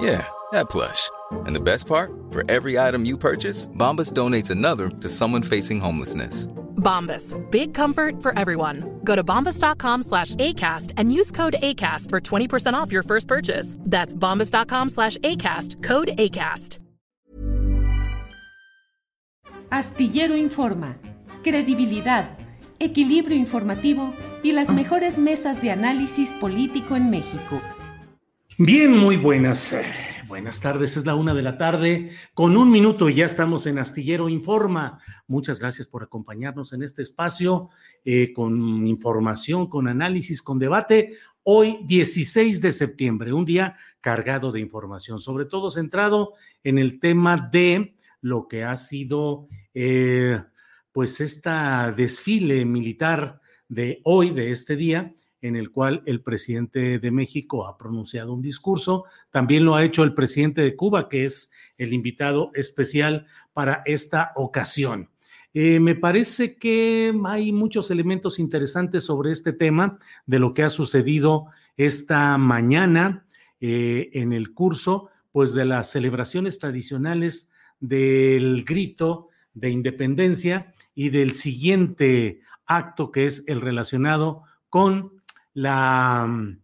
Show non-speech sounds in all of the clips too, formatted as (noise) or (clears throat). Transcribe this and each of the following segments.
Yeah, that plush. And the best part? For every item you purchase, Bombas donates another to someone facing homelessness. Bombas. Big comfort for everyone. Go to bombas.com slash ACAST and use code ACAST for 20% off your first purchase. That's bombas.com slash ACAST. Code ACAST. Astillero Informa, credibilidad, equilibrio informativo y las mejores mesas de análisis político en México. Bien, muy buenas. eh, Buenas tardes, es la una de la tarde. Con un minuto ya estamos en Astillero Informa. Muchas gracias por acompañarnos en este espacio eh, con información, con análisis, con debate. Hoy, 16 de septiembre, un día cargado de información, sobre todo centrado en el tema de lo que ha sido, eh, pues, esta desfile militar de hoy, de este día, en el cual el presidente de México ha pronunciado un discurso. También lo ha hecho el presidente de Cuba, que es el invitado especial para esta ocasión. Eh, me parece que hay muchos elementos interesantes sobre este tema de lo que ha sucedido esta mañana eh, en el curso, pues de las celebraciones tradicionales del grito de independencia y del siguiente acto que es el relacionado con la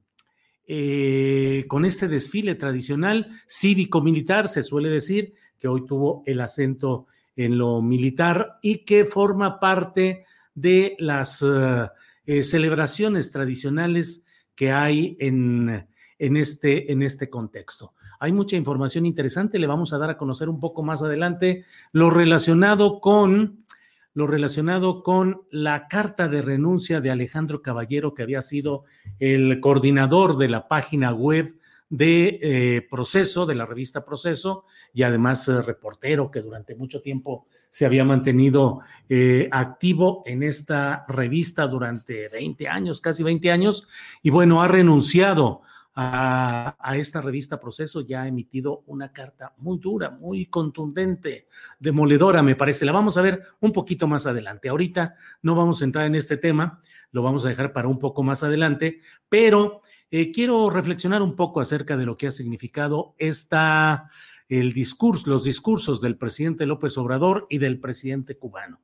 eh, con este desfile tradicional cívico-militar, se suele decir que hoy tuvo el acento en lo militar y que forma parte de las uh, eh, celebraciones tradicionales que hay en, en, este, en este contexto. Hay mucha información interesante, le vamos a dar a conocer un poco más adelante lo relacionado con lo relacionado con la carta de renuncia de Alejandro Caballero, que había sido el coordinador de la página web de eh, Proceso, de la revista Proceso, y además eh, reportero que durante mucho tiempo se había mantenido eh, activo en esta revista durante 20 años, casi 20 años, y bueno, ha renunciado a, esta revista Proceso ya ha emitido una carta muy dura, muy contundente, demoledora, me parece. La vamos a ver un poquito más adelante. Ahorita no vamos a entrar en este tema, lo vamos a dejar para un poco más adelante, pero eh, quiero reflexionar un poco acerca de lo que ha significado esta, el discurso, los discursos del presidente López Obrador y del presidente cubano.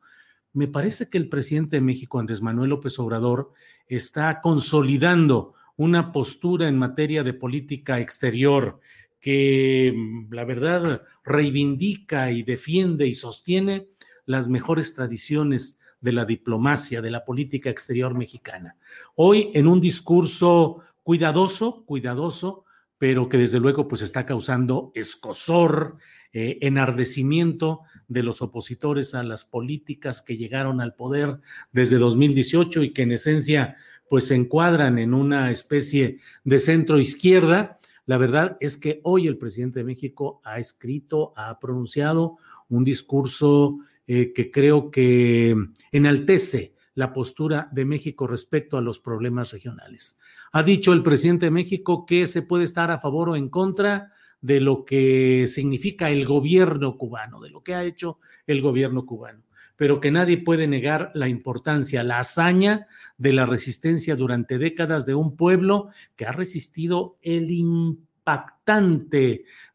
Me parece que el presidente de México, Andrés Manuel López Obrador, está consolidando una postura en materia de política exterior que la verdad reivindica y defiende y sostiene las mejores tradiciones de la diplomacia, de la política exterior mexicana. Hoy en un discurso cuidadoso, cuidadoso, pero que desde luego pues está causando escosor, eh, enardecimiento de los opositores a las políticas que llegaron al poder desde 2018 y que en esencia pues se encuadran en una especie de centro izquierda. La verdad es que hoy el presidente de México ha escrito, ha pronunciado un discurso eh, que creo que enaltece la postura de México respecto a los problemas regionales. Ha dicho el presidente de México que se puede estar a favor o en contra de lo que significa el gobierno cubano, de lo que ha hecho el gobierno cubano pero que nadie puede negar la importancia, la hazaña de la resistencia durante décadas de un pueblo que ha resistido el impactante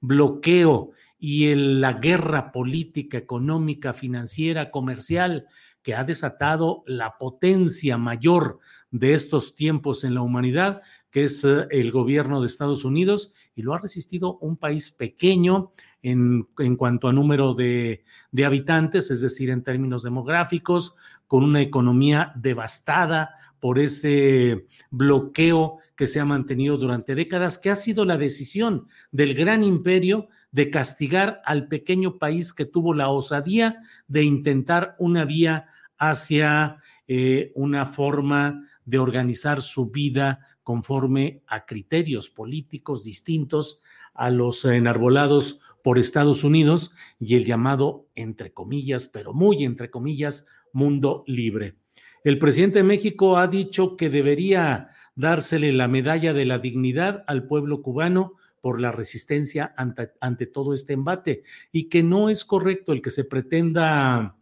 bloqueo y el, la guerra política, económica, financiera, comercial que ha desatado la potencia mayor de estos tiempos en la humanidad, que es eh, el gobierno de Estados Unidos, y lo ha resistido un país pequeño en, cuanto a número de, de habitantes, es decir, en términos demográficos, con una economía devastada por ese bloqueo que se ha mantenido durante décadas, que ha sido la decisión del gran imperio de castigar al pequeño país que tuvo la osadía de intentar una vía hacia eh, una forma de organizar su vida conforme a criterios políticos distintos a los enarbolados por Estados Unidos y el llamado, entre comillas, pero muy entre comillas, mundo libre. El presidente de México ha dicho que debería dársele la medalla de la dignidad al pueblo cubano por la resistencia ante, todo este embate y que no es correcto el que se pretenda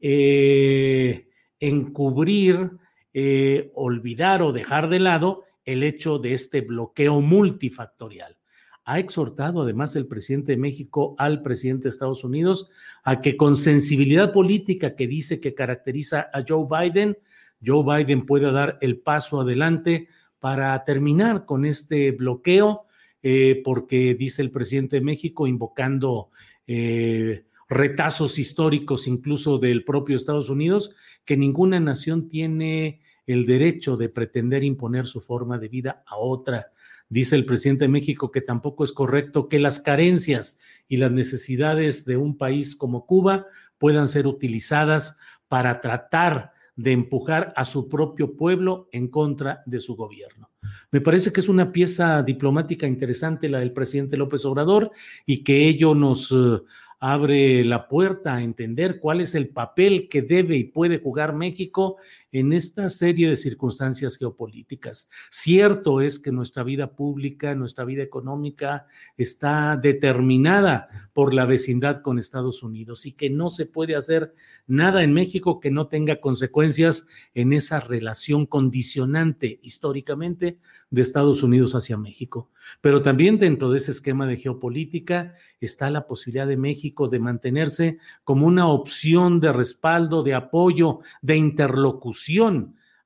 eh, encubrir, eh, olvidar o dejar de lado el hecho de este bloqueo multifactorial. Ha exhortado además el presidente de México al presidente de Estados Unidos a que con sensibilidad política que dice que caracteriza a Joe Biden, Joe Biden pueda dar el paso adelante para terminar con este bloqueo, eh, porque dice el presidente de México, invocando eh, retazos históricos incluso del propio Estados Unidos, que ninguna nación tiene el derecho de pretender imponer su forma de vida a otra. Dice el presidente de México que tampoco es correcto que las carencias y las necesidades de un país como Cuba puedan ser utilizadas para tratar de empujar a su propio pueblo en contra de su gobierno. Me parece que es una pieza diplomática interesante la del presidente López Obrador y que ello nos eh, abre la puerta a entender cuál es el papel que debe y puede jugar México en esta serie de circunstancias geopolíticas. Cierto es que nuestra vida pública, nuestra vida económica está determinada por la vecindad con Estados Unidos y que no se puede hacer nada en México que no tenga consecuencias en esa relación condicionante históricamente de Estados Unidos hacia México. Pero también dentro de ese esquema de geopolítica está la posibilidad de México de mantenerse como una opción de respaldo, de apoyo, de interlocución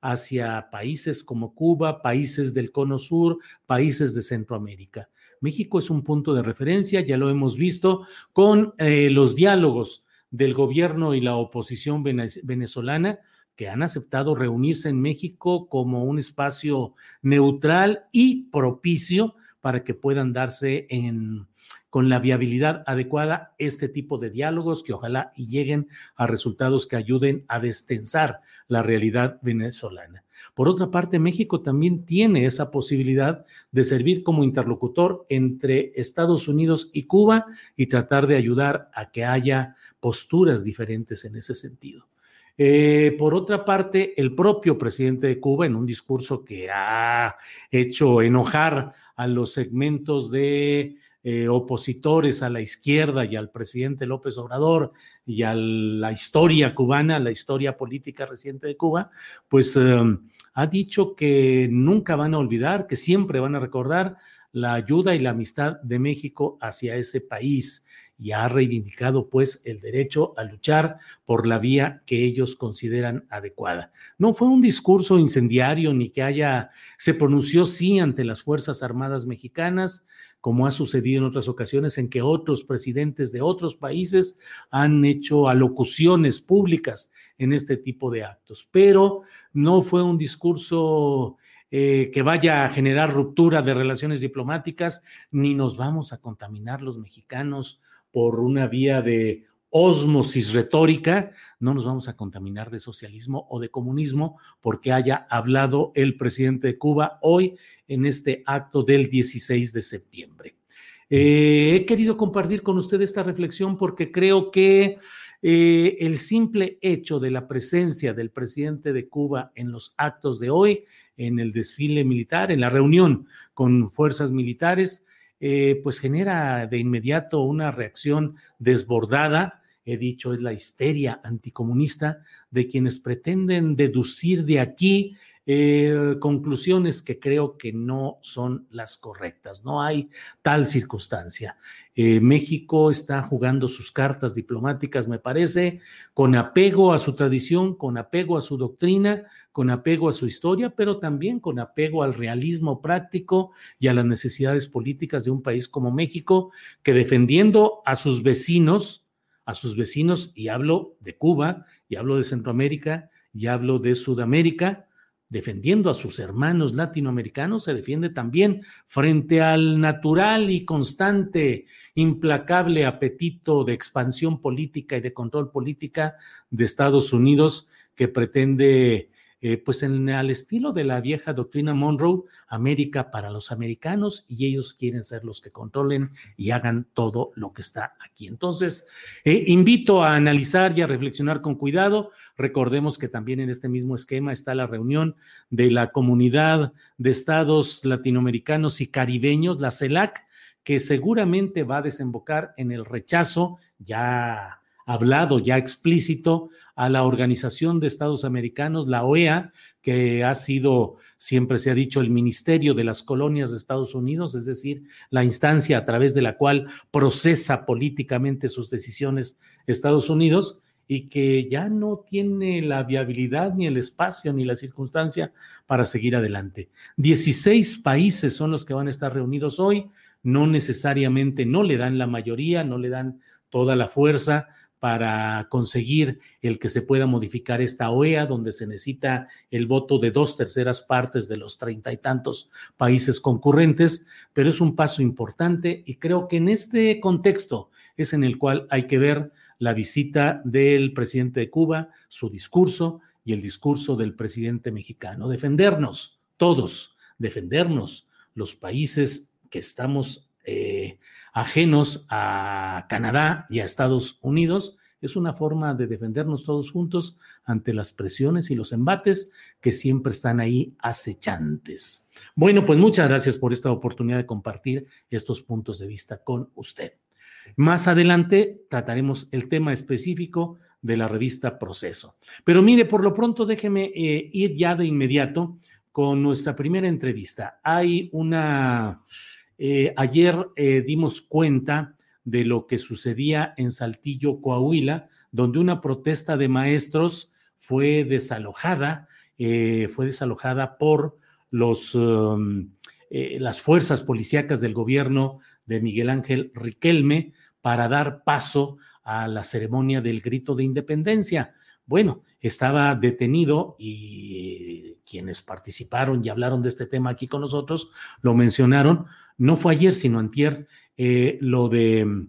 hacia países como Cuba, países del Cono Sur, países de Centroamérica. México es un punto de referencia, ya lo hemos visto con eh, los diálogos del gobierno y la oposición venezolana que han aceptado reunirse en México como un espacio neutral y propicio para que puedan darse en, con la viabilidad adecuada este tipo de diálogos que ojalá lleguen a resultados que ayuden a destensar la realidad venezolana. Por otra parte, México también tiene esa posibilidad de servir como interlocutor entre Estados Unidos y Cuba y tratar de ayudar a que haya posturas diferentes en ese sentido. Eh, por otra parte, el propio presidente de Cuba, en un discurso que ha hecho enojar a los segmentos de eh, opositores a la izquierda y al presidente López Obrador y a la historia cubana, la historia política reciente de Cuba, pues em, ha dicho que nunca van a olvidar, que siempre van a recordar la ayuda y la amistad de México hacia ese país y ha reivindicado pues el derecho a luchar por la vía que ellos consideran adecuada. No fue un discurso incendiario ni que haya, se pronunció sí ante las Fuerzas Armadas Mexicanas, como ha sucedido en otras ocasiones en que otros presidentes de otros países han hecho alocuciones públicas en este tipo de actos, pero no fue un discurso eh, que vaya a generar ruptura de relaciones diplomáticas, ni nos vamos a contaminar los mexicanos por una vía de osmosis retórica, no nos vamos a contaminar de socialismo o de comunismo porque haya hablado el presidente de Cuba hoy en este acto del 16 de septiembre. Eh, he querido compartir con usted esta reflexión porque creo que eh, el simple hecho de la presencia del presidente de Cuba en los actos de hoy, en el desfile militar, en la reunión con fuerzas militares, eh, pues genera de inmediato una reacción desbordada, he dicho, es la histeria anticomunista de quienes pretenden deducir de aquí eh, conclusiones que creo que no son las correctas. No hay tal circunstancia. Eh, México está jugando sus cartas diplomáticas, me parece, con apego a su tradición, con apego a su doctrina, con apego a su historia, pero también con apego al realismo práctico y a las necesidades políticas de un país como México, que defendiendo a sus vecinos, a sus vecinos, y hablo de Cuba, y hablo de Centroamérica, y hablo de Sudamérica, defendiendo a sus hermanos latinoamericanos, se defiende también frente al natural y constante, implacable apetito de expansión política y de control política de Estados Unidos que pretende eh, pues en al estilo de la vieja doctrina Monroe, América para los americanos y ellos quieren ser los que controlen y hagan todo lo que está aquí. Entonces, eh, invito a analizar y a reflexionar con cuidado. Recordemos que también en este mismo esquema está la reunión de la comunidad de estados latinoamericanos y caribeños, la CELAC, que seguramente va a desembocar en el rechazo ya hablado, ya explícito a la Organización de Estados Americanos, la OEA, que ha sido, siempre se ha dicho, el Ministerio de las Colonias de Estados Unidos, es decir, la instancia a través de la cual procesa políticamente sus decisiones Estados Unidos y que ya no tiene la viabilidad, ni el espacio, ni la circunstancia para seguir adelante. Dieciséis países son los que van a estar reunidos hoy, no necesariamente, no le dan la mayoría, no le dan toda la fuerza, para conseguir el que se pueda modificar esta OEA, donde se necesita el voto de dos terceras partes de los treinta y tantos países concurrentes, pero es un paso importante y creo que en este contexto es en el cual hay que ver la visita del presidente de Cuba, su discurso y el discurso del presidente mexicano. Defendernos, todos, defendernos, los países que estamos eh, ajenos a Canadá y a Estados Unidos, es una forma de defendernos todos juntos ante las presiones y los embates que siempre están ahí acechantes. Bueno, pues muchas gracias por esta oportunidad de compartir estos puntos de vista con usted. Más adelante trataremos el tema específico de la revista Proceso. Pero mire, por lo pronto déjeme eh, ir ya de inmediato con nuestra primera entrevista. Hay una eh, ayer eh, dimos cuenta de lo que sucedía en Saltillo, Coahuila, donde una protesta de maestros fue desalojada, eh, fue desalojada por los, um, las fuerzas policíacas del gobierno de Miguel Ángel Riquelme para dar paso a la ceremonia del grito de independencia. Bueno, estaba detenido y quienes participaron y hablaron de este tema aquí con nosotros lo mencionaron no fue ayer, sino antier, eh, lo de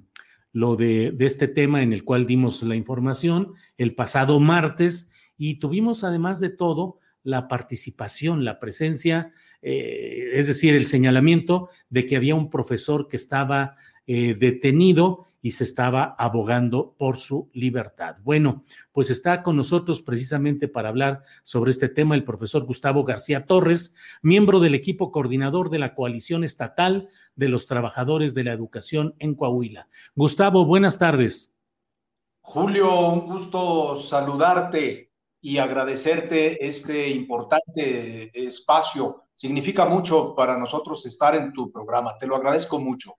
lo de, este tema en el cual dimos la información el pasado martes y tuvimos además de todo la participación, la presencia, eh, es decir, el señalamiento de que había un profesor que estaba eh, detenido y se estaba abogando por su libertad. Bueno, pues está con nosotros precisamente para hablar sobre este tema el profesor Gustavo García Torres, miembro del equipo coordinador de la Coalición Estatal de los Trabajadores de la Educación en Coahuila. Gustavo, buenas tardes. Julio, un gusto saludarte y agradecerte este importante espacio. Significa mucho para nosotros estar en tu programa. Te lo agradezco mucho.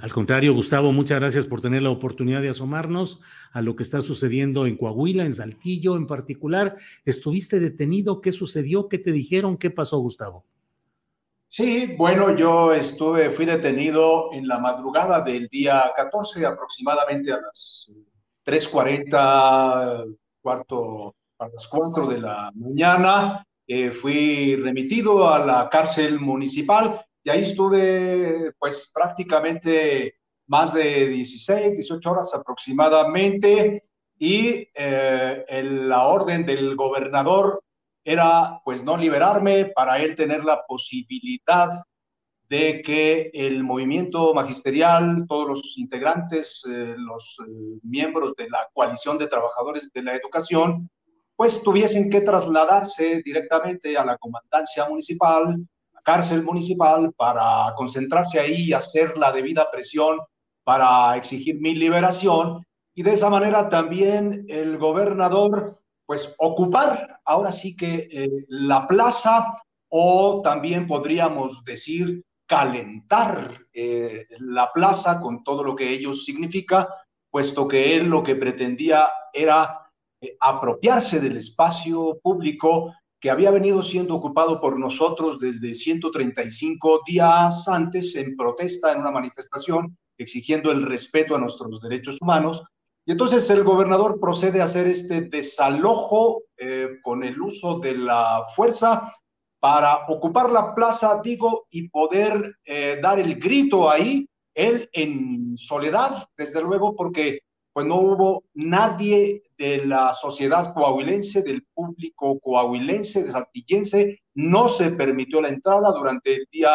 Al contrario, Gustavo, muchas gracias por tener la oportunidad de asomarnos a lo que está sucediendo en Coahuila, en Saltillo en particular. ¿Estuviste detenido? ¿Qué sucedió? ¿Qué te dijeron? ¿Qué pasó, Gustavo? Sí, bueno, yo estuve, fui detenido en la madrugada del día 14, aproximadamente a las 3.40, cuarto, a las 4 de la mañana. Eh, fui remitido a la cárcel municipal y ahí estuve pues prácticamente más de 16, 18 horas aproximadamente. Y eh, la orden del gobernador era pues no liberarme para él tener la posibilidad de que el movimiento magisterial, todos los integrantes, eh, los eh, miembros de la coalición de trabajadores de la educación, pues tuviesen que trasladarse directamente a la comandancia municipal cárcel municipal para concentrarse ahí y hacer la debida presión para exigir mi liberación. Y de esa manera también el gobernador pues ocupar ahora sí que eh, la plaza o también podríamos decir calentar eh, la plaza con todo lo que ello significa, puesto que él lo que pretendía era apropiarse del espacio público que había venido siendo ocupado por nosotros desde 135 días antes en protesta en una manifestación exigiendo el respeto a nuestros derechos humanos. Y entonces el gobernador procede a hacer este desalojo eh, con el uso de la fuerza para ocupar la plaza, digo, y poder eh, dar el grito ahí, él en soledad, desde luego, porque pues no hubo nadie de la sociedad coahuilense, del público coahuilense, de saltillense, no se permitió la entrada durante el día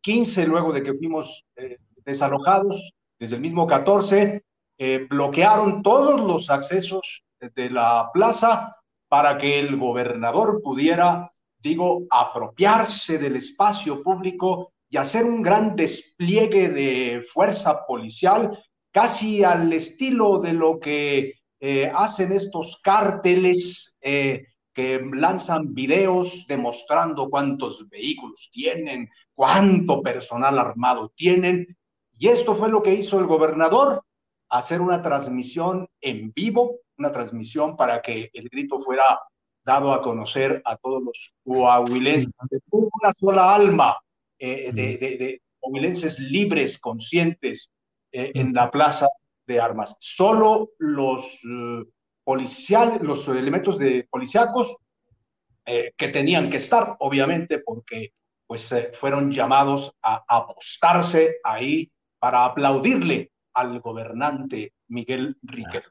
15, luego de que fuimos eh, desalojados, desde el mismo 14, eh, bloquearon todos los accesos de la plaza para que el gobernador pudiera, digo, apropiarse del espacio público y hacer un gran despliegue de fuerza policial casi al estilo de lo que eh, hacen estos cárteles eh, que lanzan videos demostrando cuántos vehículos tienen, cuánto personal armado tienen. Y esto fue lo que hizo el gobernador, hacer una transmisión en vivo, una transmisión para que el grito fuera dado a conocer a todos los coahuilenses, de una sola alma eh, de, de, coahuilenses libres, conscientes, eh, en la plaza de armas. Solo los uh, policiales, los elementos de policíacos eh, que tenían que estar, obviamente, porque pues eh, fueron llamados a apostarse ahí para aplaudirle al gobernante Miguel Riquer.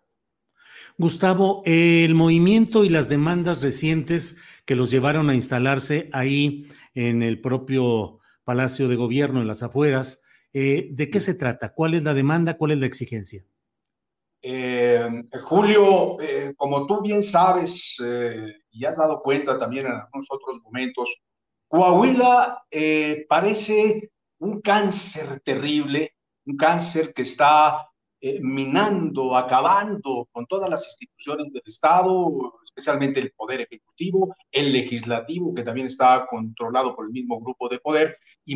Gustavo, el movimiento y las demandas recientes que los llevaron a instalarse ahí en el propio Palacio de Gobierno, en las afueras, eh, ¿De qué se trata? ¿Cuál es la demanda? ¿Cuál es la exigencia? Eh, Julio, eh, como tú bien sabes y has dado cuenta también en algunos otros momentos, Coahuila parece un cáncer terrible, un cáncer que está minando, acabando con todas las instituciones del Estado, especialmente el Poder Ejecutivo, el Legislativo, que también está controlado por el mismo grupo de poder, y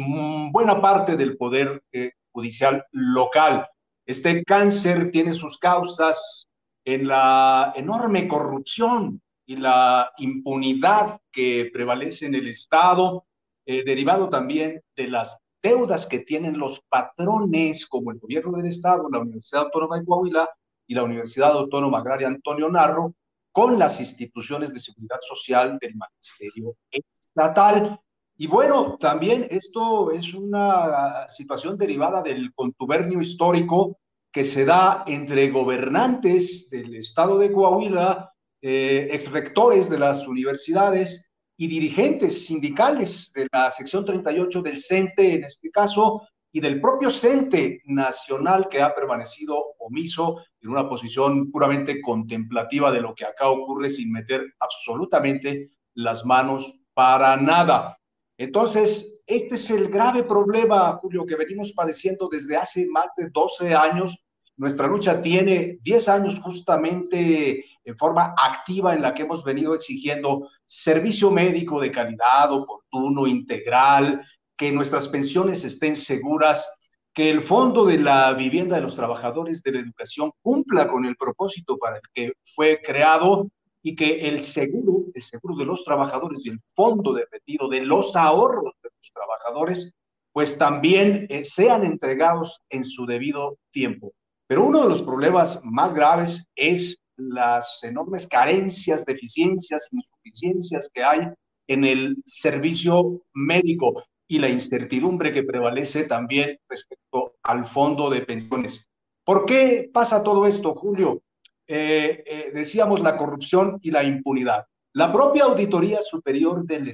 buena parte del Poder eh, Judicial local. Este cáncer tiene sus causas en la enorme corrupción y la impunidad que prevalece en el Estado, eh, derivado también de las deudas que tienen los patrones como el gobierno del Estado, la Universidad Autónoma de Coahuila y la Universidad Autónoma Agraria Antonio Narro, con las instituciones de seguridad social del magisterio estatal. Y bueno, también esto es una situación derivada del contubernio histórico que se da entre gobernantes del estado de Coahuila, eh, ex rectores de las universidades y dirigentes sindicales de la sección 38 del CENTE, en este caso, y del propio CENTE nacional que ha permanecido omiso en una posición puramente contemplativa de lo que acá ocurre sin meter absolutamente las manos para nada. Entonces, este es el grave problema, Julio, que venimos padeciendo desde hace más de 12 años nuestra lucha tiene 10 años justamente en forma activa en la que hemos venido exigiendo servicio médico de calidad, oportuno, integral, que nuestras pensiones estén seguras, que el Fondo de la Vivienda de los Trabajadores de la Educación cumpla con el propósito para el que fue creado y que el seguro, el seguro de los trabajadores y el fondo de retiro de los ahorros de los trabajadores, pues también eh, sean entregados en su debido tiempo. Pero uno de los problemas más graves es las enormes carencias, deficiencias, insuficiencias que hay en el servicio médico y la incertidumbre que prevalece también respecto al fondo de pensiones. ¿Por qué pasa todo esto, Julio? Eh, eh, decíamos la corrupción y la impunidad. La propia Auditoría Superior del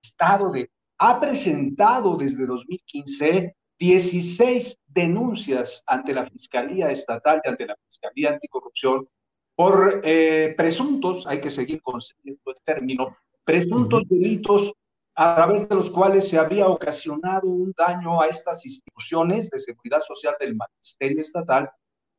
Estado de, ha presentado desde 2015 16 denuncias ante la Fiscalía Estatal y ante la Fiscalía Anticorrupción por eh, presuntos, hay que seguir con el término, presuntos delitos a través de los cuales se había ocasionado un daño a estas instituciones de seguridad social del magisterio estatal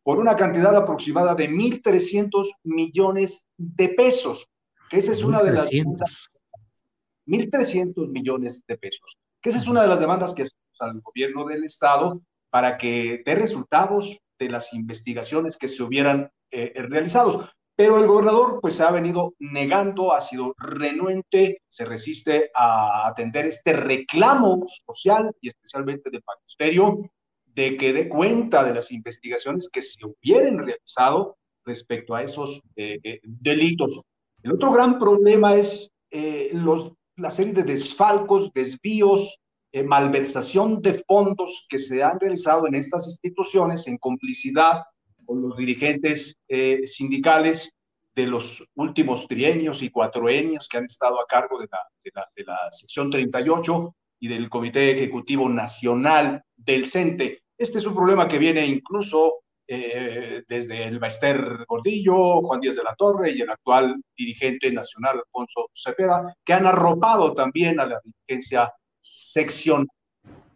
por una cantidad aproximada de 1.300 millones de pesos, que esa es una de las... 1.300 millones de pesos, que esa es una de las demandas que hacemos al gobierno del Estado para que dé resultados de las investigaciones que se hubieran eh, realizados. Pero el gobernador pues se ha venido negando, ha sido renuente, se resiste a atender este reclamo social y especialmente del magisterio de que dé cuenta de las investigaciones que se hubieran realizado respecto a esos eh, eh, delitos. El otro gran problema es eh, los, la serie de desfalcos, desvíos, malversación de fondos que se han realizado en estas instituciones en complicidad con los dirigentes eh, sindicales de los últimos trienios y cuatroenios que han estado a cargo de la, de la, de sección 38 y del Comité Ejecutivo Nacional del CENTE. Este es un problema que viene incluso eh, desde el Baester Gordillo, Juan Díaz de la Torre y el actual dirigente nacional, Alfonso Cepeda, que han arropado también a la dirigencia seccional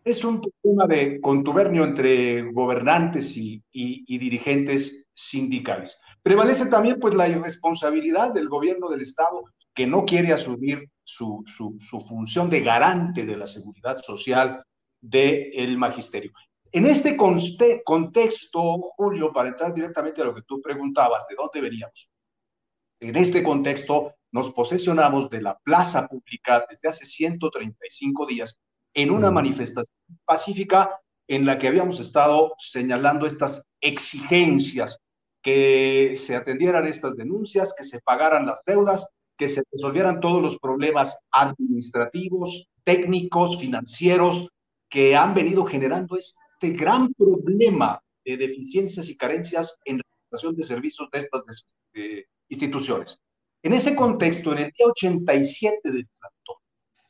es un problema de contubernio entre gobernantes y, dirigentes sindicales. Prevalece también pues la irresponsabilidad del gobierno del Estado que no quiere asumir su, función de garante de la seguridad social del magisterio. En este contexto, Julio, para entrar directamente a lo que tú preguntabas, ¿de dónde veníamos? En este contexto nos posesionamos de la plaza pública desde hace 135 días en una manifestación pacífica en la que habíamos estado señalando estas exigencias, que se atendieran estas denuncias, que se pagaran las deudas, que se resolvieran todos los problemas administrativos, técnicos, financieros, que han venido generando este gran problema de deficiencias y carencias en la prestación de servicios de estas instituciones. En ese contexto, en el día 87 del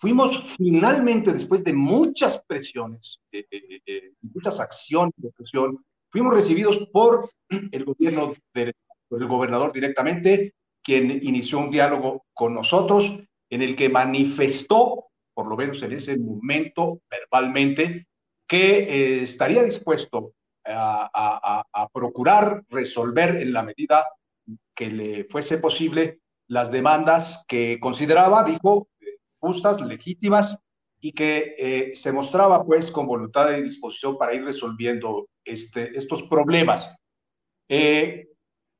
Fuimos finalmente, después de muchas presiones, eh, eh, eh, muchas acciones de presión, fuimos recibidos por el gobierno, del, el gobernador directamente, quien inició un diálogo con nosotros en el que manifestó, por lo menos en ese momento, verbalmente, que estaría dispuesto a, a, procurar resolver en la medida que le fuese posible las demandas que consideraba, dijo, justas, legítimas, y que eh, se mostraba pues con voluntad y disposición para ir resolviendo este, estos problemas. Eh,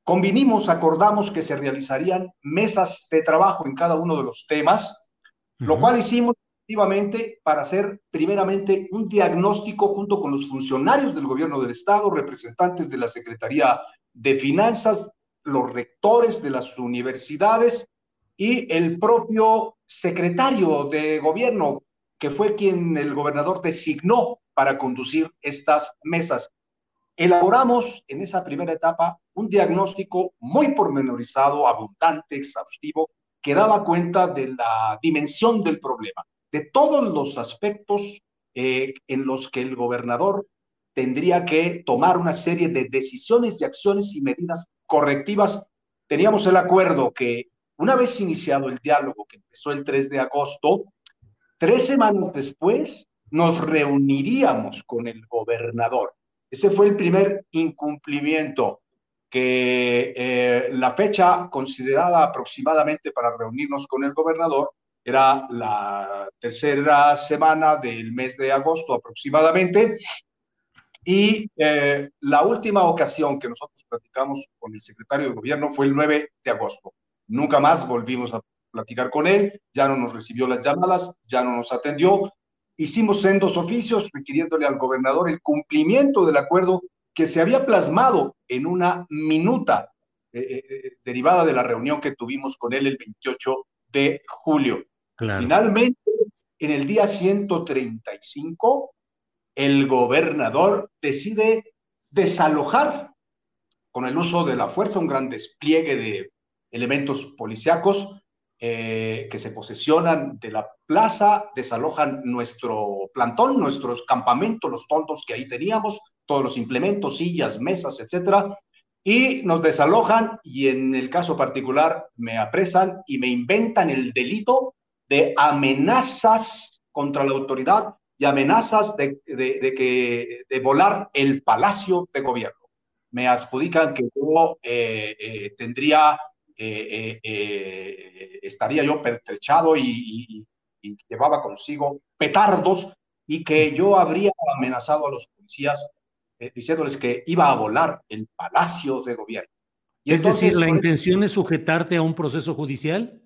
convinimos, acordamos que se realizarían mesas de trabajo en cada uno de los temas, lo cual hicimos efectivamente para hacer primeramente un diagnóstico junto con los funcionarios del gobierno del Estado, representantes de la Secretaría de Finanzas, los rectores de las universidades y el propio secretario de gobierno, que fue quien el gobernador designó para conducir estas mesas. Elaboramos en esa primera etapa un diagnóstico muy pormenorizado, abundante, exhaustivo, que daba cuenta de la dimensión del problema, de todos los aspectos eh, en los que el gobernador tendría que tomar una serie de decisiones y acciones y medidas correctivas. Teníamos el acuerdo que una vez iniciado el diálogo que empezó el 3 de agosto, tres semanas después nos reuniríamos con el gobernador. Ese fue el primer incumplimiento que eh, la fecha considerada aproximadamente para reunirnos con el gobernador era la tercera semana del mes de agosto aproximadamente. Y eh, la última ocasión que nosotros platicamos con el secretario de gobierno fue el 9 de agosto. Nunca más volvimos a platicar con él, ya no nos recibió las llamadas, ya no nos atendió. Hicimos sendos oficios requiriéndole al gobernador el cumplimiento del acuerdo que se había plasmado en una minuta eh, eh, derivada de la reunión que tuvimos con él el 28 de julio. Finalmente, en el día 135, el gobernador decide desalojar con el uso de la fuerza, un gran despliegue de elementos policíacos eh, que se posesionan de la plaza, desalojan nuestro plantón, nuestros campamentos, los tontos que ahí teníamos, todos los implementos, sillas, mesas, etcétera, y nos desalojan y en el caso particular me apresan y me inventan el delito de amenazas contra la autoridad y amenazas de, de, que, de volar el palacio de gobierno. me adjudican que yo tendría, estaría yo pertrechado y, y llevaba consigo petardos y que yo habría amenazado a los policías eh, diciéndoles que iba a volar el palacio de gobierno. es decir, la intención es sujetarte a un proceso judicial.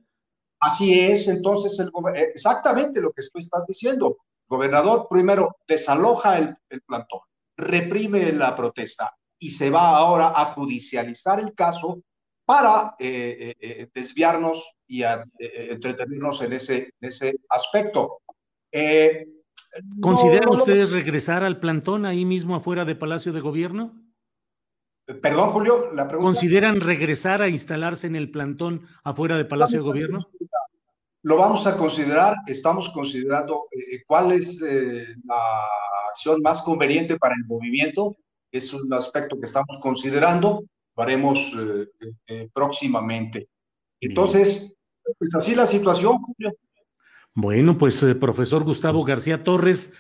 Así es, entonces, el, eh, exactamente lo que tú estás diciendo. Gobernador primero desaloja el, el plantón, reprime la protesta y se va ahora a judicializar el caso para eh, desviarnos y entretenernos en ese, en ese aspecto. ¿Consideran ustedes regresar al plantón ahí mismo afuera de Palacio de Gobierno? Perdón, Julio, la pregunta. ¿Consideran regresar a instalarse en el plantón afuera de Palacio de Gobierno? Lo vamos a considerar, estamos considerando eh, cuál es eh, la acción más conveniente para el movimiento. Es un aspecto que estamos considerando, lo haremos eh, próximamente. Entonces, pues así la situación, Julio. Bueno, pues profesor Gustavo García Torres,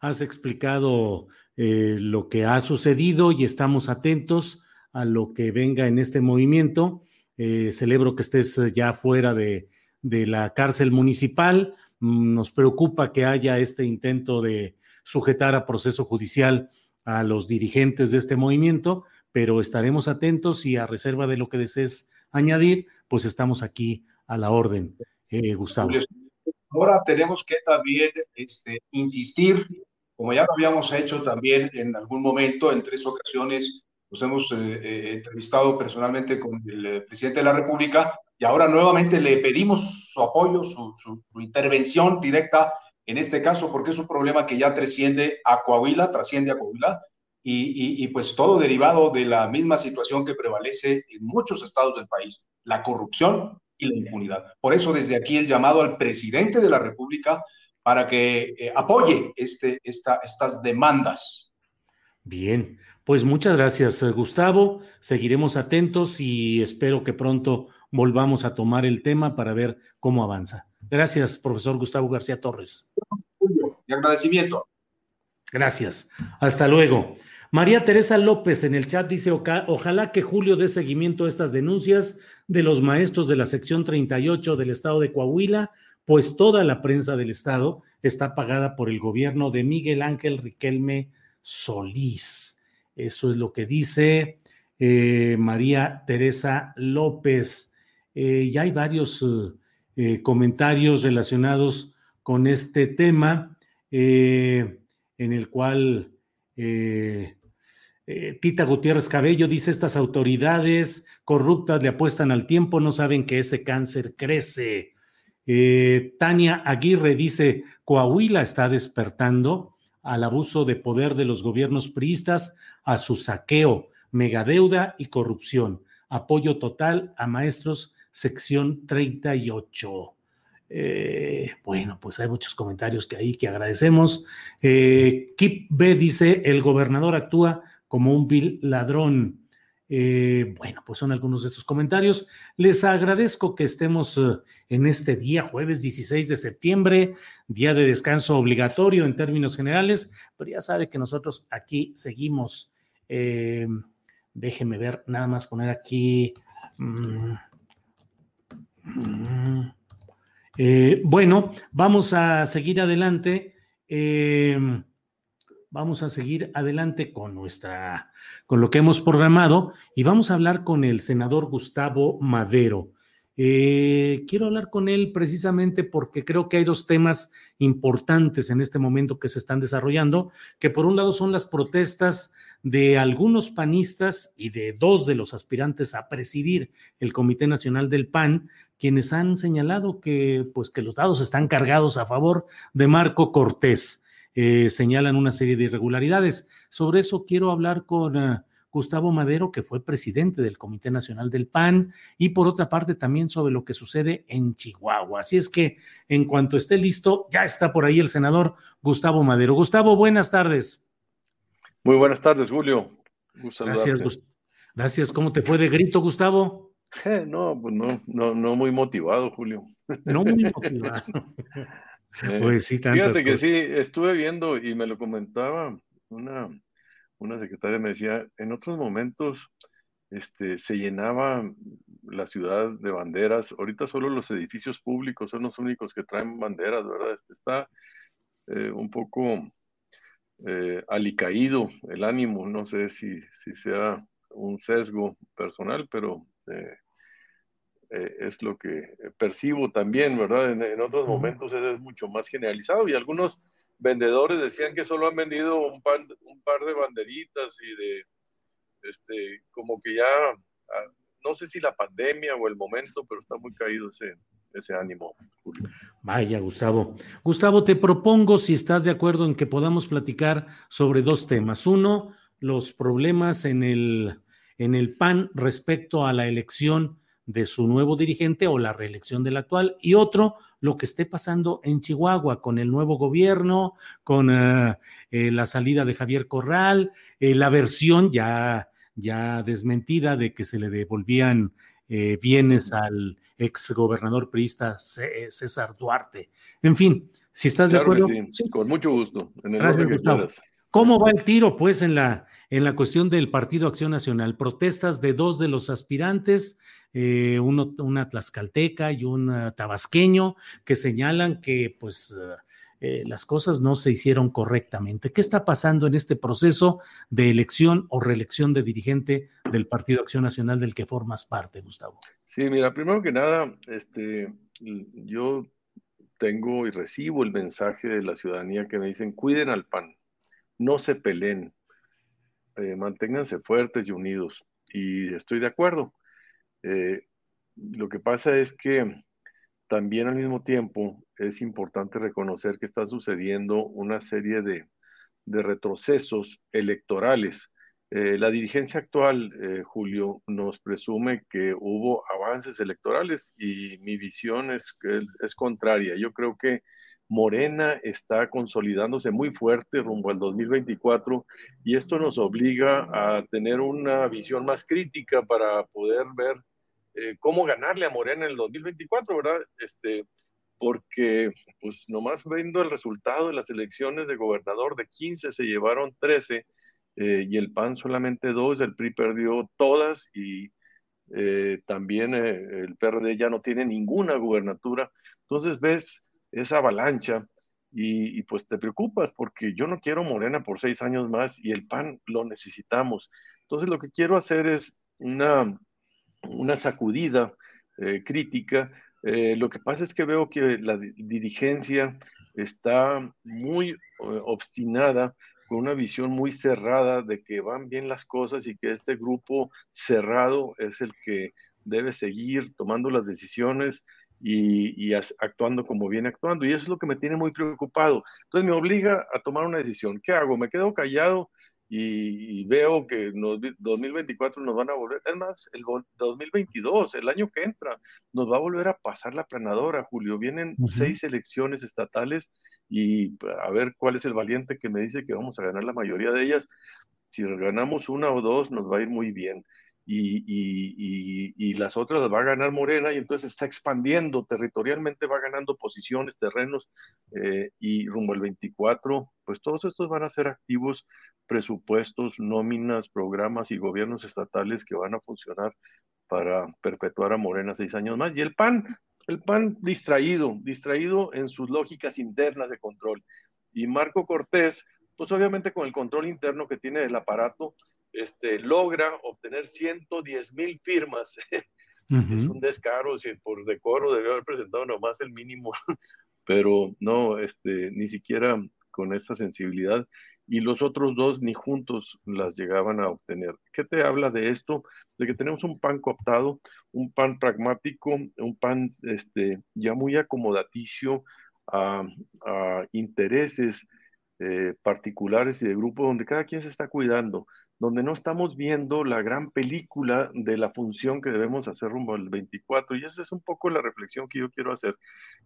has explicado lo que ha sucedido y estamos atentos a lo que venga en este movimiento. celebro que estés ya fuera de, de la cárcel municipal. Mm, nos preocupa que haya este intento de sujetar a proceso judicial a los dirigentes de este movimiento, pero estaremos atentos y a reserva de lo que desees añadir, pues estamos aquí a la orden. Eh, Gustavo. Ahora tenemos que también este, insistir, como ya lo habíamos hecho también en algún momento, en tres ocasiones, nos hemos eh, eh, entrevistado personalmente con el presidente de la República y ahora nuevamente le pedimos su apoyo, su, intervención directa en este caso, porque es un problema que ya trasciende a Coahuila, trasciende a Coahuila, y, y, pues todo derivado de la misma situación que prevalece en muchos estados del país, la corrupción y la impunidad. Por eso desde aquí el llamado al presidente de la República para que eh, apoye este, esta, estas demandas. Bien, pues muchas gracias eh, Gustavo. Seguiremos atentos y espero que pronto volvamos a tomar el tema para ver cómo avanza. Gracias, profesor Gustavo García Torres. Y agradecimiento. Gracias. Hasta luego. María Teresa López en el chat dice, ojalá que Julio dé seguimiento a estas denuncias de los maestros de la sección 38 del estado de Coahuila, pues toda la prensa del estado está pagada por el gobierno de Miguel Ángel Riquelme Solís. Eso es lo que dice eh, María Teresa López. Eh, ya hay varios eh, comentarios relacionados con este tema, en el cual eh, Tita Gutiérrez Cabello dice, estas autoridades corruptas le apuestan al tiempo, no saben que ese cáncer crece. Eh, Tania Aguirre dice, Coahuila está despertando al abuso de poder de los gobiernos priistas, a su saqueo, megadeuda y corrupción. Apoyo total a maestros, sección 38. Eh, bueno, pues hay muchos comentarios que ahí que agradecemos. Kip B dice, el gobernador actúa como un vil ladrón. Eh, bueno, pues son algunos de estos comentarios. Les agradezco que estemos eh, en este día, jueves 16 de septiembre, día de descanso obligatorio en términos generales, pero ya sabe que nosotros aquí seguimos. Eh, déjeme ver, nada más poner aquí. Mm, mm, bueno, vamos a seguir adelante vamos a seguir adelante con nuestra, con lo que hemos programado y vamos a hablar con el senador Gustavo Madero. Eh, quiero hablar con él precisamente porque creo que hay dos temas importantes en este momento que se están desarrollando, que por un lado son las protestas de algunos panistas y de dos de los aspirantes a presidir el Comité Nacional del PAN, quienes han señalado que pues que los dados están cargados a favor de Marco Cortés. Eh, señalan una serie de irregularidades. Sobre eso quiero hablar con eh, Gustavo Madero, que fue presidente del Comité Nacional del PAN, y por otra parte también sobre lo que sucede en Chihuahua. Así es que en cuanto esté listo, ya está por ahí el senador Gustavo Madero. Gustavo, buenas tardes. Muy buenas tardes, Julio. Gracias, Gracias. ¿Cómo te fue de grito, Gustavo? (laughs) no, pues no, no, no muy motivado, Julio. No muy (laughs) motivado. Eh, fíjate que sí, estuve viendo y me lo comentaba una, una secretaria me decía, en otros momentos este, se llenaba la ciudad de banderas, ahorita solo los edificios públicos son los únicos que traen banderas, ¿verdad? Este, está eh, un poco eh, alicaído el ánimo, no sé si, si sea un sesgo personal, pero eh, eh, es lo que percibo también, ¿verdad? En, otros momentos es mucho más generalizado y algunos vendedores decían que solo han vendido un, un par de banderitas y de, este, como que ya, ah, no sé si la pandemia o el momento, pero está muy caído ese, ese ánimo. Vaya, Gustavo. Gustavo, te propongo, si estás de acuerdo en que podamos platicar sobre dos temas. Uno, los problemas en el, en el PAN respecto a la elección de su nuevo dirigente o la reelección del actual, y otro, lo que esté pasando en Chihuahua con el nuevo gobierno, con eh, eh, la salida de Javier Corral, eh, la versión ya, ya desmentida de que se le devolvían bienes al exgobernador priista César Duarte. En fin, si estás de acuerdo. Sí. Con mucho gusto. ¿Cómo va el tiro, pues, en la, en la cuestión del Partido Acción Nacional? Protestas de dos de los aspirantes, eh, uno, una tlaxcalteca y un uh, tabasqueño, que señalan que, pues, uh, eh, las cosas no se hicieron correctamente. ¿Qué está pasando en este proceso de elección o reelección de dirigente del Partido Acción Nacional del que formas parte, Gustavo? Sí, mira, primero que nada, este, yo tengo y recibo el mensaje de la ciudadanía que me dicen, cuiden al PAN no se peleen, eh, manténganse fuertes y unidos. Y estoy de acuerdo. Eh, lo que pasa es que también al mismo tiempo es importante reconocer que está sucediendo una serie de, retrocesos electorales. Eh, la dirigencia actual, Julio, nos presume que hubo avances electorales y mi visión es, es contraria. Yo creo que Morena está consolidándose muy fuerte rumbo al 2024 y esto nos obliga a tener una visión más crítica para poder ver eh, cómo ganarle a Morena en el 2024, ¿verdad? Este, porque pues nomás viendo el resultado de las elecciones de gobernador de 15 se llevaron 13 eh, y el PAN solamente dos, el PRI perdió todas y eh, también el PRD ya no tiene ninguna gubernatura. Entonces ves esa avalancha y, pues te preocupas porque yo no quiero Morena por seis años más y el PAN lo necesitamos. Entonces lo que quiero hacer es una, una sacudida eh, crítica. Eh, lo que pasa es que veo que la dirigencia está muy eh, obstinada con una visión muy cerrada de que van bien las cosas y que este grupo cerrado es el que debe seguir tomando las decisiones y, actuando como viene actuando. Y eso es lo que me tiene muy preocupado. Entonces me obliga a tomar una decisión. ¿Qué hago? ¿Me quedo callado y, veo que en 2024 nos van a volver? Es más, el 2022, el año que entra, nos va a volver a pasar la planadora, Julio. Vienen seis elecciones estatales y a ver cuál es el valiente que me dice que vamos a ganar la mayoría de ellas. Si ganamos una o dos, nos va a ir muy bien y, las otras las va a ganar Morena y entonces está expandiendo territorialmente, va ganando posiciones, terrenos eh, y rumbo al 24, pues todos estos van a ser activos presupuestos, nóminas, programas y gobiernos estatales que van a funcionar para perpetuar a Morena seis años más. Y el PAN, el PAN distraído, distraído en sus lógicas internas de control. Y Marco Cortés, pues obviamente con el control interno que tiene del aparato, este, logra obtener 110 mil firmas. (laughs) Es un descaro, si por decoro debió haber presentado nomás el mínimo, (laughs) pero no, este, ni siquiera con esa sensibilidad. Y los otros dos ni juntos las llegaban a obtener. ¿Qué te habla de esto? De que tenemos un PAN cooptado, un PAN pragmático, un PAN este, ya muy acomodaticio a, intereses eh, particulares y de grupo donde cada quien se está cuidando donde no estamos viendo la gran película de la función que debemos hacer rumbo al 24. Y esa es un poco la reflexión que yo quiero hacer.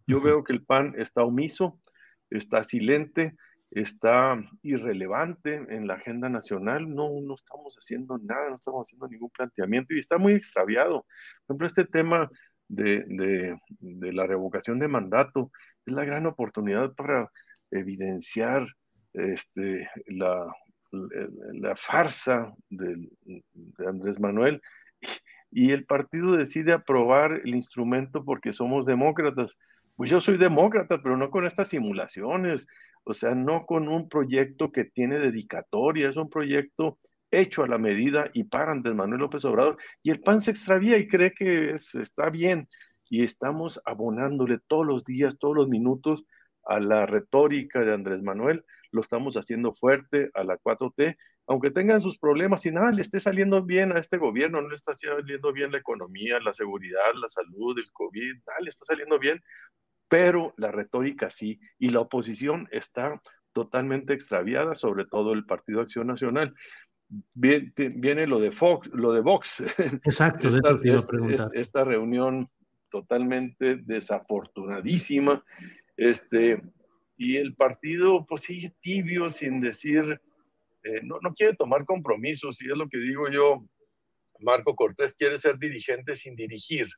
Yo veo que el PAN está omiso, está silente, está irrelevante en la agenda nacional, no, no estamos haciendo nada, no estamos haciendo ningún planteamiento y está muy extraviado. Por ejemplo, este tema de, de la revocación de mandato es la gran oportunidad para evidenciar este, la, la farsa de Andrés Manuel y el partido decide aprobar el instrumento porque somos demócratas. Pues yo soy demócrata, pero no con estas simulaciones, o sea, no con un proyecto que tiene dedicatoria, es un proyecto hecho a la medida y para Andrés Manuel López Obrador. Y el PAN se extravía y cree que está bien. Y estamos abonándole todos los días, todos los minutos a la retórica de Andrés Manuel, lo estamos haciendo fuerte a la 4T, aunque tengan sus problemas y nada le esté saliendo bien a este gobierno, no le está saliendo bien la economía, la seguridad, la salud, el COVID, nada le está saliendo bien, pero la retórica sí, y la oposición está totalmente extraviada, sobre todo el Partido Acción Nacional. Viene, lo de Fox, lo de Vox. (laughs) Exacto, de eso te iba a preguntar. esta reunión totalmente desafortunadísima este, y el partido pues sigue tibio sin decir, eh, no, no quiere tomar compromisos, y es lo que digo yo, Marco Cortés quiere ser dirigente sin dirigir,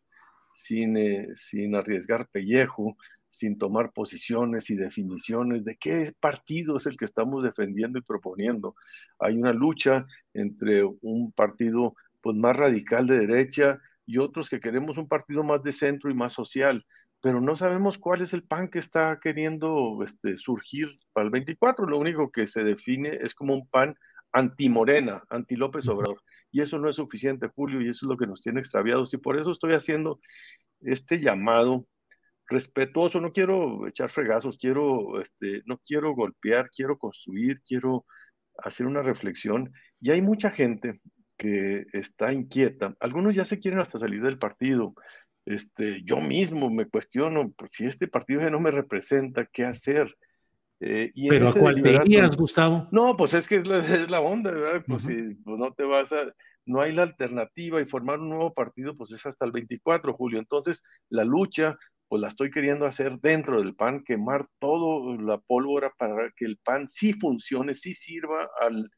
sin, eh, sin arriesgar pellejo, sin tomar posiciones y definiciones de qué partido es el que estamos defendiendo y proponiendo. Hay una lucha entre un partido pues, más radical de derecha y otros que queremos un partido más de centro y más social pero no sabemos cuál es el PAN que está queriendo este, surgir para el 24. Lo único que se define es como un PAN anti-Morena, anti-López Obrador. Y eso no es suficiente, Julio, y eso es lo que nos tiene extraviados. Y por eso estoy haciendo este llamado respetuoso. No quiero echar fregazos, quiero, este, no quiero golpear, quiero construir, quiero hacer una reflexión. Y hay mucha gente que está inquieta. Algunos ya se quieren hasta salir del partido. Este, yo mismo me cuestiono, pues, si este partido ya no me representa, ¿qué hacer? Eh, ¿Pero a cuál te irías, Gustavo? No, pues es que es la, (laughs) onda, ¿verdad? Pues si pues no te vas a, no hay la alternativa y formar un nuevo partido, pues es hasta el 24, Julio. Entonces, la lucha, pues la estoy queriendo hacer dentro del PAN, quemar toda la pólvora para que el PAN sí funcione, sí sirva al,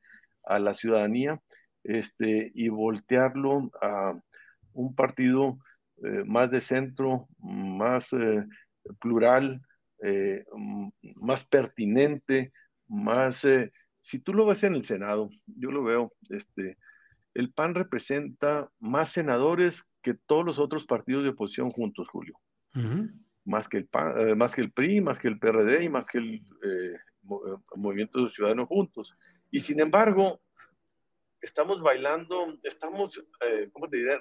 a la ciudadanía, este, y voltearlo a un partido eh, más de centro, más eh, plural, eh, más pertinente, más... si tú lo ves en el Senado, yo lo veo, este, el PAN representa más senadores que todos los otros partidos de oposición juntos, Julio. más, que el PAN, más que el PRI, más que el PRD y más que el Movimiento de Ciudadanos juntos. Y sin embargo, estamos bailando, estamos, eh, ¿cómo te diré?,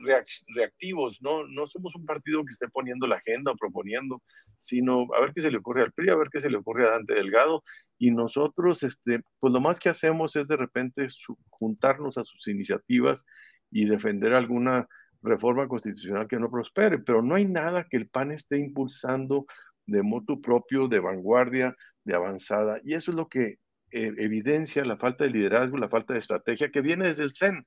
reactivos, ¿no? No somos un partido que esté poniendo la agenda o proponiendo, sino a ver qué se le ocurre al PRI, a ver qué se le ocurre a Dante Delgado, y nosotros, este, pues lo más que hacemos es de repente juntarnos a sus iniciativas y defender alguna reforma constitucional que no prospere, pero no hay nada que el PAN esté impulsando de motu propio, de vanguardia, de avanzada, y eso es lo que eh, evidencia la falta de liderazgo, la falta de estrategia que viene desde el CEN,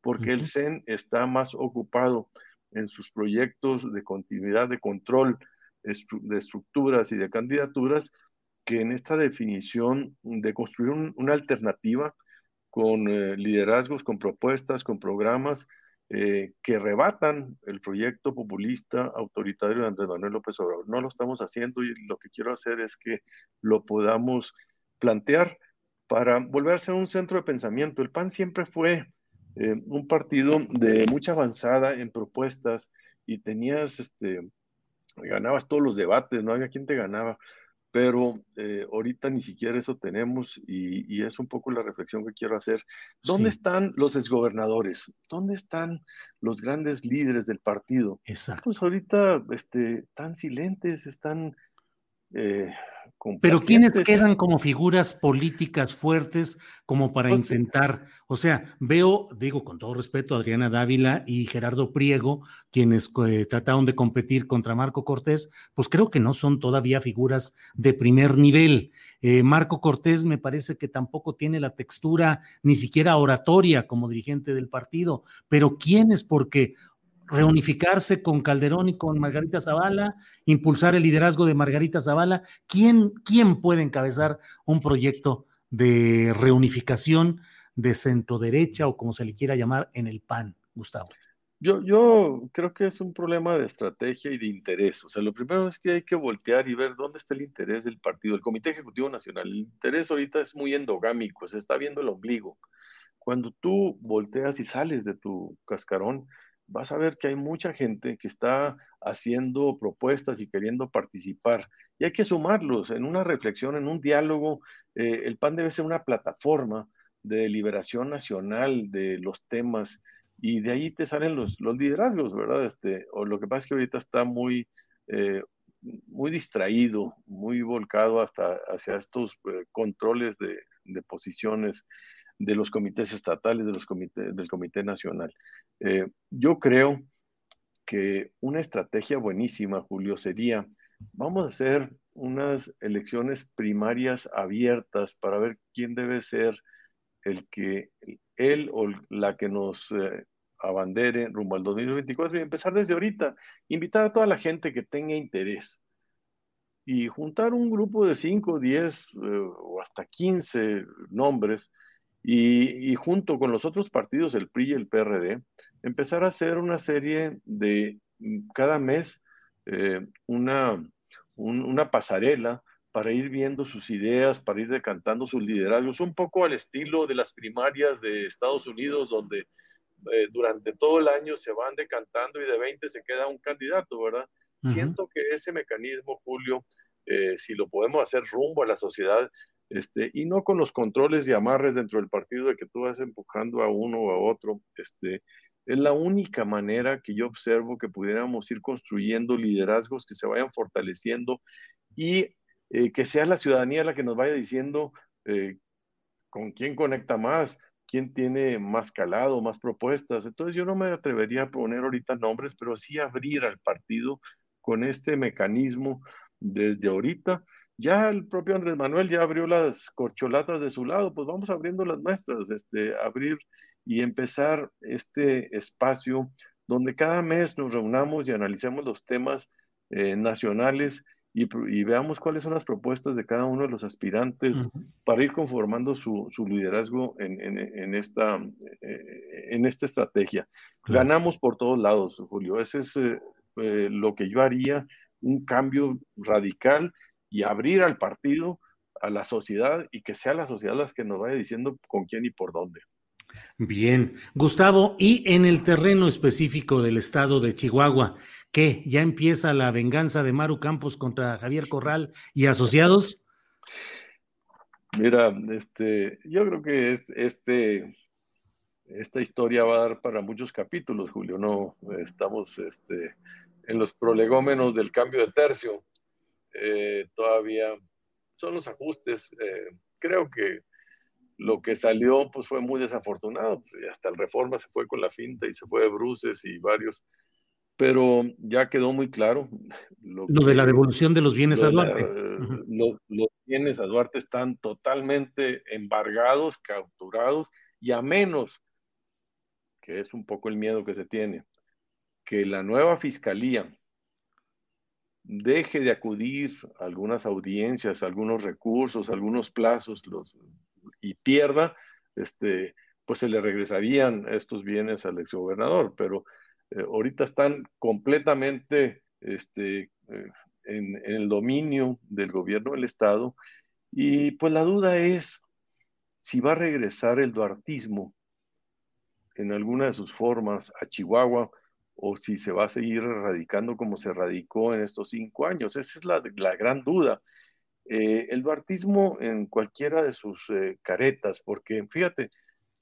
porque el CEN está más ocupado en sus proyectos de continuidad, de control de estructuras y de candidaturas, que en esta definición de construir una alternativa con eh, liderazgos, con propuestas, con programas eh, que rebatan el proyecto populista autoritario de Andrés Manuel López Obrador. No lo estamos haciendo y lo que quiero hacer es que lo podamos plantear para volver a ser un centro de pensamiento. El PAN siempre fue eh, un partido de mucha avanzada en propuestas y tenías, este, ganabas todos los debates, no había quien te ganaba, pero eh, ahorita ni siquiera eso tenemos y, es un poco la reflexión que quiero hacer. ¿Dónde están los exgobernadores? ¿Dónde están los grandes líderes del partido? Exacto. Pues ahorita este, están silentes, están... Eh, pero ¿quiénes quedan como figuras políticas fuertes como para pues intentar? O sea, veo, digo con todo respeto, Adriana Dávila y Gerardo Priego, quienes eh, trataron de competir contra Marco Cortés, pues creo que no son todavía figuras de primer nivel. Eh, Marco Cortés me parece que tampoco tiene la textura ni siquiera oratoria como dirigente del partido, pero ¿quiénes? Porque reunificarse con Calderón y con Margarita Zavala, impulsar el liderazgo de Margarita Zavala. ¿Quién, quién puede encabezar un proyecto de reunificación de centro derecha o como se le quiera llamar en el PAN, Gustavo? Yo, yo creo que es un problema de estrategia y de interés. O sea, lo primero es que hay que voltear y ver dónde está el interés del partido, el Comité Ejecutivo Nacional. El interés ahorita es muy endogámico, se está viendo el ombligo. Cuando tú volteas y sales de tu cascarón, vas a ver que hay mucha gente que está haciendo propuestas y queriendo participar. Y hay que sumarlos en una reflexión, en un diálogo. Eh, el PAN debe ser una plataforma de liberación nacional de los temas y de ahí te salen los, los liderazgos, ¿verdad? Este, o lo que pasa es que ahorita está muy, eh, muy distraído, muy volcado hasta hacia estos eh, controles de, de, posiciones de los comités estatales, de los comités, del Comité Nacional. Eh, yo creo que una estrategia buenísima, Julio, sería, vamos a hacer unas elecciones primarias abiertas para ver quién debe ser el que él o la que nos abandere rumbo al 2024 y empezar desde ahorita, invitar a toda la gente que tenga interés y juntar un grupo de 5, 10 eh, o hasta 15 nombres y, junto con los otros partidos, el PRI y el PRD, empezar a hacer una serie de mm, cada mes eh, una, una pasarela para ir viendo sus ideas, para ir decantando sus liderazgos, un poco al estilo de las primarias de Estados Unidos, donde eh, durante todo el año se van decantando y de 20 se queda un candidato, ¿verdad? Siento que ese mecanismo, Julio, eh, si lo podemos hacer rumbo a la sociedad, este, y no con los controles y amarres dentro del partido de que tú vas empujando a uno o a otro, este, es la única manera que yo observo que pudiéramos ir construyendo liderazgos que se vayan fortaleciendo y eh, que sea la ciudadanía la que nos vaya diciendo con quién conecta más, quién tiene más calado, más propuestas. Entonces yo no me atrevería a poner ahorita nombres, pero sí abrir al partido con este mecanismo desde ahorita. Ya el propio Andrés Manuel ya abrió las corcholatas de su lado, pues vamos abriendo las nuestras, este, abrir y empezar este espacio donde cada mes nos reunamos y analicemos los temas eh, nacionales y, veamos cuáles son las propuestas de cada uno de los aspirantes para ir conformando su, liderazgo en, esta, eh, en esta estrategia. Ganamos por todos lados, Julio. Ese es eh, eh, lo que yo haría, un cambio radical y abrir al partido, a la sociedad y que sea la sociedad la que nos vaya diciendo con quién y por dónde. Bien, Gustavo, y en el terreno específico del estado de Chihuahua, ¿Qué? ¿Ya empieza la venganza de Maru Campos contra Javier Corral y asociados? Mira, este, yo creo que este, esta historia va a dar para muchos capítulos, Julio. No estamos este, en los prolegómenos del cambio de tercio. Eh, todavía son los ajustes. Eh, creo que lo que salió pues, fue muy desafortunado. Pues, hasta el Reforma se fue con la finta y se fue de Bruces y varios pero ya quedó muy claro. Lo, de la devolución de los bienes a Duarte. los bienes a Duarte están totalmente embargados, capturados, y a menos, que es un poco el miedo que se tiene, que la nueva fiscalía deje de acudir a algunas audiencias, algunos recursos, algunos plazos los, y pierda, este, pues se le regresarían estos bienes al exgobernador, pero eh, ahorita están completamente este, eh, en, el dominio del gobierno del Estado. Y pues la duda es si va a regresar el duartismo en alguna de sus formas a Chihuahua o si se va a seguir erradicando como se radicó en estos cinco años. Esa es la, la gran duda. Eh, el duartismo en cualquiera de sus caretas, porque fíjate,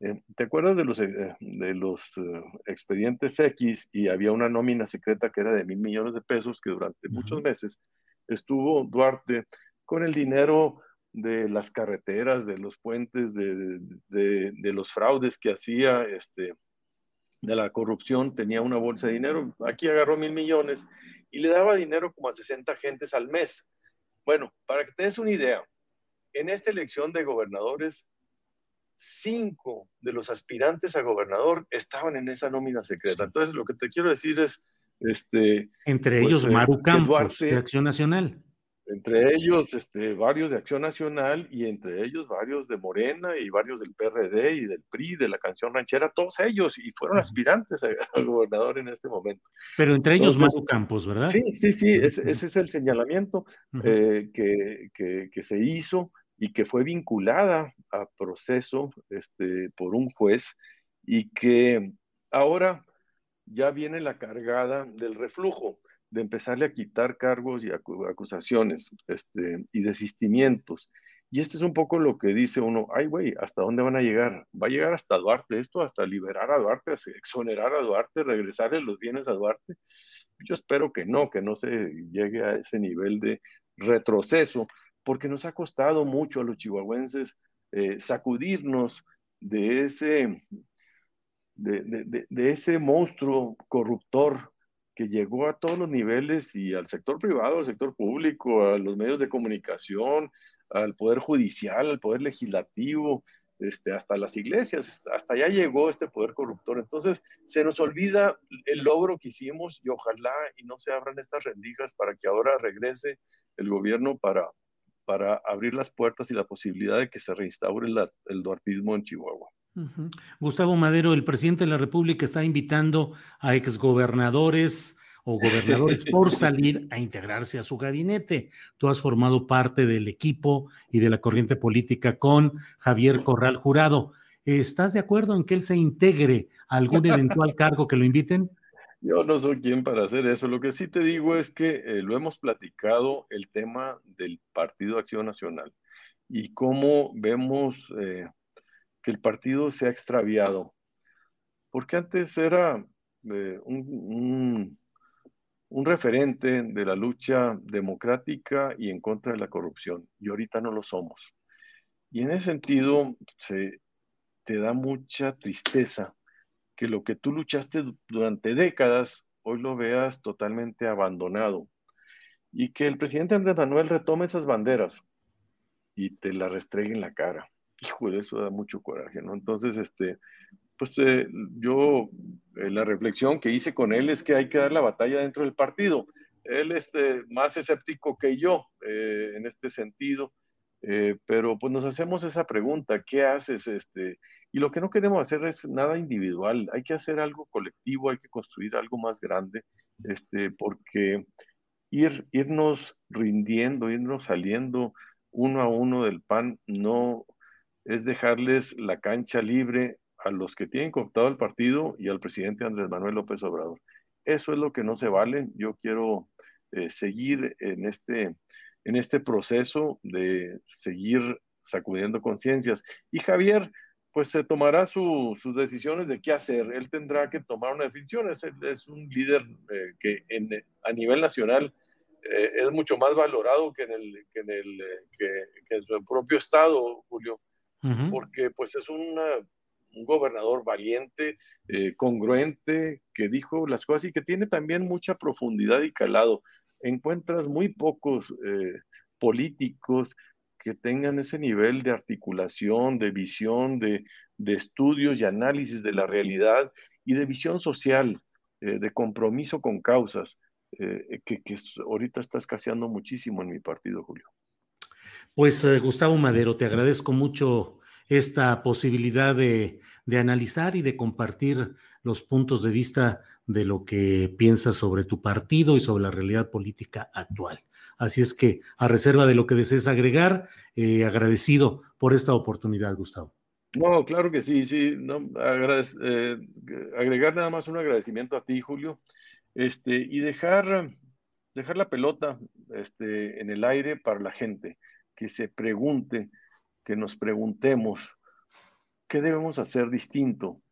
eh, ¿Te acuerdas de los, eh, de los eh, expedientes X y había una nómina secreta que era de mil millones de pesos que durante muchos meses estuvo Duarte con el dinero de las carreteras, de los puentes, de, de, de, los fraudes que hacía, este, de la corrupción, tenía una bolsa de dinero. Aquí agarró mil millones y le daba dinero como a 60 gentes al mes. Bueno, para que te des una idea, en esta elección de gobernadores cinco de los aspirantes a gobernador estaban en esa nómina secreta. Entonces, lo que te quiero decir es, este, entre ellos pues, eh, Maru Campos, de Acción Nacional. Entre ellos este, varios de Acción Nacional y entre ellos varios de Morena y varios del PRD y del PRI, de la canción ranchera, todos ellos, y fueron aspirantes al gobernador en este momento. Pero entre ellos Maru Campos, ¿verdad? Sí, sí, sí, ese, es el señalamiento eh, que, que, se hizo y que fue vinculada a proceso este, por un juez y que ahora ya viene la cargada del reflujo de empezarle a quitar cargos y acusaciones este, y desistimientos. Y este es un poco lo que dice uno, ay güey, ¿hasta dónde van a llegar? Va a llegar hasta Duarte esto, hasta liberar a Duarte, exonerar a Duarte, regresarle los bienes a Duarte. Yo espero que no, que no se llegue a ese nivel de retroceso, porque nos ha costado mucho a los chihuahuenses eh, sacudirnos de ese, de, de ese monstruo corruptor que llegó a todos los niveles y al sector privado, al sector público, a los medios de comunicación, al poder judicial, al poder legislativo, este, hasta las iglesias, hasta allá llegó este poder corruptor. Entonces, se nos olvida el logro que hicimos y ojalá y no se abran estas rendijas para que ahora regrese el gobierno para, para abrir las puertas y la posibilidad de que se reinstaure el, el duartismo en Chihuahua. Gustavo Madero, el presidente de la República está invitando a exgobernadores o gobernadores por (laughs) salir a integrarse a su gabinete. Tú has formado parte del equipo y de la corriente política con Javier Corral Jurado. ¿Estás de acuerdo en que él se integre a algún eventual cargo que lo inviten? Yo no soy quien para hacer eso. Lo que sí te digo es que eh, lo hemos platicado el tema del Partido Acción Nacional y cómo vemos eh, que el partido se ha extraviado, porque antes era eh, un, un, referente de la lucha democrática y en contra de la corrupción, y ahorita no lo somos. Y en ese sentido, se, te da mucha tristeza que lo que tú luchaste durante décadas, hoy lo veas totalmente abandonado. Y que el presidente Andrés Manuel retome esas banderas y te la restregue en la cara hijo, eso da mucho coraje, ¿no? Entonces, este, pues eh, yo, eh, la reflexión que hice con él es que hay que dar la batalla dentro del partido. Él es eh, más escéptico que yo en este sentido, pero pues nos hacemos esa pregunta, ¿qué haces? Este? Y lo que no queremos hacer es nada individual, hay que hacer algo colectivo, hay que construir algo más grande, este, porque ir, irnos rindiendo, irnos saliendo uno a uno del PAN no, es dejarles la cancha libre a los que tienen cooptado el partido y al presidente Andrés Manuel López Obrador. Eso es lo que no se vale. Yo quiero eh, seguir en este, en este proceso de seguir sacudiendo conciencias. Y Javier, pues se tomará sus decisiones de qué hacer. Él tendrá que tomar una definición. Es, es un líder eh, que a nivel nacional eh, es mucho más valorado que en, el, que en, el, que en su propio estado, Julio porque pues es un gobernador valiente, eh, congruente, que dijo las cosas y que tiene también mucha profundidad y calado. Encuentras muy pocos eh, políticos que tengan ese nivel de articulación, de visión, de, estudios y análisis de la realidad y de visión social, eh, de compromiso con causas, que, que ahorita está escaseando muchísimo en mi partido, Julio. Pues eh, Gustavo Madero, te agradezco mucho esta posibilidad de, analizar y de compartir los puntos de vista de lo que piensas sobre tu partido y sobre la realidad política actual. Así es que, a reserva de lo que desees agregar, eh, agradecido por esta oportunidad, Gustavo. No, claro que sí, sí. Eh, agregar nada más un agradecimiento a ti, Julio, este, y dejar, dejar la pelota este, en el aire para la gente que se pregunte, que nos preguntemos qué debemos hacer distinto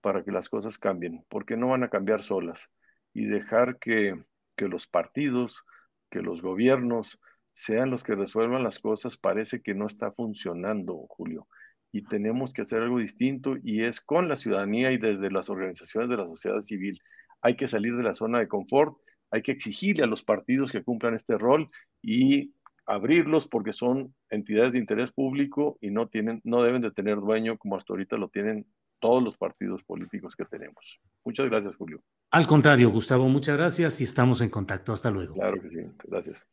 para que las cosas cambien, porque no van a cambiar solas y dejar que, que los partidos, que los gobiernos sean los que resuelvan las cosas, parece que no está funcionando, Julio. Y tenemos que hacer algo distinto y es con la ciudadanía y desde las organizaciones de la sociedad civil. Hay que salir de la zona de confort, hay que exigirle a los partidos que cumplan este rol y abrirlos porque son entidades de interés público y no, tienen, no deben de tener dueño como hasta ahorita lo tienen todos los partidos políticos que tenemos. Muchas gracias, Julio. Al contrario, Gustavo, muchas gracias y estamos en contacto. Hasta luego. Claro que sí, gracias.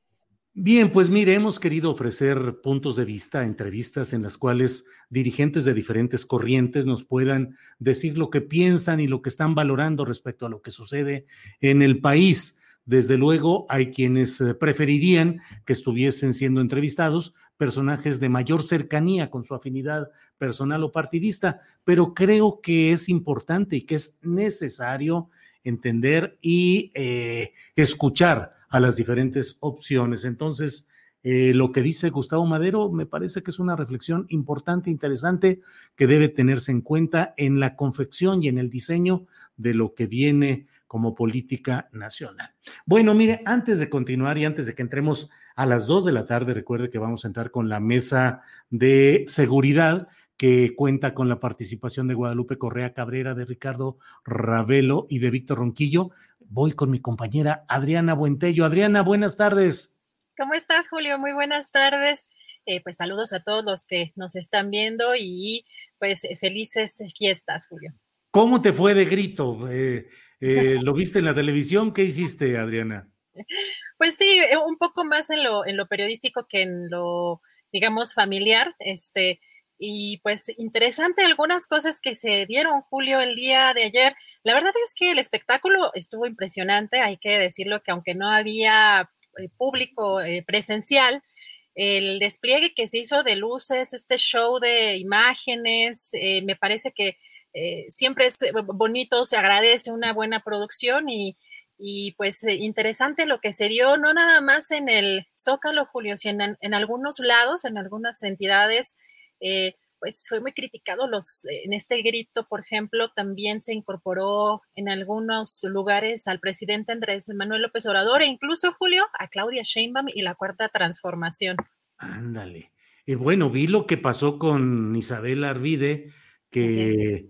Bien, pues mire, hemos querido ofrecer puntos de vista, entrevistas en las cuales dirigentes de diferentes corrientes nos puedan decir lo que piensan y lo que están valorando respecto a lo que sucede en el país. Desde luego, hay quienes eh, preferirían que estuviesen siendo entrevistados personajes de mayor cercanía con su afinidad personal o partidista, pero creo que es importante y que es necesario entender y eh, escuchar a las diferentes opciones. Entonces, eh, lo que dice Gustavo Madero me parece que es una reflexión importante, interesante, que debe tenerse en cuenta en la confección y en el diseño de lo que viene como política nacional. Bueno, mire, antes de continuar y antes de que entremos a las dos de la tarde, recuerde que vamos a entrar con la mesa de seguridad que cuenta con la participación de Guadalupe Correa Cabrera, de Ricardo Ravelo y de Víctor Ronquillo voy con mi compañera Adriana Buentello. Adriana, buenas tardes. ¿Cómo estás, Julio? Muy buenas tardes. Eh, pues saludos a todos los que nos están viendo y pues felices fiestas, Julio. ¿Cómo te fue de grito? Eh, eh, ¿Lo viste en la televisión? ¿Qué hiciste, Adriana? Pues sí, un poco más en lo, en lo periodístico que en lo, digamos, familiar. Este, y pues interesante algunas cosas que se dieron, Julio, el día de ayer. La verdad es que el espectáculo estuvo impresionante, hay que decirlo que aunque no había eh, público eh, presencial, el despliegue que se hizo de luces, este show de imágenes, eh, me parece que siempre es bonito, se agradece una buena producción y, y pues interesante lo que se dio, no nada más en el Zócalo, Julio, sino en algunos lados, en algunas entidades eh, pues fue muy criticado los, en este grito, por ejemplo, también se incorporó en algunos lugares al presidente Andrés Manuel López Obrador e incluso Julio a Claudia Sheinbaum y la cuarta transformación. Ándale. Y bueno, vi lo que pasó con Isabel Arvide, que eh,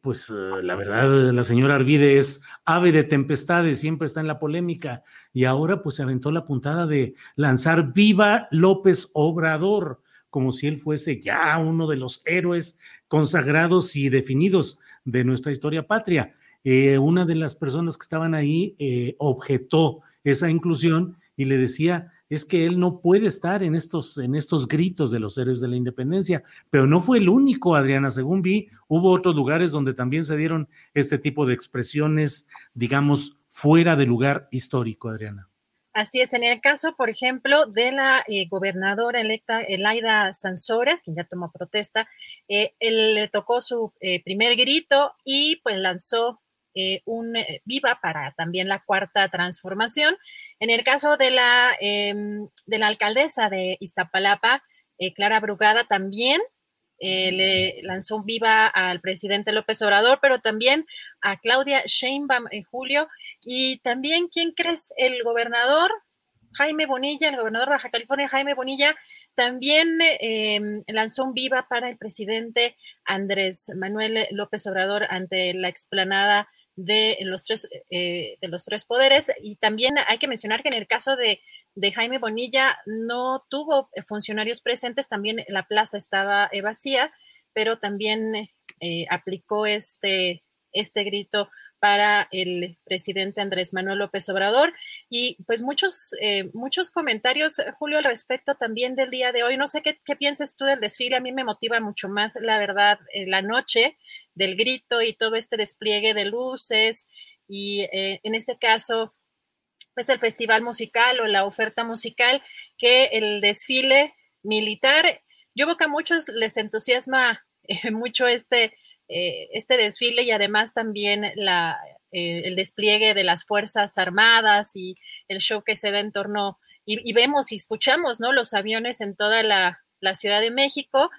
pues eh, la verdad, la señora Arvide es ave de tempestades, siempre está en la polémica y ahora pues se aventó la puntada de lanzar Viva López Obrador como si él fuese ya uno de los héroes consagrados y definidos de nuestra historia patria. Eh, una de las personas que estaban ahí eh, objetó esa inclusión y le decía, es que él no puede estar en estos, en estos gritos de los héroes de la independencia, pero no fue el único, Adriana, según vi, hubo otros lugares donde también se dieron este tipo de expresiones, digamos, fuera de lugar histórico, Adriana. Así es, en el caso, por ejemplo, de la eh, gobernadora electa Elaida Sansores, quien ya tomó protesta, eh, él le tocó su eh, primer grito y pues lanzó un viva para también la cuarta transformación. En el caso de la, em, de la alcaldesa de Iztapalapa, Clara Brugada, también eh, le lanzó un viva al presidente López Obrador, pero también a Claudia Sheinbaum en julio. Y también, ¿quién crees? El gobernador Jaime Bonilla, el gobernador de Baja California, Jaime Bonilla, también em, lanzó un viva para el presidente Andrés Manuel López Obrador ante la explanada de los tres, eh, de los tres poderes. Y también hay que mencionar que en el caso de, Jaime Bonilla no tuvo funcionarios presentes, también la plaza estaba eh, vacía, pero también eh, aplicó este, este grito para el presidente Andrés Manuel López Obrador. Y pues muchos, eh, muchos comentarios, Julio, al respecto también del día de hoy. No sé qué, qué piensas tú del desfile. A mí me motiva mucho más, la verdad, eh, la noche del grito y todo este despliegue de luces. Y eh, en este caso, pues el festival musical o la oferta musical, que el desfile militar. Yo veo que a muchos les entusiasma mucho este eh, este desfile y además también la, eh, el despliegue de las Fuerzas Armadas y el show que se da en torno, y, vemos y escuchamos, ¿no? Los aviones en toda la, Ciudad de México,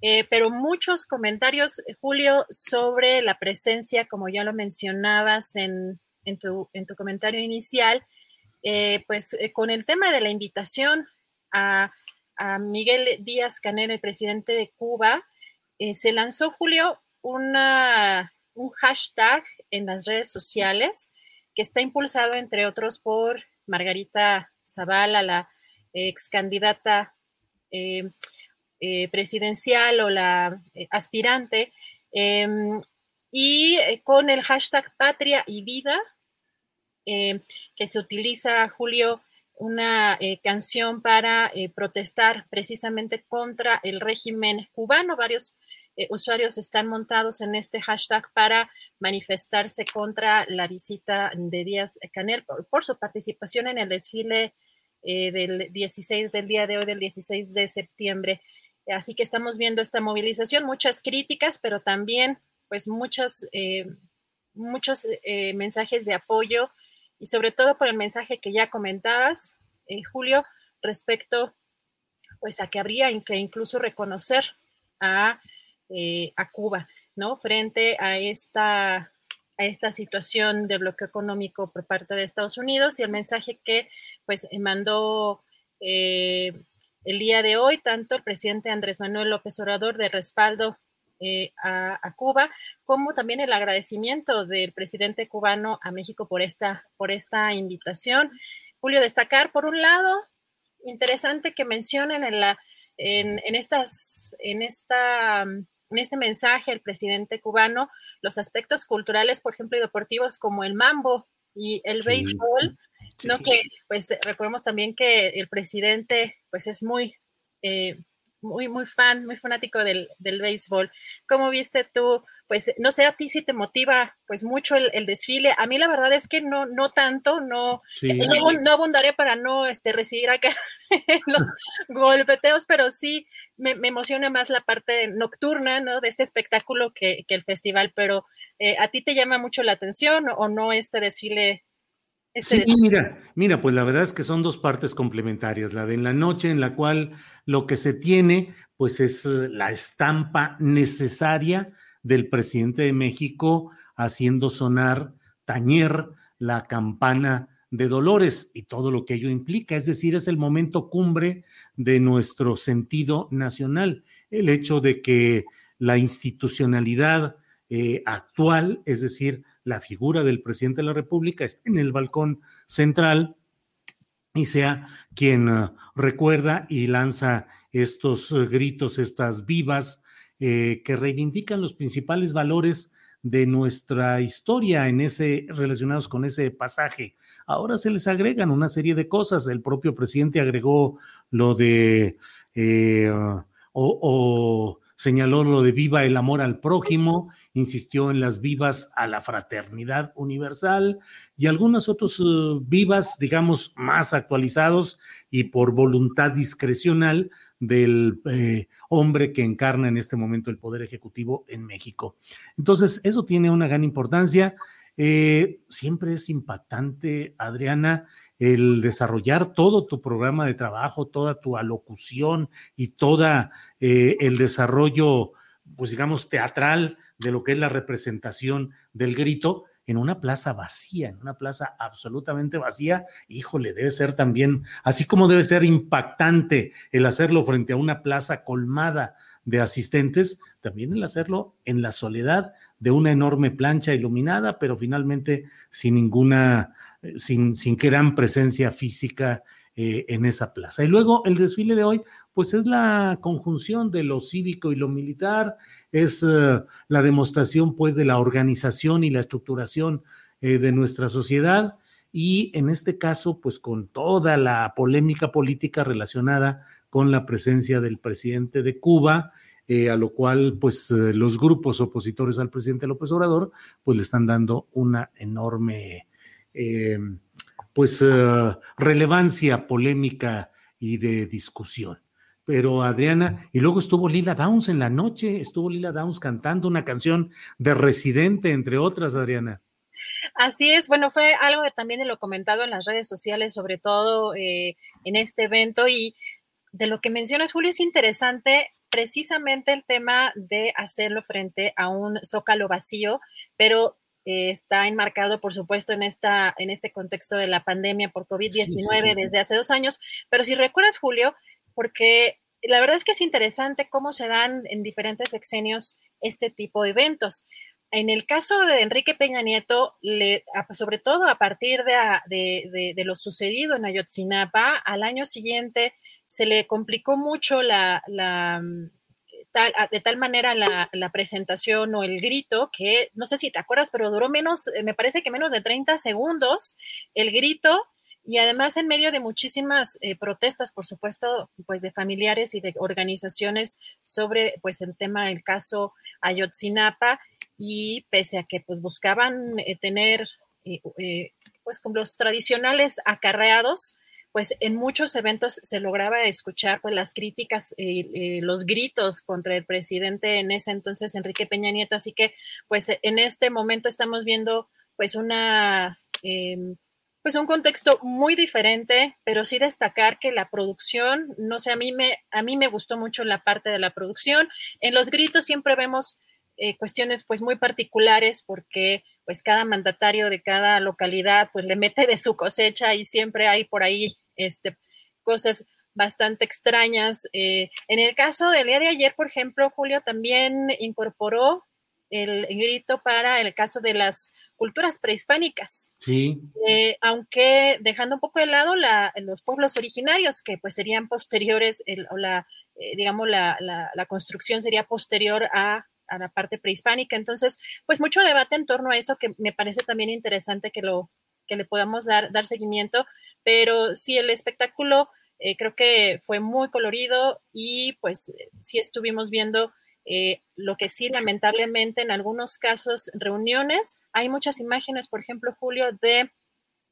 eh, pero muchos comentarios, Julio, sobre la presencia, como ya lo mencionabas en, en, tu, en tu, comentario inicial, pues con el tema de la invitación a, a Miguel Díaz Canel, el presidente de Cuba, se lanzó, Julio, un hashtag en las redes sociales que está impulsado, entre otros, por Margarita Zavala, la ex candidata eh, eh, presidencial o la eh, aspirante, em, y con el hashtag Patria y Vida, que se utiliza, Julio, una canción para protestar precisamente contra el régimen cubano. Varios eh, usuarios están montados en este hashtag para manifestarse contra la visita de Díaz Canel por, su participación en el desfile del 16 del día de hoy, del 16 de septiembre. Así que estamos viendo esta movilización, muchas críticas, pero también pues muchos, muchos mensajes de apoyo y sobre todo por el mensaje que ya comentabas, eh, Julio, respecto pues a que habría que incluso reconocer a, eh, a Cuba, ¿no? Frente a esta, a esta situación de bloqueo económico por parte de Estados Unidos y el mensaje que pues mandó eh, el día de hoy tanto el presidente Andrés Manuel López Obrador de respaldo eh, a, Cuba, como también el agradecimiento del presidente cubano a México por esta, por esta invitación. Julio, destacar por un lado, interesante que mencionen en, la, en, estas, en, esta, en este mensaje el presidente cubano los aspectos culturales, por ejemplo, y deportivos como el mambo y el béisbol, ¿no? Que, pues, recordemos también que el presidente, pues, es muy eh, muy, muy fan, muy fanático del, del, béisbol. ¿Cómo viste tú? Pues no sé, a ti si te motiva pues mucho el, desfile. A mí la verdad es que no, no tanto, no, no, abundaré para no este, recibir acá (laughs) los (laughs) golpeteos, pero sí me, emociona más la parte nocturna, ¿no? De este espectáculo que, que el festival, pero eh, ¿a ti te llama mucho la atención o no este desfile Sí, mira, mira, pues la verdad es que son dos partes complementarias, la de en la noche en la cual lo que se tiene, pues es eh, la estampa necesaria del presidente de México haciendo sonar, tañer la campana de Dolores y todo lo que ello implica, es decir, es el momento cumbre de nuestro sentido nacional, el hecho de que la institucionalidad eh, actual, es decir, la figura del presidente de la República esté en el balcón central y sea quien uh, recuerda y lanza estos uh, gritos, estas vivas eh, que reivindican los principales valores de nuestra historia en ese relacionados con ese pasaje. Ahora se les agregan una serie de cosas. El propio presidente agregó lo de eh, o señaló lo de viva el amor al prójimo, insistió en las vivas a la fraternidad universal y algunos otros uh, vivas, digamos, más actualizados y por voluntad discrecional del eh, hombre que encarna en este momento el Poder Ejecutivo en México. Entonces, eso tiene una gran importancia. Eh, siempre es impactante, Adriana, el desarrollar todo tu programa de trabajo, toda tu alocución y toda eh, el desarrollo, pues digamos, teatral de lo que es la representación del grito en una plaza vacía, en una plaza absolutamente vacía, híjole, debe ser también, así como debe ser impactante el hacerlo frente a una plaza colmada de asistentes, también el hacerlo en la soledad de una enorme plancha iluminada, pero finalmente sin ninguna, eh, sin, sin gran presencia física eh, en esa plaza. Y luego el desfile de hoy, pues es la conjunción de lo cívico y lo militar, es eh, la demostración pues de la organización y la estructuración de nuestra sociedad y en este caso pues con toda la polémica política relacionada con la presencia del presidente de Cuba eh, a lo cual pues eh, los grupos opositores al presidente López Obrador pues le están dando una enorme eh, pues relevancia polémica y de discusión. Pero Adriana, y luego estuvo Lila Downs en la noche, estuvo Lila Downs cantando una canción de Residente, entre otras, Adriana. Así es, bueno, fue algo también lo comentado en las redes sociales, sobre todo en este evento, y de lo que mencionas, Julio, es interesante precisamente el tema de hacerlo frente a un zócalo vacío, pero eh, está enmarcado, por supuesto, en, esta, en este contexto de la pandemia por COVID-19 desde hace dos años. Pero si recuerdas, Julio, porque la verdad es que es interesante cómo se dan en diferentes sexenios este tipo de eventos. En el caso de Enrique Peña Nieto, le, sobre todo a partir de, de, lo sucedido en Ayotzinapa, al año siguiente se le complicó mucho la, mm, de tal manera la, presentación o el grito que, no sé si te acuerdas, pero duró menos, eh, me parece que menos de 30 segundos el grito y además en medio de muchísimas eh, protestas, por supuesto, pues de familiares y de organizaciones sobre pues el tema del caso Ayotzinapa y pese a que pues buscaban eh, tener eh, pues como los tradicionales acarreados, pues en muchos eventos se lograba escuchar pues las críticas, los gritos contra el presidente en ese entonces, Enrique Peña Nieto. Así que pues en este momento estamos viendo pues una em, pues un contexto muy diferente, pero sí destacar que la producción, no sé, a mí me, a mí me gustó mucho la parte de la producción. En los gritos siempre vemos eh, cuestiones pues muy particulares porque pues cada mandatario de cada localidad pues le mete de su cosecha y siempre hay por ahí este, cosas bastante extrañas. Eh, en el caso del día de ayer, por ejemplo, Julio también incorporó el grito para el caso de las culturas prehispánicas. Sí. Eh, aunque dejando un poco de lado la, los pueblos originarios, que pues serían posteriores, o la, eh, digamos, la, la, construcción sería posterior a, a, la parte prehispánica. Entonces, pues mucho debate en torno a eso que me parece también interesante que, lo, que le podamos dar, dar seguimiento, pero sí, el espectáculo eh, creo que fue muy colorido y pues sí estuvimos viendo eh, lo que sí, lamentablemente, en algunos casos, reuniones, hay muchas imágenes, por ejemplo, Julio, de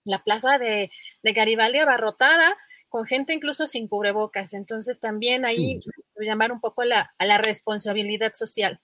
la plaza de, Garibaldi abarrotada, con gente incluso sin cubrebocas. Entonces, también ahí llamar un poco a la responsabilidad social.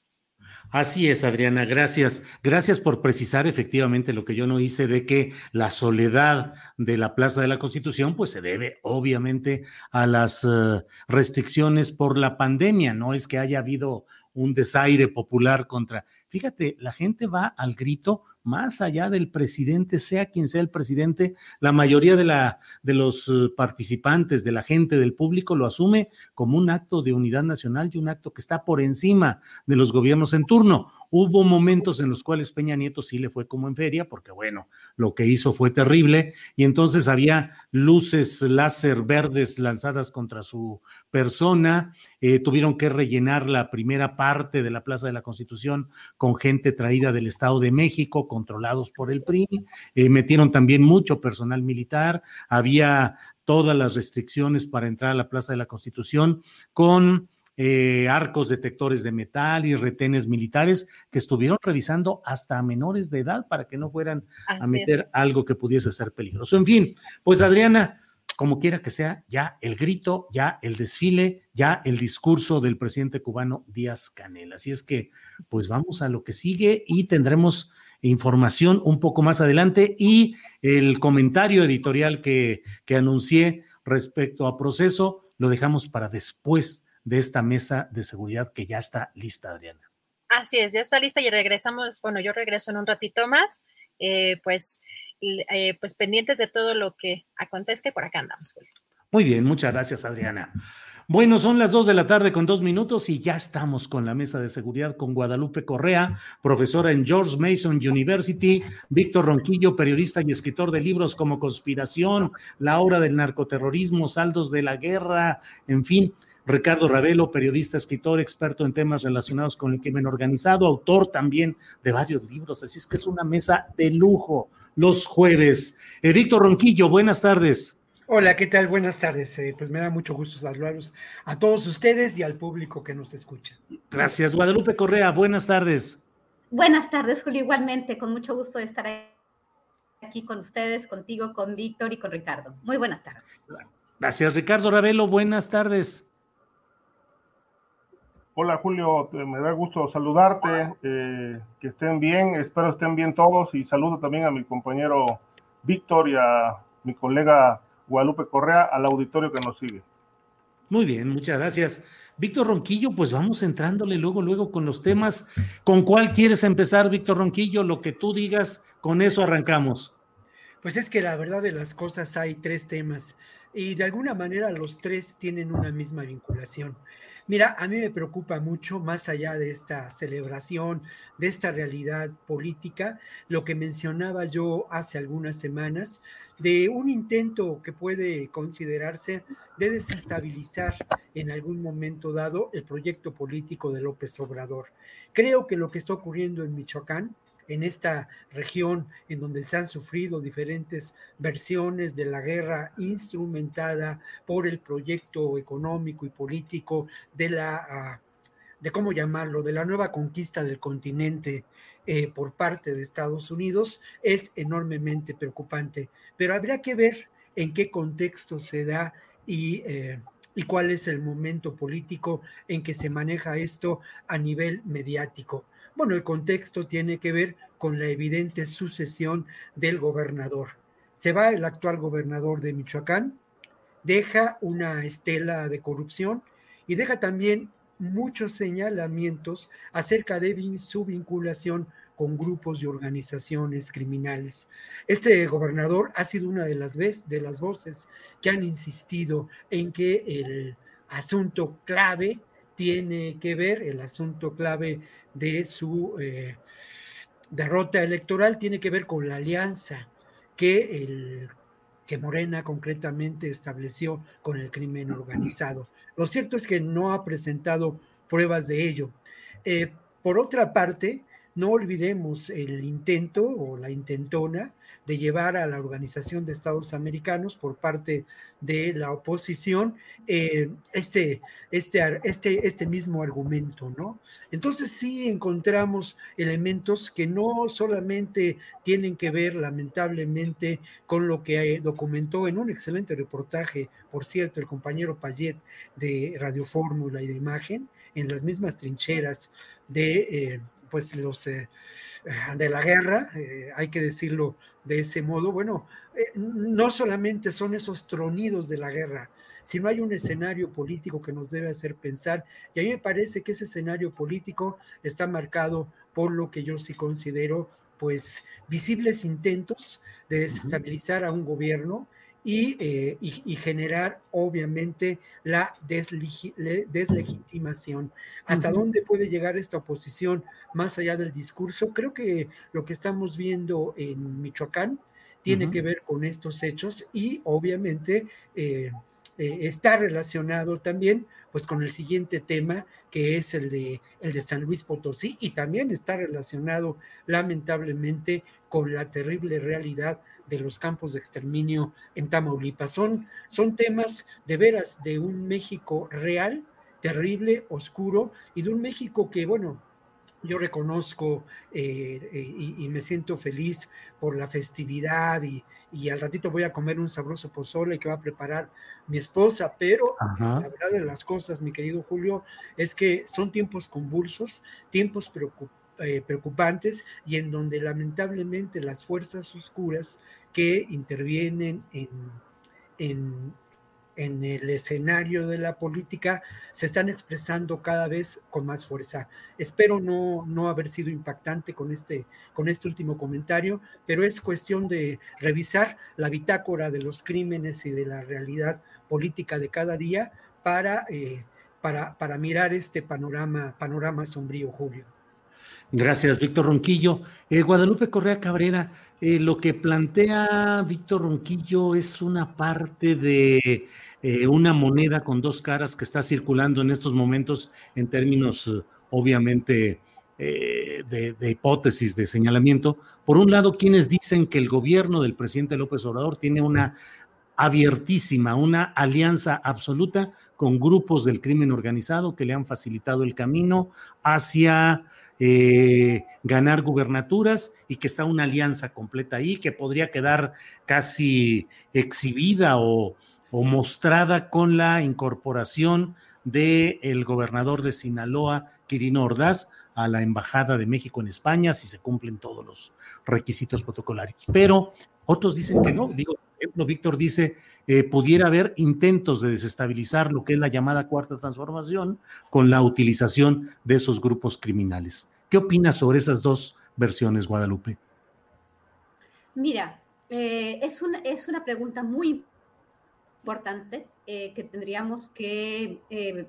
Así es, Adriana, gracias. Gracias por precisar efectivamente lo que yo no hice de que la soledad de la Plaza de la Constitución pues se debe obviamente a las eh, restricciones por la pandemia, no es que haya habido un desaire popular contra. Fíjate, la gente va al grito más allá del presidente, sea quien sea el presidente, la mayoría de, la, de los eh, participantes, de la gente, del público, lo asume como un acto de unidad nacional y un acto que está por encima de los gobiernos en turno. Hubo momentos en los cuales Peña Nieto sí le fue como en feria, porque bueno, lo que hizo fue terrible, y entonces había luces láser verdes lanzadas contra su persona, eh, tuvieron que rellenar la primera parte de la Plaza de la Constitución con gente traída del Estado de México, controlados por el PRI, eh, metieron también mucho personal militar, había todas las restricciones para entrar a la Plaza de la Constitución con eh, arcos detectores de metal y retenes militares que estuvieron revisando hasta a menores de edad para que no fueran a meter algo que pudiese ser peligroso. En fin, pues Adriana, como quiera que sea, ya el grito, ya el desfile, ya el discurso del presidente cubano Díaz Canel. Así es que, pues vamos a lo que sigue y tendremos información un poco más adelante y el comentario editorial que, que anuncié respecto a proceso lo dejamos para después de esta mesa de seguridad que ya está lista, Adriana. Así es, ya está lista y regresamos, bueno, yo regreso en un ratito más, eh, pues, eh, pues pendientes de todo lo que acontezca y por acá andamos, Muy bien, muchas gracias, Adriana. Bueno, son las dos de la tarde con dos minutos y ya estamos con la mesa de seguridad con Guadalupe Correa, profesora en George Mason University, Víctor Ronquillo, periodista y escritor de libros como Conspiración, La hora del narcoterrorismo, Saldos de la guerra, en fin. Ricardo Ravelo, periodista, escritor, experto en temas relacionados con el crimen organizado, autor también de varios libros, así es que es una mesa de lujo los jueves. Eh, Víctor Ronquillo, buenas tardes. Hola, ¿qué tal? Buenas tardes. Eh, pues me da mucho gusto saludarlos a todos ustedes y al público que nos escucha. Gracias. Guadalupe Correa, buenas tardes. Buenas tardes, Julio. Igualmente, con mucho gusto de estar aquí con ustedes, contigo, con Víctor y con Ricardo. Muy buenas tardes. Gracias, Ricardo Ravelo. Buenas tardes. Hola Julio, me da gusto saludarte, eh, que estén bien, espero estén bien todos y saludo también a mi compañero Víctor y a mi colega Guadalupe Correa, al auditorio que nos sigue. Muy bien, muchas gracias. Víctor Ronquillo, pues vamos entrándole luego, luego con los temas. ¿Con cuál quieres empezar, Víctor Ronquillo? Lo que tú digas, con eso arrancamos. Pues es que la verdad de las cosas hay tres temas y de alguna manera los tres tienen una misma vinculación. Mira, a mí me preocupa mucho, más allá de esta celebración, de esta realidad política, lo que mencionaba yo hace algunas semanas, de un intento que puede considerarse de desestabilizar en algún momento dado el proyecto político de López Obrador. Creo que lo que está ocurriendo en Michoacán en esta región en donde se han sufrido diferentes versiones de la guerra instrumentada por el proyecto económico y político de la, ah, de cómo llamarlo, de la nueva conquista del continente eh, por parte de Estados Unidos, es enormemente preocupante. Pero habría que ver en qué contexto se da y... Eh, y cuál es el momento político en que se maneja esto a nivel mediático. Bueno, el contexto tiene que ver con la evidente sucesión del gobernador. Se va el actual gobernador de Michoacán, deja una estela de corrupción y deja también muchos señalamientos acerca de su vinculación con grupos y organizaciones criminales. Este gobernador ha sido una de las, de las voces que han insistido en que el asunto clave tiene que ver, el asunto clave de su eh, derrota electoral tiene que ver con la alianza que, el, que Morena concretamente estableció con el crimen organizado. Lo cierto es que no ha presentado pruebas de ello. Eh, por otra parte, no olvidemos el intento o la intentona de llevar a la Organización de Estados Americanos por parte de la oposición eh, este, este, este, este mismo argumento, ¿no? Entonces sí encontramos elementos que no solamente tienen que ver lamentablemente con lo que documentó en un excelente reportaje, por cierto, el compañero Payet de Radio Fórmula y de Imagen, en las mismas trincheras de... Eh, pues los eh, de la guerra, eh, hay que decirlo de ese modo, bueno, eh, no solamente son esos tronidos de la guerra, sino hay un escenario político que nos debe hacer pensar, y a mí me parece que ese escenario político está marcado por lo que yo sí considero, pues, visibles intentos de desestabilizar a un gobierno, eh, y, generar obviamente la deslegitimación. ¿Hasta dónde puede llegar esta oposición más allá del discurso? Creo que lo que estamos viendo en Michoacán tiene que ver con estos hechos y obviamente eh, eh, está relacionado también pues con el siguiente tema que es el de, el de San Luis Potosí y también está relacionado lamentablemente con la terrible realidad de los campos de exterminio en Tamaulipas. Son, son temas de veras de un México real, terrible, oscuro y de un México que, bueno, yo reconozco eh, eh, y, me siento feliz por la festividad y, al ratito voy a comer un sabroso pozole que va a preparar mi esposa, pero la verdad de las cosas, mi querido Julio, es que son tiempos convulsos, tiempos eh, preocupantes y en donde lamentablemente las fuerzas oscuras que intervienen en, en, en el escenario de la política se están expresando cada vez con más fuerza. Espero no, no haber sido impactante con este, con este último comentario, pero es cuestión de revisar la bitácora de los crímenes y de la realidad política de cada día para, eh, para, para mirar este panorama, panorama sombrío, Julio. Gracias, Víctor Ronquillo. Eh, Guadalupe Correa Cabrera, eh, lo que plantea Víctor Ronquillo es una parte de eh, una moneda con dos caras que está circulando en estos momentos en términos, obviamente, de, de, hipótesis, de señalamiento. Por un lado, quienes dicen que el gobierno del presidente López Obrador tiene una abiertísima, una alianza absoluta con grupos del crimen organizado que le han facilitado el camino hacia eh, ganar gubernaturas y que está una alianza completa ahí que podría quedar casi exhibida o, mostrada con la incorporación del el gobernador de Sinaloa, Quirino Ordaz, a la Embajada de México en España, si se cumplen todos los requisitos protocolarios. Pero otros dicen que no. Digo, Víctor dice, eh, pudiera haber intentos de desestabilizar lo que es la llamada cuarta transformación con la utilización de esos grupos criminales. ¿Qué opinas sobre esas dos versiones, Guadalupe? Mira, eh, es, una, es una pregunta muy importante eh, que tendríamos que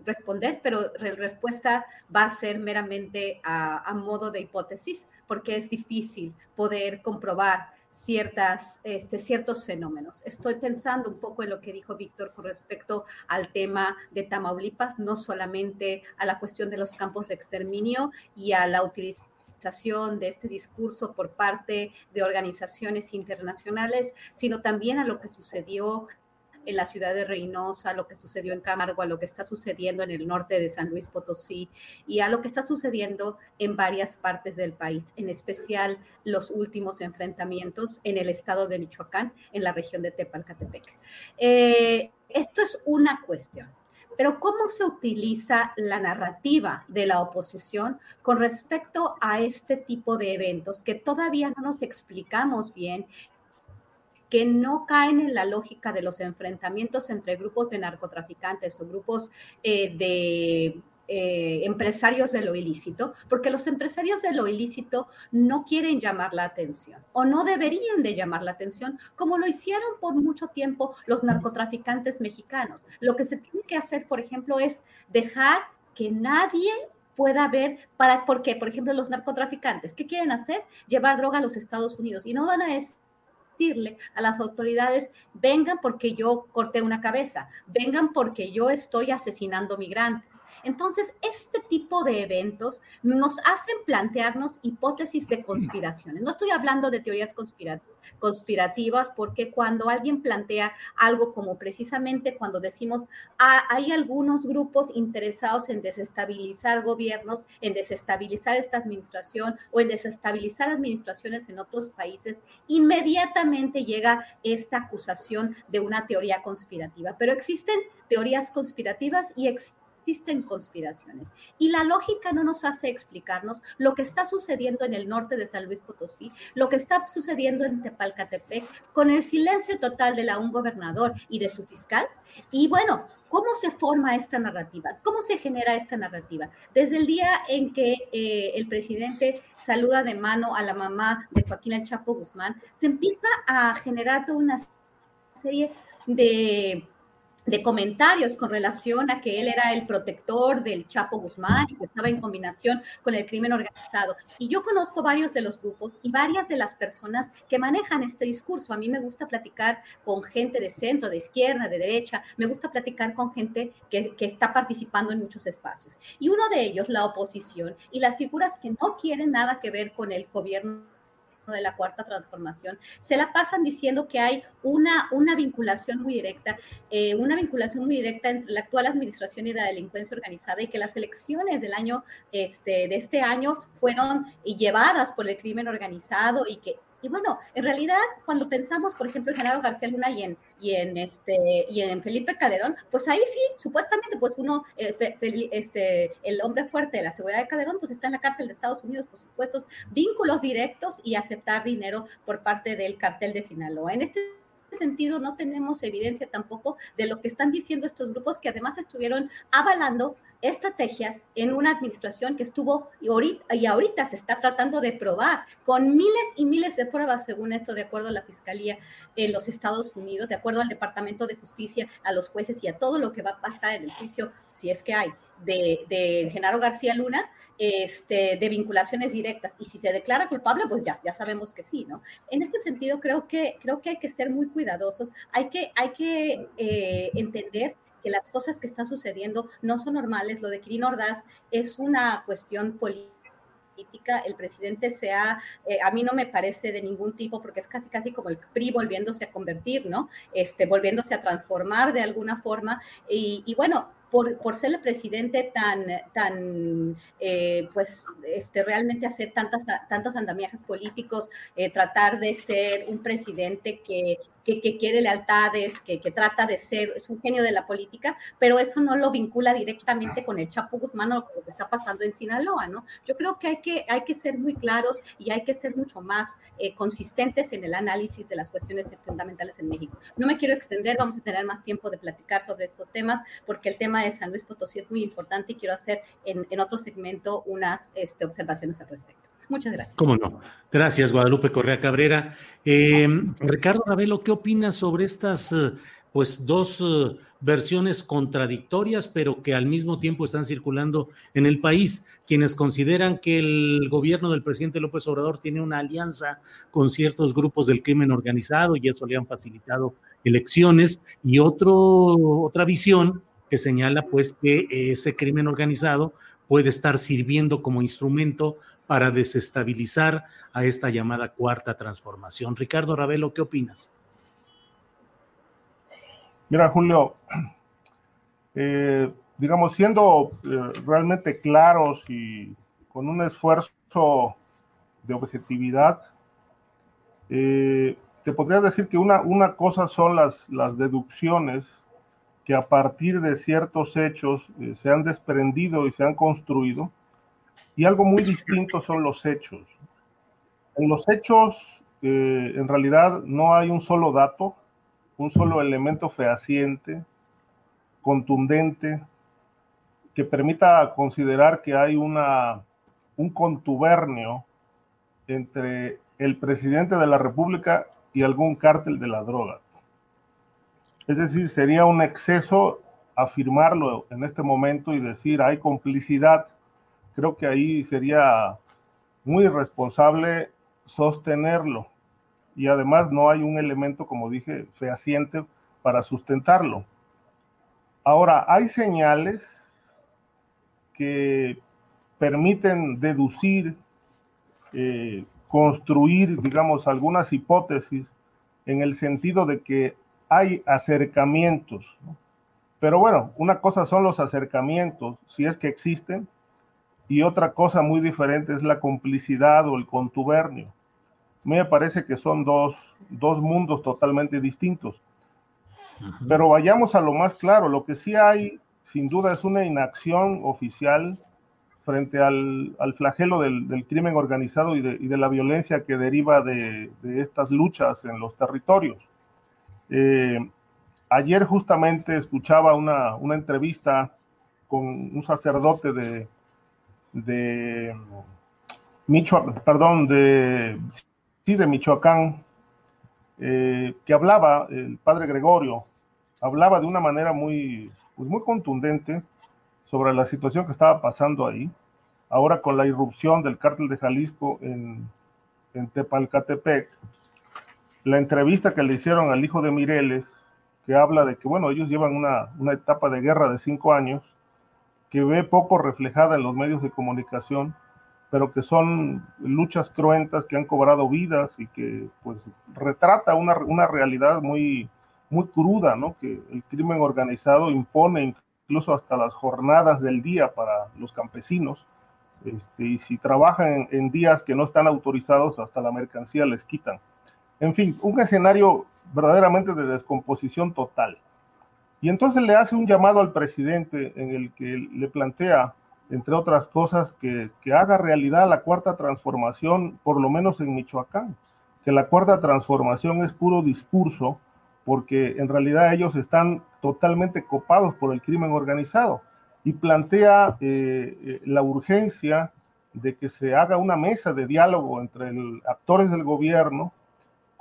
responder, pero la respuesta va a ser meramente a, modo de hipótesis, porque es difícil poder comprobar ciertas, este, ciertos fenómenos. Estoy pensando un poco en lo que dijo Víctor con respecto al tema de Tamaulipas, no solamente a la cuestión de los campos de exterminio y a la utilización de este discurso por parte de organizaciones internacionales, sino también a lo que sucedió en la ciudad de Reynosa, lo que sucedió en Camargo, a lo que está sucediendo en el norte de San Luis Potosí y a lo que está sucediendo en varias partes del país, en especial los últimos enfrentamientos en el estado de Michoacán, en la región de Tepalcatepec. Eh, esto es una cuestión. Pero ¿cómo se utiliza la narrativa de la oposición con respecto a este tipo de eventos que todavía no nos explicamos bien que no caen en la lógica de los enfrentamientos entre grupos de narcotraficantes o grupos eh, de eh, empresarios de lo ilícito, porque los empresarios de lo ilícito no quieren llamar la atención o no deberían de llamar la atención como lo hicieron por mucho tiempo los narcotraficantes mexicanos. Lo que se tiene que hacer, por ejemplo, es dejar que nadie pueda ver para, porque, por ejemplo, los narcotraficantes, ¿qué quieren hacer? Llevar droga a los Estados Unidos y no van a decirle a las autoridades, vengan porque yo corté una cabeza, vengan porque yo estoy asesinando migrantes. Entonces, este tipo de eventos nos hacen plantearnos hipótesis de conspiraciones. No estoy hablando de teorías conspirativas porque cuando alguien plantea algo como precisamente cuando decimos, ah, hay algunos grupos interesados en desestabilizar gobiernos, en desestabilizar esta administración o en desestabilizar administraciones en otros países, inmediatamente llega esta acusación de una teoría conspirativa. Pero existen teorías conspirativas y existen existen conspiraciones. Y la lógica no nos hace explicarnos lo que está sucediendo en el norte de San Luis Potosí, lo que está sucediendo en Tepalcatepec, con el silencio total de la un gobernador y de su fiscal. Y bueno, ¿cómo se forma esta narrativa? ¿Cómo se genera esta narrativa? Desde el día en que eh, el presidente saluda de mano a la mamá de Joaquín El Chapo Guzmán, se empieza a generar toda una serie de de comentarios con relación a que él era el protector del Chapo Guzmán y que estaba en combinación con el crimen organizado. Y yo conozco varios de los grupos y varias de las personas que manejan este discurso. A mí me gusta platicar con gente de centro, de izquierda, de derecha, me gusta platicar con gente que, que está participando en muchos espacios. Y uno de ellos, la oposición y las figuras que no quieren nada que ver con el gobierno de la cuarta transformación, se la pasan diciendo que hay una, una vinculación muy directa, eh, una vinculación muy directa entre la actual administración y la delincuencia organizada y que las elecciones del año, este, de este año fueron llevadas por el crimen organizado y que y bueno, en realidad, cuando pensamos, por ejemplo, en Genaro García Luna y en, y en, este, y en Felipe Calderón, pues ahí sí, supuestamente, pues uno, eh, este, el hombre fuerte de la seguridad de Calderón, pues está en la cárcel de Estados Unidos por supuestos vínculos directos y aceptar dinero por parte del cartel de Sinaloa. En este sentido no tenemos evidencia tampoco de lo que están diciendo estos grupos que además estuvieron avalando estrategias en una administración que estuvo y ahorita, y ahorita se está tratando de probar con miles y miles de pruebas, según esto, de acuerdo a la Fiscalía en los Estados Unidos, de acuerdo al Departamento de Justicia, a los jueces y a todo lo que va a pasar en el juicio, si es que hay, de, Genaro García Luna, este, de vinculaciones directas. Y si se declara culpable, pues ya, ya sabemos que sí, ¿no? En este sentido, creo que, creo que hay que ser muy cuidadosos, hay que, hay que eh, entender que las cosas que están sucediendo no son normales. Lo de Kirin Ordaz es una cuestión política el presidente sea, eh, a mí no me parece de ningún tipo, porque es casi, casi como el PRI volviéndose a convertir, ¿no? Este, volviéndose a transformar de alguna forma. Y bueno, por, ser el presidente tan, tan eh, pues, este, realmente hacer tantas, tantos andamiajes políticos, eh, tratar de ser un presidente que, que, quiere lealtades, que, que, trata de ser, es un genio de la política, pero eso no lo vincula directamente con el Chapo Guzmán o con lo que está pasando en Sinaloa, ¿no? Yo creo que hay que, hay que ser muy claros y hay que ser mucho más eh, consistentes en el análisis de las cuestiones fundamentales en México. No me quiero extender, vamos a tener más tiempo de platicar sobre estos temas, porque el tema de San Luis Potosí es muy importante y quiero hacer en, en otro segmento unas este, observaciones al respecto. Muchas gracias. Cómo no. Gracias, Guadalupe Correa Cabrera. Eh, Ricardo Ravelo, ¿qué opinas sobre estas eh, pues dos eh, versiones contradictorias, pero que al mismo tiempo están circulando en el país. Quienes consideran que el gobierno del presidente López Obrador tiene una alianza con ciertos grupos del crimen organizado y eso le han facilitado elecciones, y otro, otra visión que señala pues que ese crimen organizado puede estar sirviendo como instrumento para desestabilizar a esta llamada cuarta transformación. Ricardo Ravelo, ¿qué opinas? Mira, Julio, (clears throat) eh, digamos, siendo eh, realmente claros y con un esfuerzo de objetividad, eh, te podría decir que una, una cosa son las, las deducciones que a partir de ciertos hechos se han desprendido y se han construido, y algo muy distinto son los hechos. En los hechos, en realidad, no hay un solo dato, un solo elemento fehaciente, contundente, que permita considerar que hay una, un contubernio entre el presidente de la República y algún cártel de la droga. Es decir, sería un exceso afirmarlo en este momento y decir hay complicidad. Creo que ahí sería muy irresponsable sostenerlo y además no hay un elemento, como dije, fehaciente para sustentarlo. Ahora, hay señales que permiten deducir, eh, construir, digamos, algunas hipótesis en el sentido de que hay acercamientos. Pero bueno, una cosa son los acercamientos, si es que existen, y otra cosa muy diferente es la complicidad o el contubernio me parece que son dos, dos mundos totalmente distintos. Pero vayamos a lo más claro, lo que sí hay sin duda es una inacción oficial frente al, al flagelo del, del, crimen organizado y de, y de, la violencia que deriva de, de estas luchas en los territorios. Eh, ayer justamente escuchaba una, una, entrevista con un sacerdote de, de Michoacán, perdón, de sí, de Michoacán, eh, que hablaba, el padre Gregorio, hablaba de una manera muy, pues muy contundente sobre la situación que estaba pasando ahí. Ahora con la irrupción del cártel de Jalisco en, en Tepalcatepec, la entrevista que le hicieron al hijo de Mireles, que habla de que, bueno, ellos llevan una, una etapa de guerra de cinco años, que ve poco reflejada en los medios de comunicación, pero que son luchas cruentas que han cobrado vidas y que pues retrata una, una realidad muy, muy cruda, ¿no? Que el crimen organizado impone incluso hasta las jornadas del día para los campesinos. Este, y si trabajan en, en, días que no están autorizados, hasta la mercancía les quitan. En fin, un escenario verdaderamente de descomposición total. Y entonces le hace un llamado al presidente en el que le plantea entre otras cosas, que, que, haga realidad la cuarta transformación, por lo menos en Michoacán, que la cuarta transformación es puro discurso, porque en realidad ellos están totalmente copados por el crimen organizado y plantea eh, eh la urgencia de que se haga una mesa de diálogo entre el, actores del gobierno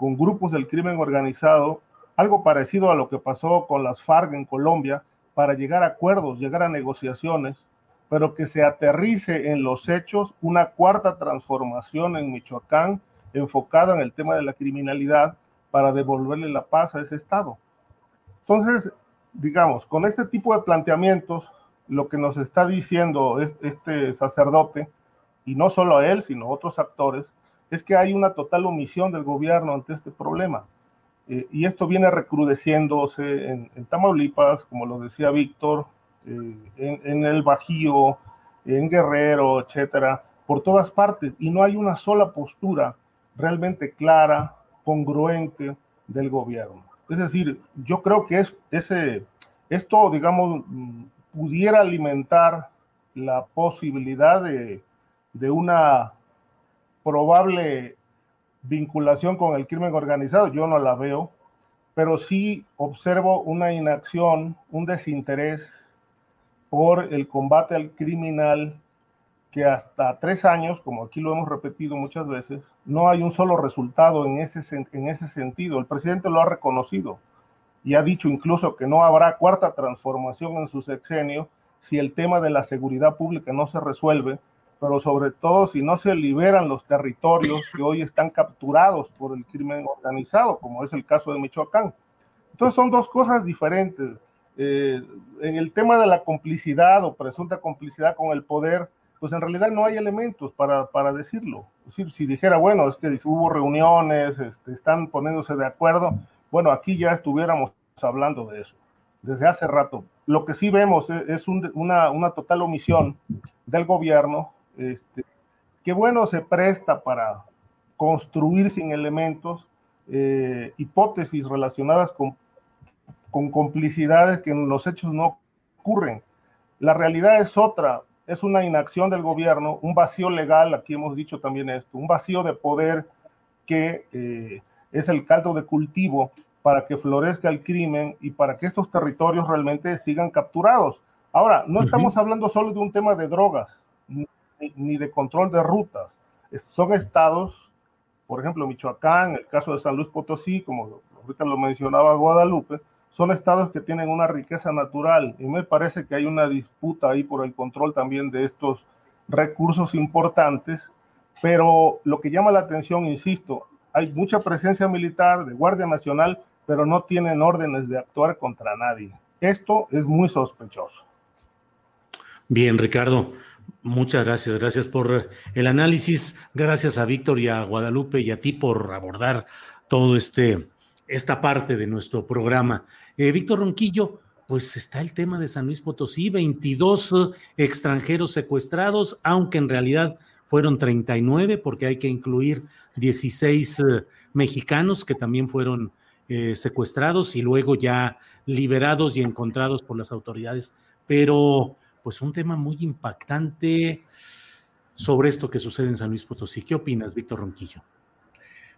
con grupos del crimen organizado, algo parecido a lo que pasó con las FARC en Colombia, para llegar a acuerdos, llegar a negociaciones pero que se aterrice en los hechos una cuarta transformación en Michoacán enfocada en el tema de la criminalidad para devolverle la paz a ese estado. Entonces, digamos, con este tipo de planteamientos, lo que nos está diciendo este sacerdote, y no solo a él, sino a otros actores, es que hay una total omisión del gobierno ante este problema. Eh, y esto viene recrudeciéndose en, Tamaulipas, como lo decía Víctor, eh, en, en, el Bajío, en Guerrero, etcétera, por todas partes, y no hay una sola postura realmente clara, congruente del gobierno. Es decir, yo creo que es, ese, esto, digamos, pudiera alimentar la posibilidad de, de una probable vinculación con el crimen organizado. Yo no la veo, pero sí observo una inacción, un desinterés por el combate al criminal que hasta tres años, como aquí lo hemos repetido muchas veces, no hay un solo resultado en ese, en ese sentido. El presidente lo ha reconocido y ha dicho incluso que no habrá cuarta transformación en su sexenio si el tema de la seguridad pública no se resuelve, pero sobre todo si no se liberan los territorios que hoy están capturados por el crimen organizado, como es el caso de Michoacán. Entonces son dos cosas diferentes eh, en el tema de la complicidad o presunta complicidad con el poder, pues en realidad no hay elementos para, para decirlo. Decir, si dijera, bueno, es que hubo reuniones, este, están poniéndose de acuerdo, bueno, aquí ya estuviéramos hablando de eso desde hace rato. Lo que sí vemos es, una, una, total omisión del gobierno, este, que bueno, se presta para construir sin elementos eh, hipótesis relacionadas con con complicidades que en los hechos no ocurren. La realidad es otra, es una inacción del gobierno, un vacío legal, aquí hemos dicho también esto, un vacío de poder que eh, es el caldo de cultivo para que florezca el crimen y para que estos territorios realmente sigan capturados. Ahora, no estamos hablando solo de un tema de drogas ni, de control de rutas. son estados, por ejemplo, Michoacán, el caso de San Luis Potosí, como ahorita lo mencionaba Guadalupe, son estados que tienen una riqueza natural y me parece que hay una disputa ahí por el control también de estos recursos importantes, pero lo que llama la atención, insisto, hay mucha presencia militar de Guardia Nacional, pero no tienen órdenes de actuar contra nadie. Esto es muy sospechoso. Bien, Ricardo, muchas gracias. Gracias por el análisis. Gracias a Víctor y a Guadalupe y a ti por abordar todo este esta parte de nuestro programa. Eh, Víctor Ronquillo, pues está el tema de San Luis Potosí, 22 eh, extranjeros secuestrados, aunque en realidad fueron 39 porque hay que incluir 16 eh, mexicanos que también fueron secuestrados y luego ya liberados y encontrados por las autoridades. Pero pues un tema muy impactante sobre esto que sucede en San Luis Potosí. ¿Qué opinas, Víctor Ronquillo?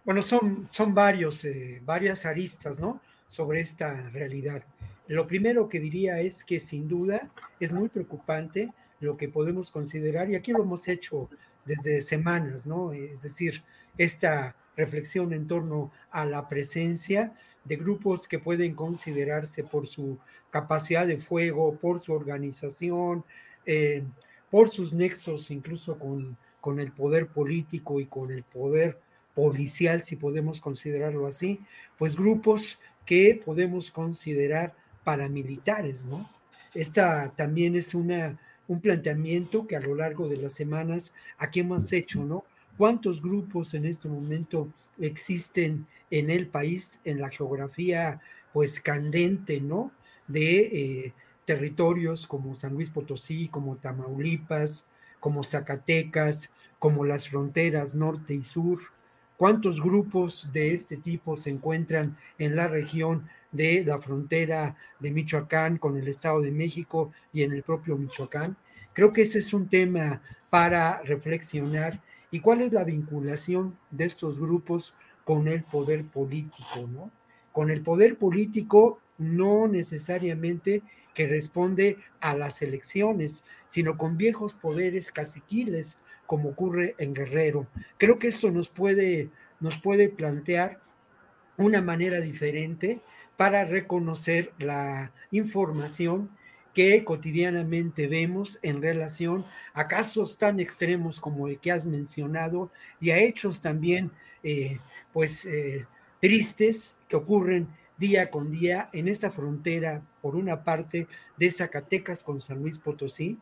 Bueno, son, son varios, eh, varias aristas, ¿no? Sobre esta realidad. Lo primero que diría es que sin duda es muy preocupante lo que podemos considerar, y aquí lo hemos hecho desde semanas, ¿no? Es decir, esta reflexión en torno a la presencia de grupos que pueden considerarse por su capacidad de fuego, por su organización, eh, por sus nexos incluso con, con el poder político y con el poder policial, si podemos considerarlo así, pues grupos que podemos considerar paramilitares, ¿no? Esta también es una, un planteamiento que a lo largo de las semanas aquí hemos hecho, ¿no? ¿Cuántos grupos en este momento existen en el país, en la geografía, pues candente, ¿no? De eh, territorios como San Luis Potosí, como Tamaulipas, como Zacatecas, como las fronteras norte y sur, ¿Cuántos grupos de este tipo se encuentran en la región de la frontera de Michoacán con el Estado de México y en el propio Michoacán? Creo que ese es un tema para reflexionar. ¿Y cuál es la vinculación de estos grupos con el poder político? ¿no? Con el poder político no necesariamente que responde a las elecciones, sino con viejos poderes caciquiles como ocurre en Guerrero. Creo que esto nos puede, nos puede plantear una manera diferente para reconocer la información que cotidianamente vemos en relación a casos tan extremos como el que has mencionado y a hechos también eh, pues eh, tristes que ocurren día con día en esta frontera, por una parte de Zacatecas con San Luis Potosí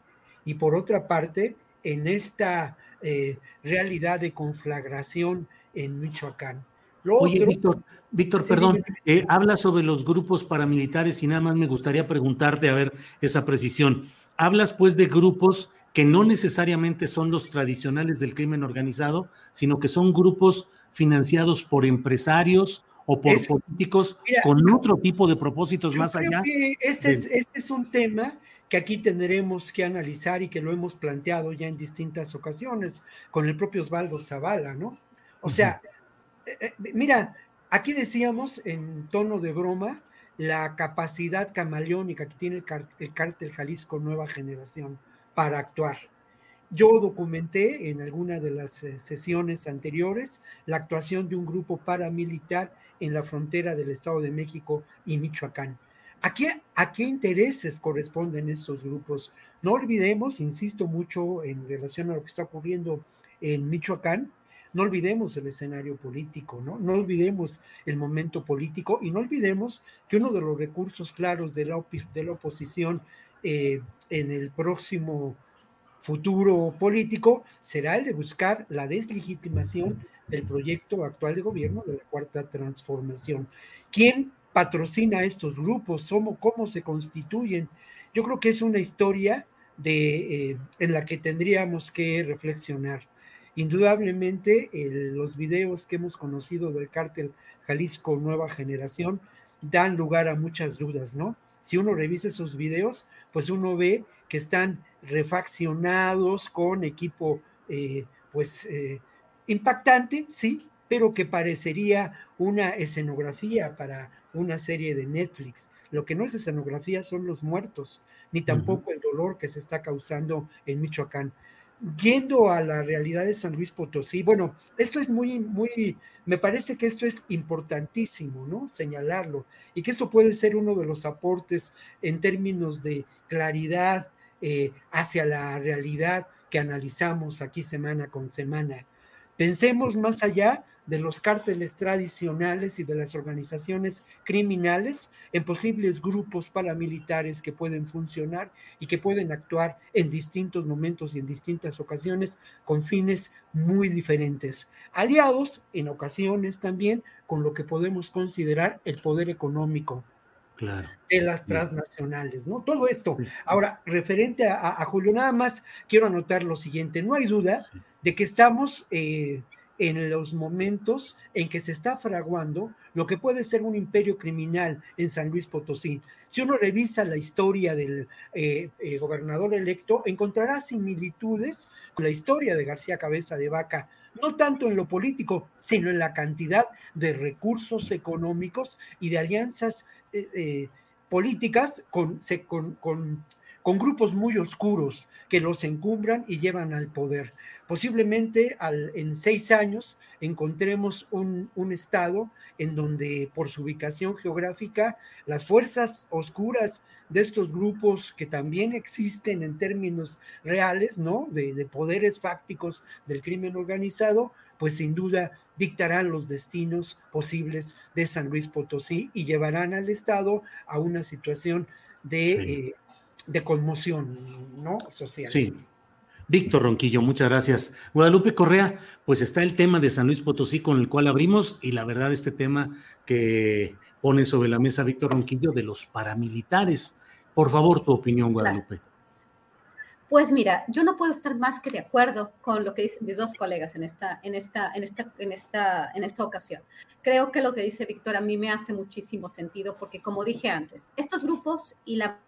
y por otra parte en esta eh, realidad de conflagración en Michoacán. Oye, Víctor, Víctor, perdón, eh, habla sobre los grupos paramilitares y nada más me gustaría preguntarte, a ver, esa precisión. Hablas pues de grupos que no necesariamente son los tradicionales del crimen organizado, sino que son grupos financiados por empresarios o por políticos con otro tipo de propósitos más allá. este, es, este es un tema que aquí tendremos que analizar y que lo hemos planteado ya en distintas ocasiones con el propio Osvaldo Zavala, ¿no? O sea, eh, eh, mira, aquí decíamos en tono de broma la capacidad camaleónica que tiene el, el cártel Jalisco Nueva Generación para actuar. Yo documenté en alguna de las eh, sesiones anteriores la actuación de un grupo paramilitar en la frontera del Estado de México y Michoacán. ¿A qué, ¿A qué intereses corresponden estos grupos? No olvidemos, insisto mucho en relación a lo que está ocurriendo en Michoacán, no olvidemos el escenario político, ¿no? No olvidemos el momento político y no olvidemos que uno de los recursos claros de la, de la oposición eh, en el próximo futuro político será el de buscar la deslegitimación del proyecto actual de gobierno de la Cuarta Transformación. ¿Quién patrocina estos grupos? ¿Cómo, se constituyen? Yo creo que es una historia de, eh, en la que tendríamos que reflexionar. Indudablemente, los videos que hemos conocido del cártel Jalisco Nueva Generación dan lugar a muchas dudas, ¿no? Si uno revisa esos videos, pues uno ve que están refaccionados con equipo, eh, pues, eh, impactante, sí, pero que parecería una escenografía para una serie de Netflix. Lo que no es escenografía son los muertos, ni tampoco el dolor que se está causando en Michoacán. Yendo a la realidad de San Luis Potosí, bueno, esto es muy, muy, me parece que esto es importantísimo, ¿no? Señalarlo, y que esto puede ser uno de los aportes en términos de claridad eh, hacia la realidad que analizamos aquí semana con semana. Pensemos más allá de los cárteles tradicionales y de las organizaciones criminales en posibles grupos paramilitares que pueden funcionar y que pueden actuar en distintos momentos y en distintas ocasiones con fines muy diferentes, aliados en ocasiones también con lo que podemos considerar el poder económico de las transnacionales, ¿no? Todo esto. Ahora, referente a, Julio, nada más quiero anotar lo siguiente, no hay duda de que estamos... Eh, en los momentos en que se está fraguando lo que puede ser un imperio criminal en San Luis Potosí. Si uno revisa la historia del eh, eh, gobernador electo, encontrará similitudes con la historia de García Cabeza de Vaca, no tanto en lo político, sino en la cantidad de recursos económicos y de alianzas eh, políticas con, con, con grupos muy oscuros que los encumbran y llevan al poder. Posiblemente en seis años encontremos un, estado en donde por su ubicación geográfica las fuerzas oscuras de estos grupos que también existen en términos reales, ¿no? De, de, poderes fácticos del crimen organizado, pues sin duda dictarán los destinos posibles de San Luis Potosí y llevarán al Estado a una situación de, eh, de conmoción, ¿no? Social. Sí. Víctor Ronquillo, muchas gracias. Guadalupe Correa, pues está el tema de San Luis Potosí con el cual abrimos y la verdad este tema que pone sobre la mesa Víctor Ronquillo de los paramilitares. Por favor, tu opinión, Guadalupe. Pues mira, yo no puedo estar más que de acuerdo con lo que dicen mis dos colegas en esta, en esta, en esta, en esta, en esta ocasión. Creo que lo que dice Víctor a mí me hace muchísimo sentido porque, como dije antes, estos grupos y la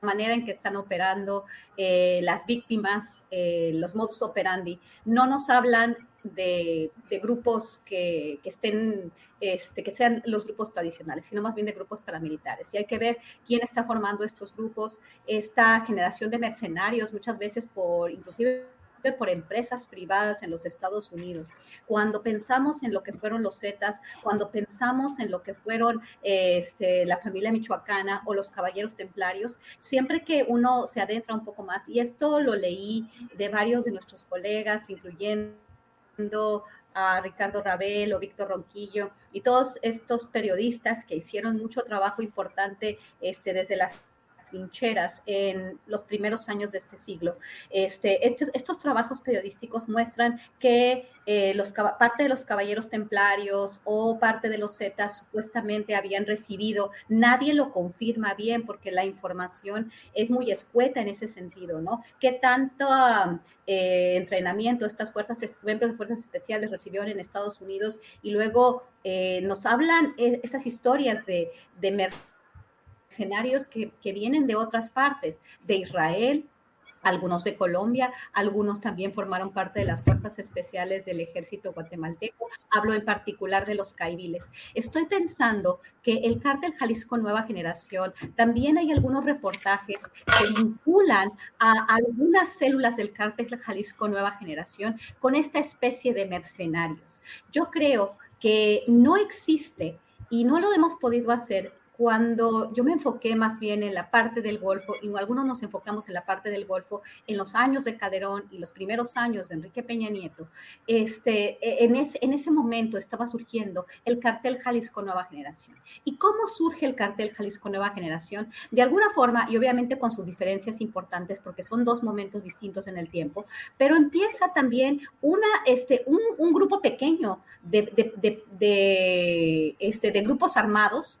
manera en que están operando eh, las víctimas, eh, los modus operandi, no nos hablan de, grupos que, estén, este, que sean los grupos tradicionales, sino más bien de grupos paramilitares. Y hay que ver quién está formando estos grupos, esta generación de mercenarios, muchas veces por inclusive por empresas privadas en los Estados Unidos. Cuando pensamos en lo que fueron los Zetas, cuando pensamos en lo que fueron este, la familia michoacana o los caballeros templarios, siempre que uno se adentra un poco más, y esto lo leí de varios de nuestros colegas, incluyendo a Ricardo Rabel o Víctor Ronquillo y todos estos periodistas que hicieron mucho trabajo importante este, desde las trincheras en los primeros años de este siglo. Este, estos trabajos periodísticos muestran que eh, los, parte de los caballeros templarios o parte de los zetas supuestamente habían recibido, nadie lo confirma bien porque la información es muy escueta en ese sentido, ¿no? ¿Qué tanto eh, entrenamiento estas fuerzas, miembros de fuerzas especiales recibieron en Estados Unidos y luego eh, nos hablan esas historias de, de escenarios que, vienen de otras partes, de Israel, algunos de Colombia, algunos también formaron parte de las fuerzas especiales del ejército guatemalteco. Hablo en particular de los caibiles. Estoy pensando que el cártel Jalisco Nueva Generación, también hay algunos reportajes que vinculan a algunas células del cártel Jalisco Nueva Generación con esta especie de mercenarios. Yo creo que no existe y no lo hemos podido hacer cuando yo me enfoqué más bien en la parte del Golfo, y algunos nos enfocamos en la parte del Golfo, en los años de Calderón y los primeros años de Enrique Peña Nieto, este, e, en, en ese momento estaba surgiendo el cartel Jalisco Nueva Generación. ¿Y cómo surge el cartel Jalisco Nueva Generación? De alguna forma, y obviamente con sus diferencias importantes, porque son dos momentos distintos en el tiempo, pero empieza también una, este, un, un grupo pequeño de, de, de, de, este, de grupos armados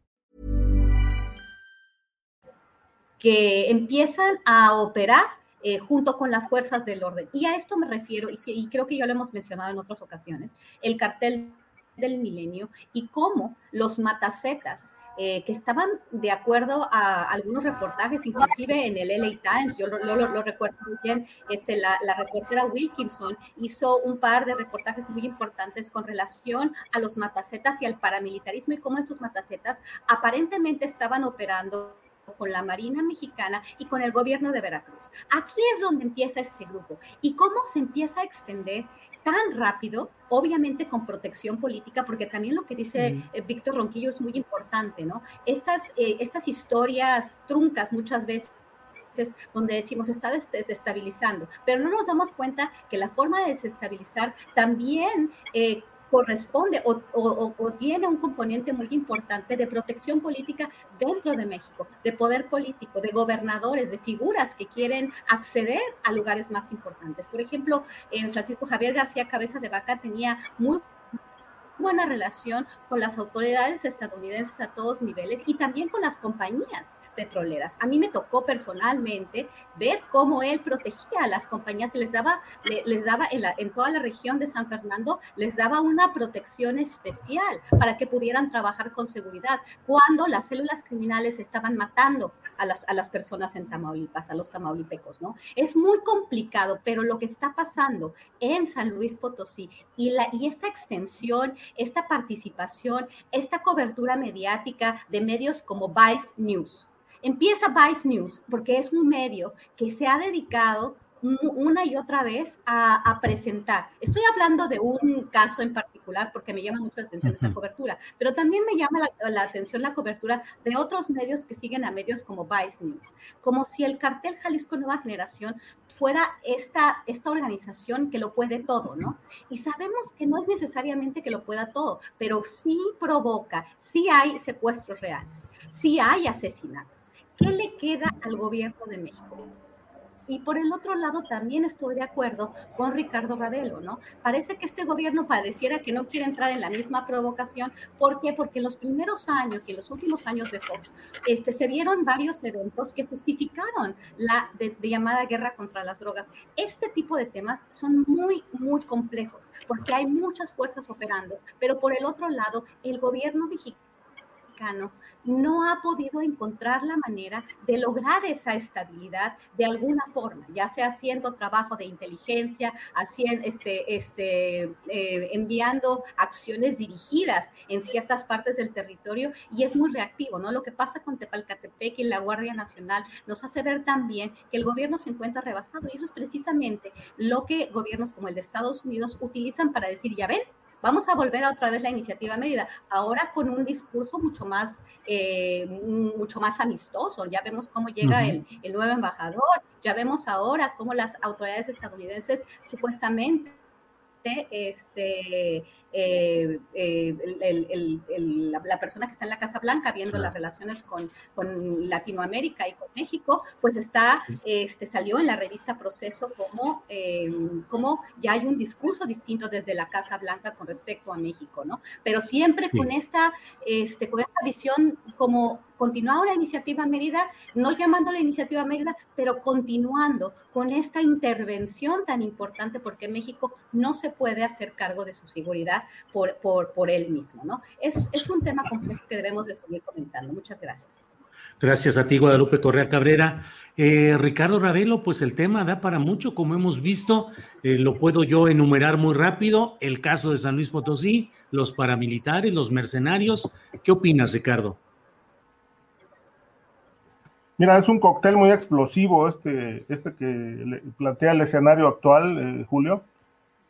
Que empiezan a operar eh, junto con las fuerzas del orden. Y a esto me refiero, y, y creo que ya lo hemos mencionado en otras ocasiones, el cartel del milenio y cómo los matacetas eh, que estaban de acuerdo a algunos reportajes, inclusive en el LA Times, yo lo recuerdo muy bien, este, la, la, reportera Wilkinson hizo un par de reportajes muy importantes con relación a los matacetas y al paramilitarismo y cómo estos matacetas aparentemente estaban operando con la Marina Mexicana y con el gobierno de Veracruz. Aquí es donde empieza este grupo y cómo se empieza a extender tan rápido, obviamente con protección política, porque también lo que dice uh -huh. Víctor Ronquillo es muy importante, ¿no? Estas, eh, estas historias truncas muchas veces donde decimos está desestabilizando, pero no nos damos cuenta que la forma de desestabilizar también eh, corresponde o, o, tiene un componente muy importante de protección política dentro de México, de poder político, de gobernadores, de figuras que quieren acceder a lugares más importantes. Por ejemplo, eh, Francisco Javier García Cabeza de Vaca tenía muy buena relación con las autoridades estadounidenses a todos niveles y también con las compañías petroleras. A mí me tocó personalmente ver cómo él protegía a las compañías les daba, les daba en, la, en toda la región de San Fernando, les daba una protección especial para que pudieran trabajar con seguridad cuando las células criminales estaban matando a las, a las personas en Tamaulipas, a los tamaulipecos, ¿no? Es muy complicado, pero lo que está pasando en San Luis Potosí y, la, y esta extensión esta participación, esta cobertura mediática de medios como Vice News. Empieza Vice News porque es un medio que se ha dedicado una y otra vez a, a, presentar. Estoy hablando de un caso en particular porque me llama mucho la atención uh -huh. esa cobertura, pero también me llama la, la, atención la cobertura de otros medios que siguen a medios como Vice News, como si el cartel Jalisco Nueva Generación fuera esta, esta organización que lo puede todo, ¿no? Y sabemos que no es necesariamente que lo pueda todo, pero sí provoca, sí hay secuestros reales, sí hay asesinatos. ¿Qué le queda al gobierno de México? Y por el otro lado, también estoy de acuerdo con Ricardo Ravelo, ¿no? Parece que este gobierno pareciera que no quiere entrar en la misma provocación. ¿Por qué? Porque en los primeros años y en los últimos años de Fox este, se dieron varios eventos que justificaron la llamada guerra contra las drogas. Este tipo de temas son muy, muy complejos porque hay muchas fuerzas operando, pero por el otro lado, el gobierno mexicano no ha podido encontrar la manera de lograr esa estabilidad de alguna forma, ya sea haciendo trabajo de inteligencia, haciendo, este, este, eh, enviando acciones dirigidas en ciertas partes del territorio y es muy reactivo, ¿no? Lo que pasa con Tepalcatepec y la Guardia Nacional nos hace ver también que el gobierno se encuentra rebasado y eso es precisamente lo que gobiernos como el de Estados Unidos utilizan para decir, ya ven, Vamos a volver a otra vez la iniciativa Mérida, ahora con un discurso mucho más, eh, mucho más amistoso. Ya vemos cómo llega uh -huh. el, el nuevo embajador, ya vemos ahora cómo las autoridades estadounidenses supuestamente este, eh, eh, la, persona que está en la Casa Blanca viendo las relaciones con, con, Latinoamérica y con México, pues está, este, salió en la revista Proceso como, em, como ya hay un discurso distinto desde la Casa Blanca con respecto a México, ¿no? Pero siempre con, esta, este, con esta visión como continuar la iniciativa Mérida, no llamando la iniciativa Mérida, pero continuando con esta intervención tan importante porque México no se puede hacer cargo de su seguridad por, por, por él mismo, ¿no? Es, es un tema complejo que debemos de seguir comentando. Muchas gracias. Gracias a ti, Guadalupe Correa Cabrera. Eh, Ricardo Ravelo, pues el tema da para mucho, como hemos visto, eh, lo puedo yo enumerar muy rápido, el caso de San Luis Potosí, los paramilitares, los mercenarios. ¿Qué opinas, Ricardo? Mira, es un cóctel muy explosivo este, este que plantea el escenario actual, eh, Julio,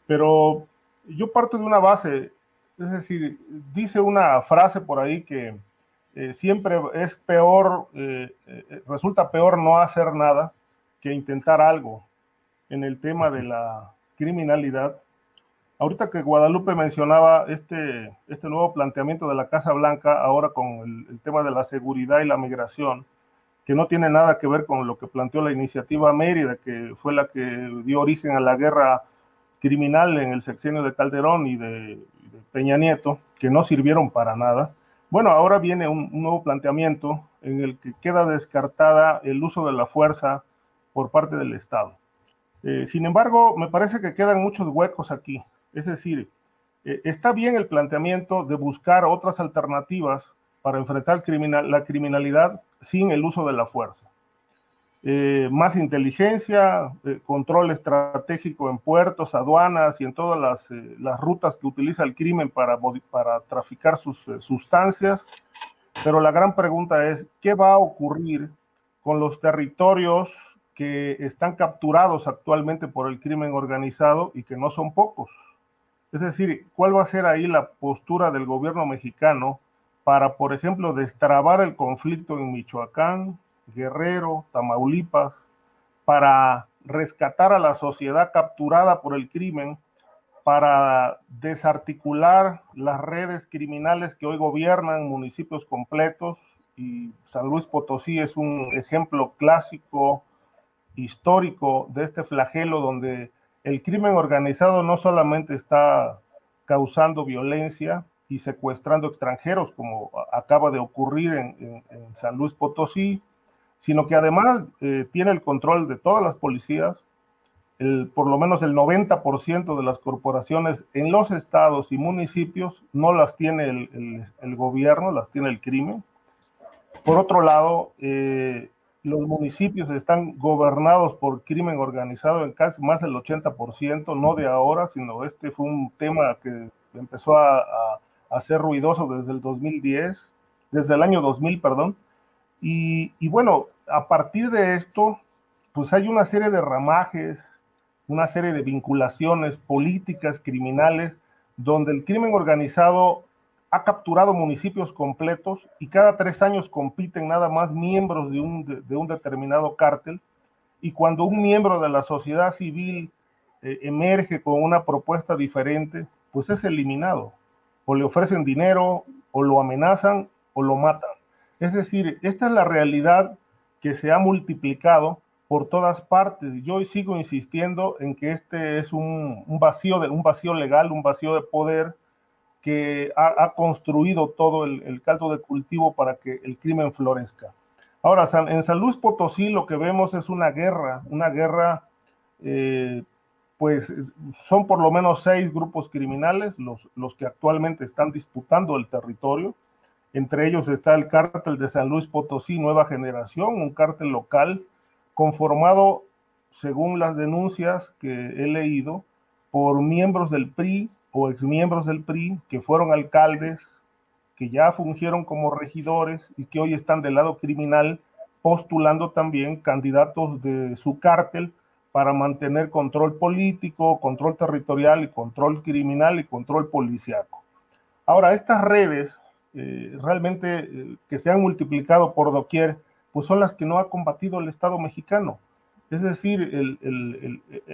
pero yo parto de una base, es decir, dice una frase por ahí que eh, siempre es peor, eh, resulta peor no hacer nada que intentar algo en el tema de la criminalidad. Ahorita que Guadalupe mencionaba este, este nuevo planteamiento de la Casa Blanca, ahora con el, el tema de la seguridad y la migración, que no tiene nada que ver con lo que planteó la iniciativa Mérida, que fue la que dio origen a la guerra criminal en el sexenio de Calderón y de, Peña Nieto, que no sirvieron para nada. Bueno, ahora viene un, nuevo planteamiento en el que queda descartada el uso de la fuerza por parte del Estado. Eh, sin embargo, me parece que quedan muchos huecos aquí. Es decir, eh, está bien el planteamiento de buscar otras alternativas para enfrentar la criminalidad sin el uso de la fuerza. Eh, más inteligencia, eh, control estratégico en puertos, aduanas y en todas las, eh, rutas que utiliza el crimen para, para traficar sus sustancias. Pero la gran pregunta es, ¿qué va a ocurrir con los territorios que están capturados actualmente por el crimen organizado y que no son pocos? Es decir, ¿cuál va a ser ahí la postura del gobierno mexicano para, por ejemplo, destrabar el conflicto en Michoacán, Guerrero, Tamaulipas, para rescatar a la sociedad capturada por el crimen, para desarticular las redes criminales que hoy gobiernan municipios completos. Y San Luis Potosí es un ejemplo clásico, histórico de este flagelo donde el crimen organizado no solamente está causando violencia, y secuestrando extranjeros, como acaba de ocurrir en, San Luis Potosí, sino que además eh, tiene el control de todas las policías, por lo menos el 90% de las corporaciones en los estados y municipios no las tiene el, gobierno, las tiene el crimen. Por otro lado, eh, los municipios están gobernados por crimen organizado en casi más del 80%, no de ahora, sino este fue un tema que empezó a a ser ruidoso desde el 2010, desde el año 2000, perdón. Y, bueno, a partir de esto, pues hay una serie de ramajes, una serie de vinculaciones políticas, criminales, donde el crimen organizado ha capturado municipios completos y cada tres años compiten nada más miembros de un, de, un determinado cártel. Y cuando un miembro de la sociedad civil eh, emerge con una propuesta diferente, pues es eliminado o le ofrecen dinero, o lo amenazan, o lo matan. Es decir, esta es la realidad que se ha multiplicado por todas partes. Yo sigo insistiendo en que este es un, vacío, de, un vacío legal, un vacío de poder que ha, construido todo el, caldo de cultivo para que el crimen florezca. Ahora, en San Luis Potosí lo que vemos es una guerra, una guerra eh, pues son por lo menos seis grupos criminales los, los que actualmente están disputando el territorio. Entre ellos está el cártel de San Luis Potosí Nueva Generación, un cártel local conformado, según las denuncias que he leído, por miembros del PRI o exmiembros del PRI que fueron alcaldes, que ya fungieron como regidores y que hoy están del lado criminal postulando también candidatos de su cártel para mantener control político, control territorial y control criminal y control policiaco. Ahora, estas redes eh, realmente eh, que se han multiplicado por doquier, pues son las que no ha combatido el Estado mexicano. Es decir,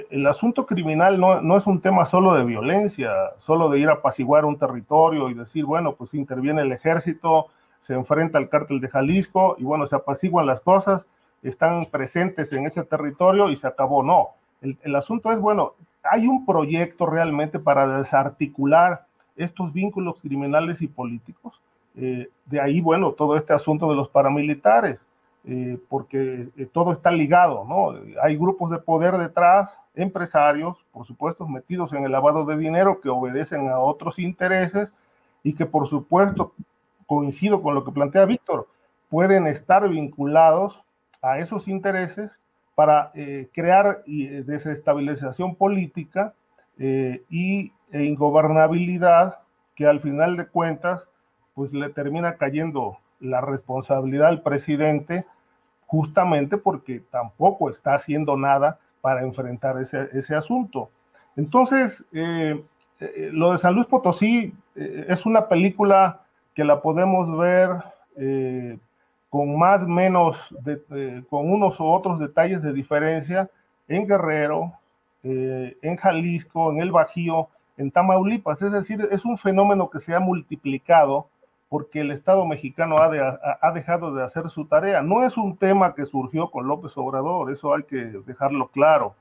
el, asunto criminal no, no, es un tema solo de violencia, solo de ir a apaciguar un territorio y decir, bueno, pues interviene el ejército, se enfrenta al cártel de Jalisco y bueno, se apaciguan las cosas, están presentes en ese territorio y se acabó. No, el, asunto es, bueno, hay un proyecto realmente para desarticular estos vínculos criminales y políticos. Eh, de ahí, bueno, todo este asunto de los paramilitares, eh, porque eh, todo está ligado, ¿no? Hay grupos de poder detrás, empresarios, por supuesto, metidos en el lavado de dinero que obedecen a otros intereses y que, por supuesto, coincido con lo que plantea Víctor, pueden estar vinculados a esos intereses para crear desestabilización política y e ingobernabilidad que al final de cuentas pues le termina cayendo la responsabilidad al presidente justamente porque tampoco está haciendo nada para enfrentar ese, asunto. Entonces, eh, eh, lo de San Luis Potosí eh, es una película que la podemos ver con más o menos, con unos u otros detalles de diferencia en Guerrero, en Jalisco, en el Bajío, en Tamaulipas. Es decir, es un fenómeno que se ha multiplicado porque el Estado mexicano ha, ha, dejado de hacer su tarea. No es un tema que surgió con López Obrador, eso hay que dejarlo claro.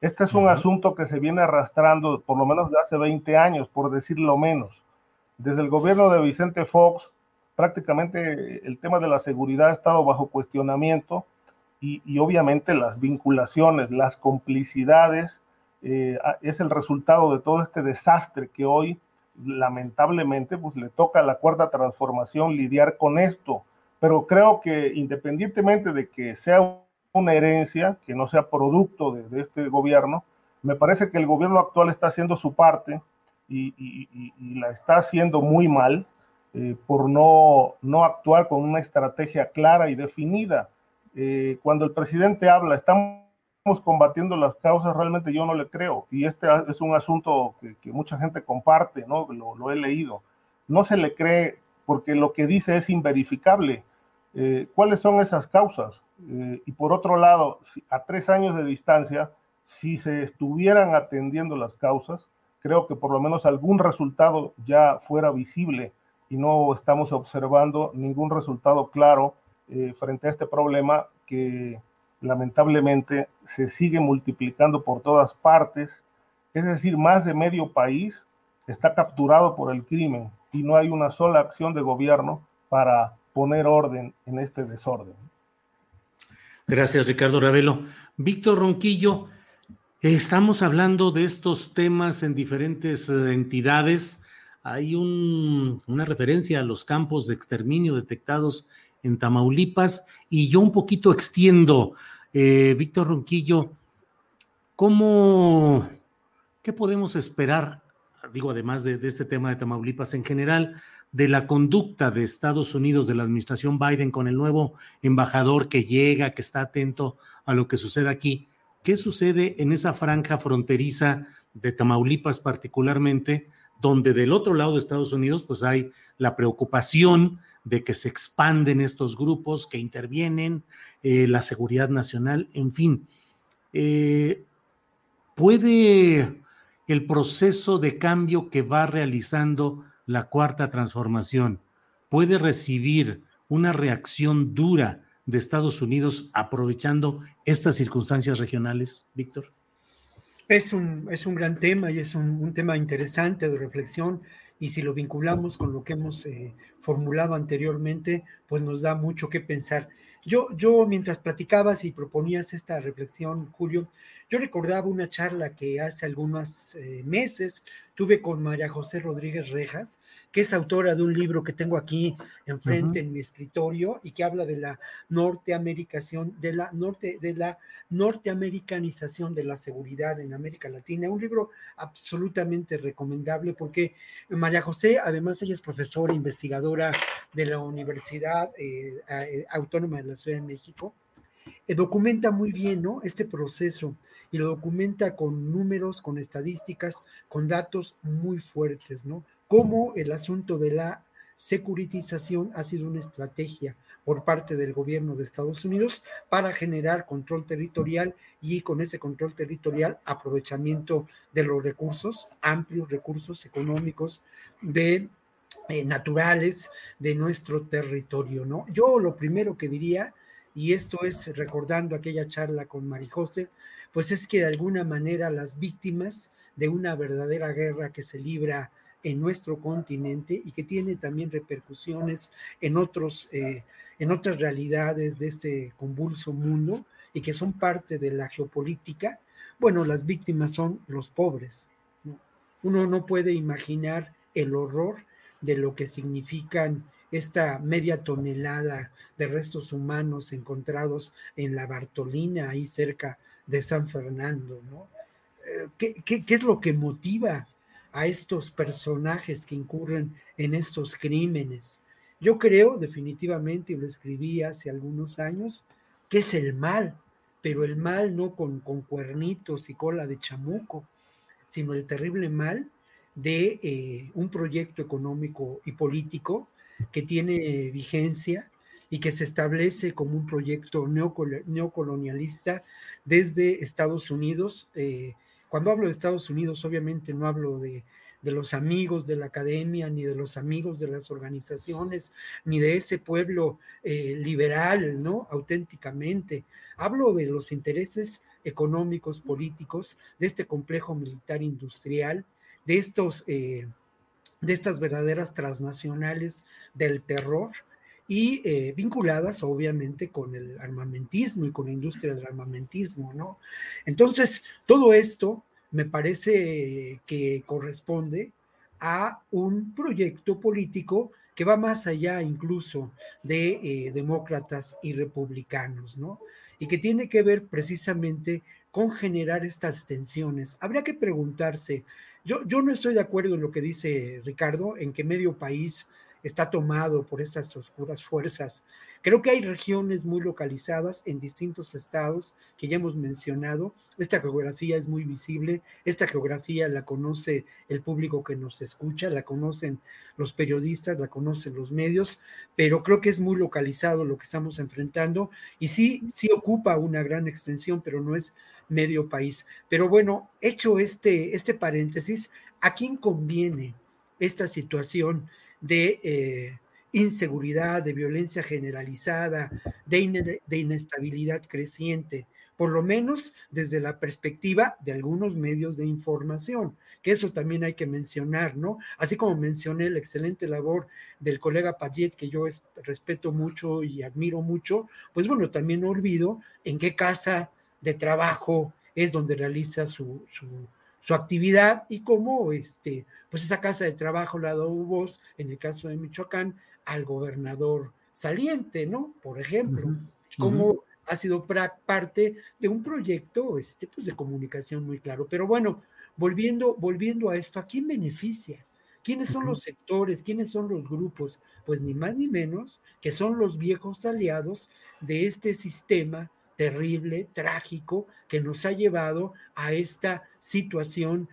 Este es un asunto que se viene arrastrando por lo menos de hace 20 años, por decirlo menos. Desde el gobierno de Vicente Fox, prácticamente el tema de la seguridad ha estado bajo cuestionamiento y, y obviamente las vinculaciones, las complicidades, eh, es el resultado de todo este desastre que hoy lamentablemente, pues le toca a la cuarta transformación lidiar con esto. Pero creo que independientemente de que sea una herencia, que no sea producto de, este gobierno, me parece que el gobierno actual está haciendo su parte y, la está haciendo muy mal eh, por no, no actuar con una estrategia clara y definida. Eh, cuando el presidente habla, estamos combatiendo las causas, realmente yo no le creo. Y este es un asunto que, mucha gente comparte, ¿no? Lo, he leído. No se le cree porque lo que dice es inverificable. Eh, ¿Cuáles son esas causas? Eh, y por otro lado, a tres años de distancia, si se estuvieran atendiendo las causas, creo que por lo menos algún resultado ya fuera visible y no estamos observando ningún resultado claro eh, frente a este problema que lamentablemente se sigue multiplicando por todas partes, es decir, más de medio país está capturado por el crimen y no hay una sola acción de gobierno para poner orden en este desorden. Gracias, Ricardo Ravelo. Víctor Ronquillo, estamos hablando de estos temas en diferentes eh, entidades. Hay una referencia a los campos de exterminio detectados en Tamaulipas y yo un poquito extiendo eh, Víctor Ronquillo, ¿cómo, qué podemos esperar, digo, además de, este tema de Tamaulipas en general, de la conducta de Estados Unidos, de la administración Biden con el nuevo embajador que llega, que está atento a lo que sucede aquí? ¿Qué sucede en esa franja fronteriza de Tamaulipas particularmente, donde del otro lado de Estados Unidos pues hay la preocupación de que se expanden estos grupos, que intervienen, eh, la seguridad nacional, en fin. Eh, ¿Puede el proceso de cambio que va realizando la cuarta transformación, puede recibir una reacción dura de Estados Unidos aprovechando estas circunstancias regionales, Víctor? Es un, es un gran tema y es un tema interesante de reflexión y si lo vinculamos con lo que hemos eh, formulado anteriormente, pues nos da mucho que pensar. Yo, yo mientras platicabas y proponías esta reflexión, Julio, yo recordaba una charla que hace algunos eh, meses tuve con María José Rodríguez Rejas, que es autora de un libro que tengo aquí enfrente en mi escritorio y que habla de la norteamericación, de la norte, de la norteamericanización de la seguridad en América Latina. Un libro absolutamente recomendable porque María José, además ella es profesora, investigadora de la Universidad eh, eh, Autónoma de la Ciudad de México, documenta muy bien ¿no? este proceso y lo documenta con números, con estadísticas, con datos muy fuertes, ¿no? Cómo el asunto de la securitización ha sido una estrategia por parte del gobierno de Estados Unidos para generar control territorial y con ese control territorial aprovechamiento de los recursos, amplios recursos económicos de eh, naturales de nuestro territorio, ¿no? Yo lo primero que diría, y esto es recordando aquella charla con Marijose, pues es que de alguna manera las víctimas de una verdadera guerra que se libra en nuestro continente y que tiene también repercusiones en otros eh, en otras realidades de este convulso mundo y que son parte de la geopolítica, bueno, las víctimas son los pobres. Uno no puede imaginar el horror de lo que significan esta media tonelada de restos humanos encontrados en la Bartolina, ahí cerca de San Fernando, ¿no? Eh, ¿Qué, es lo que motiva a estos personajes que incurren en estos crímenes? Yo creo definitivamente, y lo escribí hace algunos años, que es el mal, pero el mal no con, con cuernitos y cola de chamuco, sino el terrible mal de eh, un proyecto económico y político que tiene vigencia y que se establece como un proyecto neocolonialista desde Estados Unidos. Eh, cuando hablo de Estados Unidos, obviamente no hablo de, los amigos de la academia, ni de los amigos de las organizaciones, ni de ese pueblo eh, liberal, ¿no? Auténticamente. Hablo de los intereses económicos, políticos, de este complejo militar industrial, de estos, eh, de estas verdaderas transnacionales del terror y eh, vinculadas obviamente con el armamentismo y con la industria del armamentismo, ¿no? Entonces, todo esto me parece que corresponde a un proyecto político que va más allá incluso de eh, demócratas y republicanos, ¿no? Y que tiene que ver precisamente con generar estas tensiones. Habría que preguntarse, yo, yo no estoy de acuerdo en lo que dice Ricardo, en que medio país está tomado por estas oscuras fuerzas. Creo que hay regiones muy localizadas en distintos estados que ya hemos mencionado. Esta geografía es muy visible, esta geografía la conoce el público que nos escucha, la conocen los periodistas, la conocen los medios, pero creo que es muy localizado lo que estamos enfrentando y sí, sí ocupa una gran extensión, pero no es medio país. Pero bueno, hecho este, este paréntesis, ¿a quién conviene esta situación? De eh, inseguridad, de violencia generalizada, de, inestabilidad creciente, por lo menos desde la perspectiva de algunos medios de información, que eso también hay que mencionar, ¿no? Así como mencioné la excelente labor del colega Payet, que yo respeto mucho y admiro mucho, pues bueno, también no olvido en qué casa de trabajo es donde realiza su, su su actividad y cómo este, pues esa casa de trabajo la dado voz, en el caso de Michoacán, al gobernador saliente, ¿no? Por ejemplo, cómo ha sido parte de un proyecto este, pues de comunicación muy claro. Pero bueno, volviendo, volviendo a esto, ¿a quién beneficia? ¿Quiénes son los sectores? ¿Quiénes son los grupos? Pues ni más ni menos que son los viejos aliados de este sistema terrible, trágico, que nos ha llevado a esta situación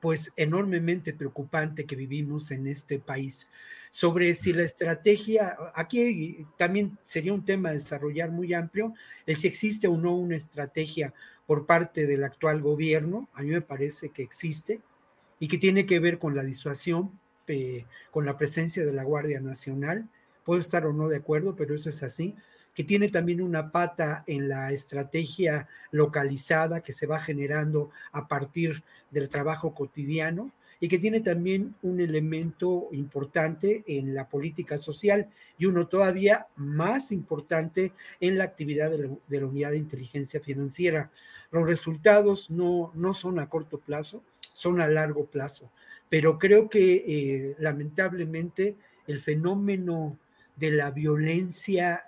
pues enormemente preocupante que vivimos en este país. Sobre si la estrategia, aquí también sería un tema a desarrollar muy amplio, el si existe o no una estrategia por parte del actual gobierno, a mí me parece que existe y que tiene que ver con la disuasión, eh, con la presencia de la Guardia Nacional. Puedo estar o no de acuerdo, pero eso es así que tiene también una pata en la estrategia localizada que se va generando a partir del trabajo cotidiano y que tiene también un elemento importante en la política social y uno todavía más importante en la actividad de la, unidad de inteligencia financiera. Los resultados no, no son a corto plazo, son a largo plazo, pero creo que eh, lamentablemente el fenómeno de la violencia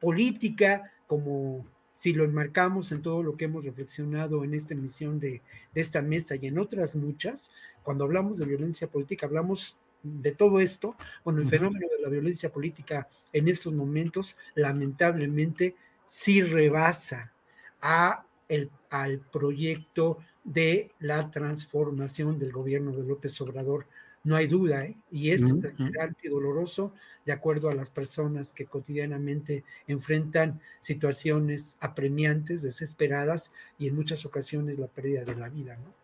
política, como si lo enmarcamos en todo lo que hemos reflexionado en esta emisión de, esta mesa y en otras muchas, cuando hablamos de violencia política, hablamos de todo esto, bueno, el fenómeno de la violencia política en estos momentos lamentablemente sí rebasa a el, al proyecto de la transformación del gobierno de López Obrador no hay duda, ¿eh? y es desesperante y doloroso de acuerdo a las personas que cotidianamente enfrentan situaciones apremiantes, desesperadas y en muchas ocasiones la pérdida de la vida, ¿no?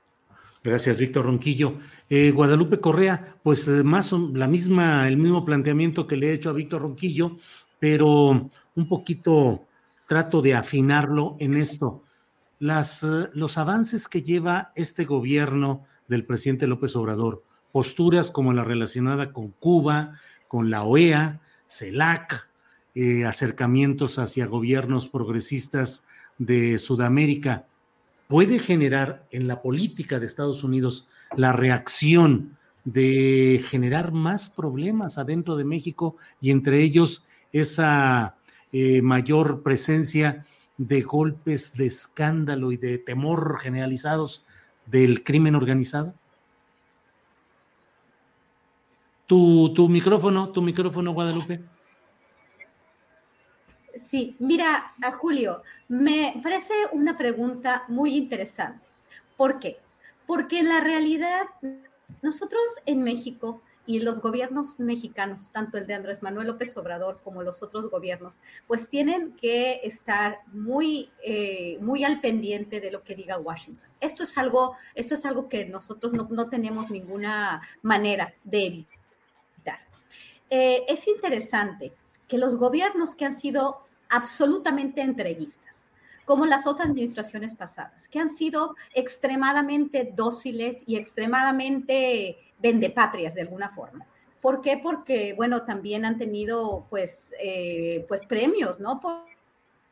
Gracias, Víctor Ronquillo. Eh, Guadalupe Correa, pues eh, más la misma, el mismo planteamiento que le he hecho a Víctor Ronquillo, pero un poquito trato de afinarlo en esto. Las, eh, los avances que lleva este gobierno del presidente López Obrador, posturas como la relacionada con Cuba, con la OEA, CELAC, eh, acercamientos hacia gobiernos progresistas de Sudamérica, puede generar en la política de Estados Unidos la reacción de generar más problemas adentro de México y entre ellos esa eh, mayor presencia de golpes de escándalo y de temor generalizados del crimen organizado? Tu, tu micrófono, tu micrófono, Guadalupe. Sí, mira, a Julio, me parece una pregunta muy interesante. ¿Por qué? Porque en la realidad, nosotros en México y los gobiernos mexicanos, tanto el de Andrés Manuel López Obrador como los otros gobiernos, pues tienen que estar muy, eh, muy al pendiente de lo que diga Washington. Esto es algo, esto es algo que nosotros no, no tenemos ninguna manera de evitar. Eh, es interesante que los gobiernos que han sido absolutamente entreguistas, como las otras administraciones pasadas, que han sido extremadamente dóciles y extremadamente vendepatrias de alguna forma. ¿Por qué? Porque, bueno, también han tenido, pues, eh, pues premios, ¿no? Por,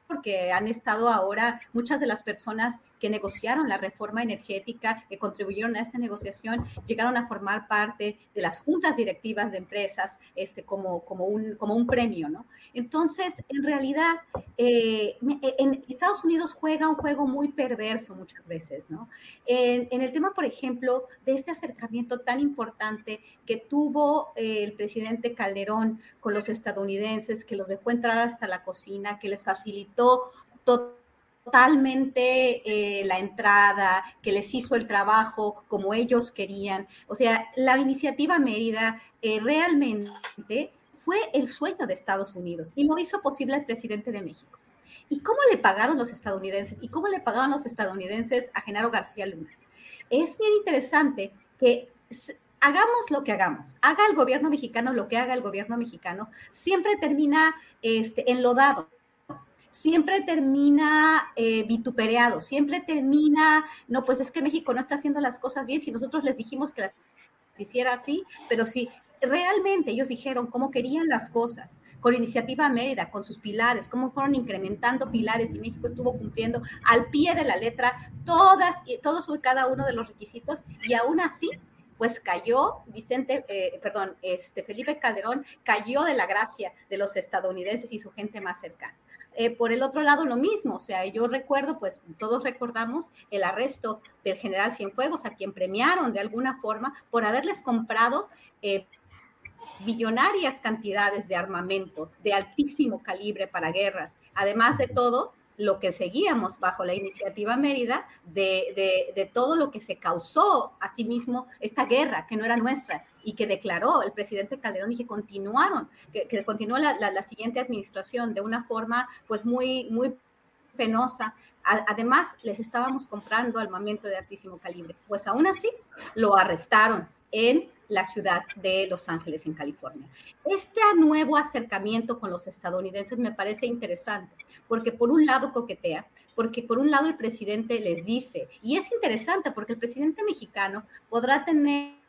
porque han estado ahora muchas de las personas que negociaron la reforma energética, que contribuyeron a esta negociación, llegaron a formar parte de las juntas directivas de empresas este, como, como, un, como un premio, ¿no? Entonces, en realidad, eh, en Estados Unidos juega un juego muy perverso muchas veces, ¿no? En, el tema, por ejemplo, de este acercamiento tan importante que tuvo eh, el presidente Calderón con los estadounidenses, que los dejó entrar hasta la cocina, que les facilitó totalmente eh, la entrada, que les hizo el trabajo como ellos querían. O sea, la iniciativa Mérida eh, realmente fue el sueño de Estados Unidos y lo hizo posible el presidente de México. ¿Y cómo le pagaron los estadounidenses? ¿Y cómo le pagaron los estadounidenses a Genaro García Luna? Es bien interesante que hagamos lo que hagamos, haga el gobierno mexicano lo que haga el gobierno mexicano, siempre termina este, enlodado siempre termina eh, vituperado, siempre termina, no, pues es que México no está haciendo las cosas bien, si nosotros les dijimos que las hiciera así, pero si realmente ellos dijeron cómo querían las cosas, con iniciativa Mérida, con sus pilares, cómo fueron incrementando pilares y México estuvo cumpliendo al pie de la letra todas, todos y cada uno de los requisitos y aún así pues cayó Vicente, eh, perdón, este Felipe Calderón cayó de la gracia de los estadounidenses y su gente más cercana. Eh, por el otro lado, lo mismo, o sea, yo recuerdo, pues todos recordamos el arresto del general Cienfuegos, a quien premiaron de alguna forma por haberles comprado eh, billonarias cantidades de armamento de altísimo calibre para guerras. Además de todo, lo que seguíamos bajo la iniciativa Mérida de, de, todo lo que se causó a sí mismo esta guerra que no era nuestra y que declaró el presidente Calderón y que continuaron, que, continuó la, la, la, siguiente administración de una forma pues muy, muy penosa. Además, les estábamos comprando armamento de altísimo calibre. Pues aún así, lo arrestaron en la ciudad de Los Ángeles, en California. Este nuevo acercamiento con los estadounidenses me parece interesante, porque por un lado coquetea, porque por un lado el presidente les dice, y es interesante porque el presidente mexicano podrá tener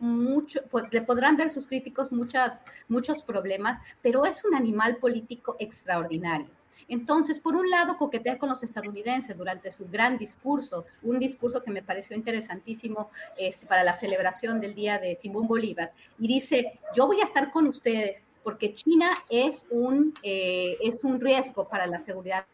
mucho, le podrán ver sus críticos muchas, muchos problemas, pero es un animal político extraordinario. Entonces, por un lado, coquetea con los estadounidenses durante su gran discurso, un discurso que me pareció interesantísimo este, para la celebración del Día de Simón Bolívar, y dice, yo voy a estar con ustedes porque China es un, eh, es un riesgo para la seguridad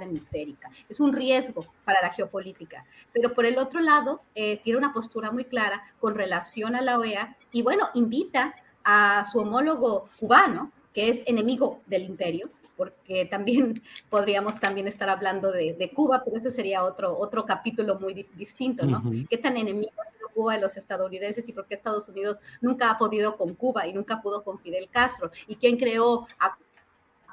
hemisférica, es un riesgo para la geopolítica. Pero por el otro lado, eh, tiene una postura muy clara con relación a la OEA y bueno, invita a su homólogo cubano, que es enemigo del imperio, porque también (laughs) podríamos también estar hablando de, de, Cuba, pero ese sería otro, otro capítulo muy di distinto, ¿no? Uh -huh. ¿Qué tan enemigo ha sido Cuba de los estadounidenses y por qué Estados Unidos nunca ha podido con Cuba y nunca pudo con Fidel Castro y quién creó a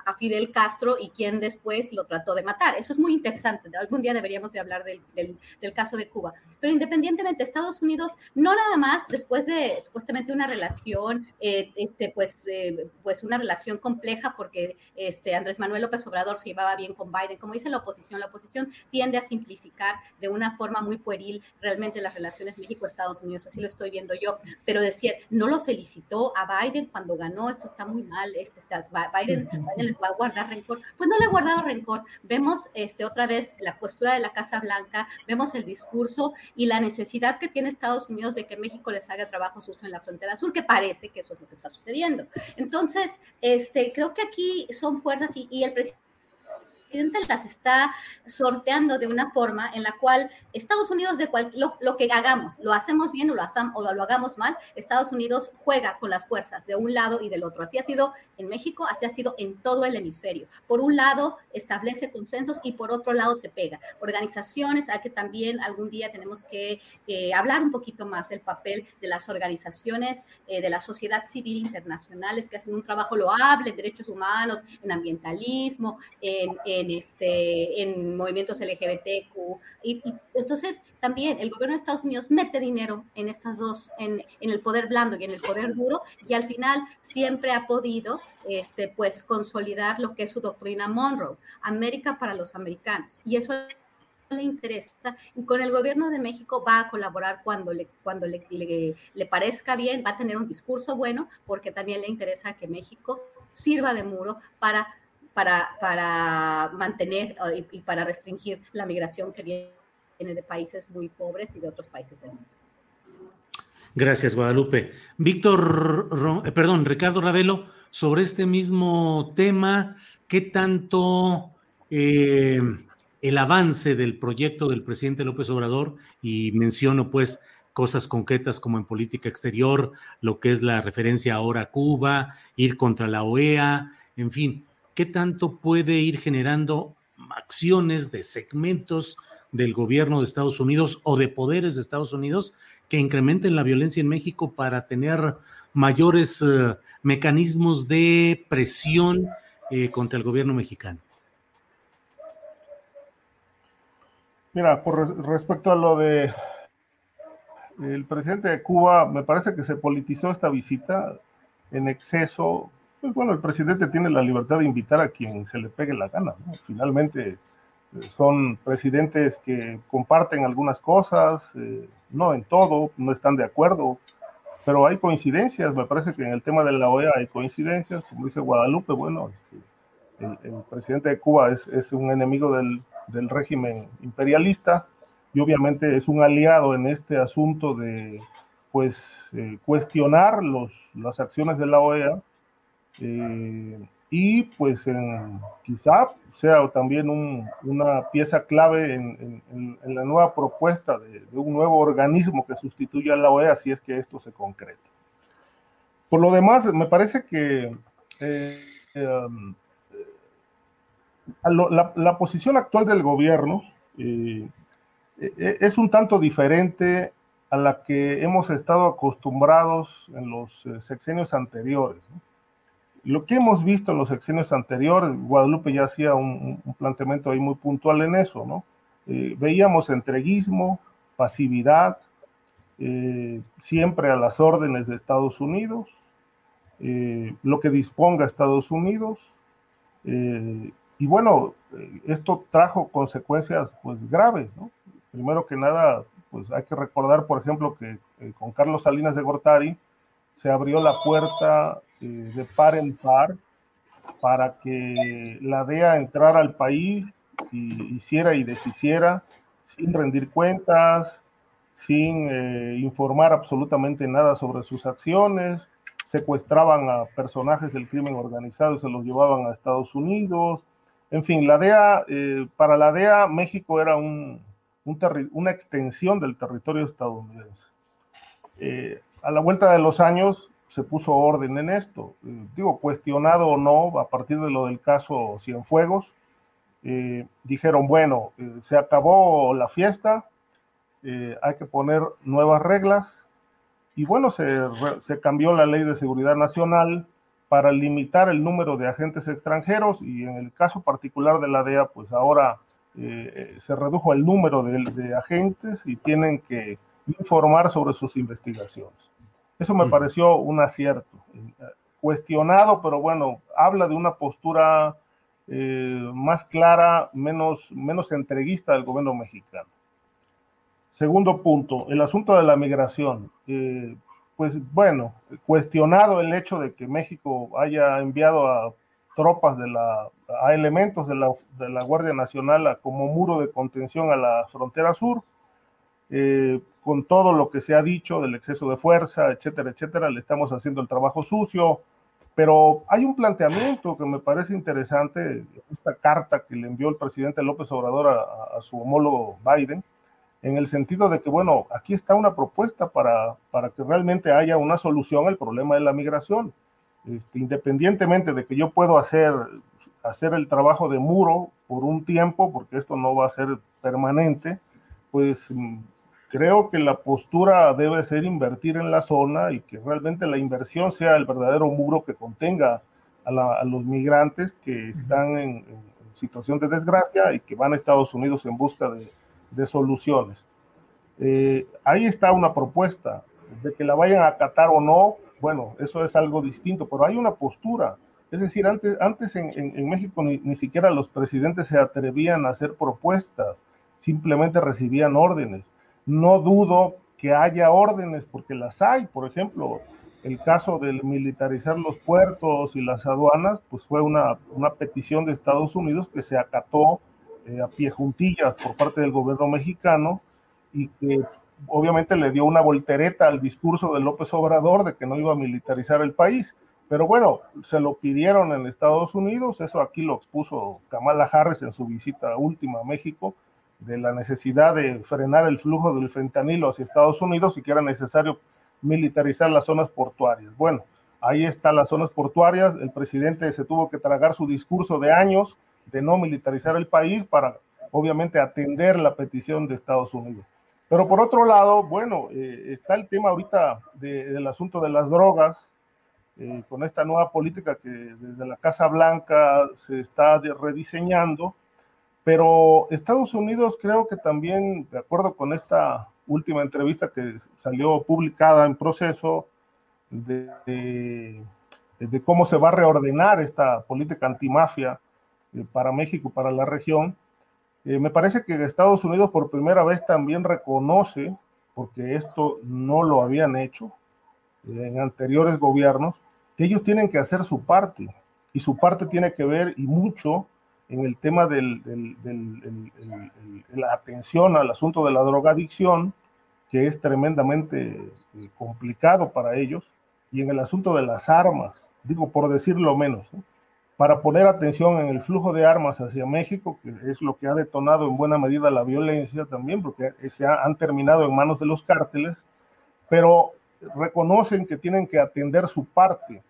a Fidel Castro y quién después lo trató de matar. Eso es muy interesante. Algún día deberíamos de hablar del, del, caso de Cuba. Pero independientemente, Estados Unidos, no nada más después de supuestamente una relación, eh, este, pues, eh, pues una relación compleja porque este, Andrés Manuel López Obrador se llevaba bien con Biden. Como dice la oposición, la oposición tiende a simplificar de una forma muy pueril realmente las relaciones México-Estados Unidos. Así lo estoy viendo yo. Pero decir, no lo felicitó a Biden cuando ganó, esto está muy mal. Este, está, Biden, Biden va a guardar rencor. Pues no le ha guardado rencor. Vemos este, otra vez la postura de la Casa Blanca, vemos el discurso y la necesidad que tiene Estados Unidos de que México les haga trabajo sucio en la frontera sur, que parece que eso es lo que está sucediendo. Entonces, este, creo que aquí son fuerzas y, y el presidente las está sorteando de una forma en la cual Estados Unidos, de cual, lo, que hagamos, lo hacemos bien o lo, o lo hagamos mal, Estados Unidos juega con las fuerzas de un lado y del otro. Así ha sido en México, así ha sido en todo el hemisferio. Por un lado, establece consensos y por otro lado, te pega. Organizaciones, hay que también algún día tenemos que eh, hablar un poquito más del papel de las organizaciones eh, de la sociedad civil internacionales que hacen un trabajo loable en derechos humanos, en ambientalismo, en en, este, en movimientos LGBTQ. Y, entonces también el gobierno de Estados Unidos mete dinero en estas dos, en, en, el poder blando y en el poder duro, y al final siempre ha podido este, pues, consolidar lo que es su doctrina Monroe, América para los americanos. Y eso le interesa y con el gobierno de México va a colaborar cuando le cuando le, le, le, parezca bien, va a tener un discurso bueno porque también le interesa que México sirva de muro para para, para mantener y, para restringir la migración que viene de países muy pobres y de otros países del mundo. Gracias, Guadalupe. Víctor, eh, perdón, Ricardo Ravelo, sobre este mismo tema, ¿qué tanto eh, el avance del proyecto del presidente López Obrador, y menciono pues cosas concretas como en política exterior, lo que es la referencia ahora a Cuba, ir contra la OEA, en fin, qué tanto puede ir generando acciones de segmentos del gobierno de Estados Unidos o de poderes de Estados Unidos que incrementen la violencia en México para tener mayores eh, mecanismos de presión eh, contra el gobierno mexicano. Mira, por respecto a lo de el presidente de Cuba, me parece que se politizó esta visita en exceso pues bueno, el presidente tiene la libertad de invitar a quien se le pegue la gana. Finalmente eh, son presidentes que comparten algunas cosas, eh, no en todo, no están de acuerdo, pero hay coincidencias. Me parece que en el tema de la OEA hay coincidencias, como dice Guadalupe, bueno, este, el, presidente de Cuba es, es un enemigo del, del, régimen imperialista y obviamente es un aliado en este asunto de pues eh, cuestionar los, las acciones de la OEA eh, y pues quizá sea también una pieza clave en, la nueva propuesta de, un nuevo organismo que sustituya a la OEA si es que esto se concreta. Por lo demás, me parece que eh, um, la, posición actual del gobierno eh, es un tanto diferente a la que hemos estado acostumbrados en los sexenios anteriores. Lo que hemos visto en los sexenios anteriores, Guadalupe ya hacía un, planteamiento ahí muy puntual en eso, ¿no? Eh, veíamos entreguismo, pasividad, eh, siempre a las órdenes de Estados Unidos, eh, lo que disponga Estados Unidos. y bueno, esto trajo consecuencias pues graves, ¿no? Primero que nada, pues hay que recordar, por ejemplo, que con Carlos Salinas de Gortari se abrió la puerta eh, de par en par para que la DEA entrara al país y hiciera y deshiciera sin rendir cuentas, sin eh, informar absolutamente nada sobre sus acciones, secuestraban a personajes del crimen organizado se los llevaban a Estados Unidos. En fin, la DEA, eh, para la DEA México era un, una extensión del territorio estadounidense. a la vuelta de los años, se puso orden en esto. Eh, digo, cuestionado o no, a partir de lo del caso Cienfuegos, eh, dijeron, bueno, eh, se acabó la fiesta, hay que poner nuevas reglas. Y bueno, se, se cambió la ley de seguridad nacional para limitar el número de agentes extranjeros y en el caso particular de la DEA, pues ahora se redujo el número de, de, agentes y tienen que informar sobre sus investigaciones. Eso me pareció un acierto, cuestionado, pero bueno, habla de una postura eh, más clara, menos, menos entreguista del gobierno mexicano. Segundo punto, el asunto de la migración. Eh, pues bueno, cuestionado el hecho de que México haya enviado a tropas de la, a elementos de la, de la Guardia Nacional como muro de contención a la frontera sur, eh, con todo lo que se ha dicho del exceso de fuerza, etcétera, etcétera, le estamos haciendo el trabajo sucio, pero hay un planteamiento que me parece interesante, esta carta que le envió el presidente López Obrador a, a su homólogo Biden, en el sentido de que, bueno, aquí está una propuesta para, para que realmente haya una solución al problema de la migración. Este, independientemente de que yo puedo hacer, hacer el trabajo de muro por un tiempo, porque esto no va a ser permanente, pues mm, creo que la postura debe ser invertir en la zona y que realmente la inversión sea el verdadero muro que contenga a, los migrantes que están en, en, situación de desgracia y que van a Estados Unidos en busca de, de soluciones. Eh, ahí está una propuesta, de que la vayan a acatar o no, bueno, eso es algo distinto, pero hay una postura. Es decir, antes, antes en, en, en México ni, ni, siquiera los presidentes se atrevían a hacer propuestas, simplemente recibían órdenes. No dudo que haya órdenes, porque las hay. Por ejemplo, el caso de militarizar los puertos y las aduanas, pues fue una, una petición de Estados Unidos que se acató eh, a pie juntillas por parte del gobierno mexicano y que obviamente le dio una voltereta al discurso de López Obrador de que no iba a militarizar el país. Pero bueno, se lo pidieron en Estados Unidos, eso aquí lo expuso Kamala Harris en su visita última a México, de la necesidad de frenar el flujo del fentanilo hacia Estados Unidos y que era necesario militarizar las zonas portuarias. Bueno, ahí están las zonas portuarias, el presidente se tuvo que tragar su discurso de años de no militarizar el país para, obviamente, atender la petición de Estados Unidos. Pero por otro lado, bueno, eh, está el tema ahorita de, del asunto de las drogas, eh, con esta nueva política que desde la Casa Blanca se está rediseñando, pero Estados Unidos creo que también, de acuerdo con esta última entrevista que salió publicada en proceso, de, cómo se va a reordenar esta política antimafia, eh, para México, para la región. Eh, me parece que Estados Unidos por primera vez también reconoce, porque esto no lo habían hecho eh, en anteriores gobiernos, que ellos tienen que hacer su parte. Y su parte tiene que ver y mucho en el tema de la atención al asunto de la drogadicción, que es tremendamente complicado para ellos, y en el asunto de las armas, digo por decirlo menos. ¿no? para poner atención en el flujo de armas hacia México, que es lo que ha detonado en buena medida la violencia también, porque se ha, han terminado en manos de los cárteles, pero reconocen que tienen que atender su parte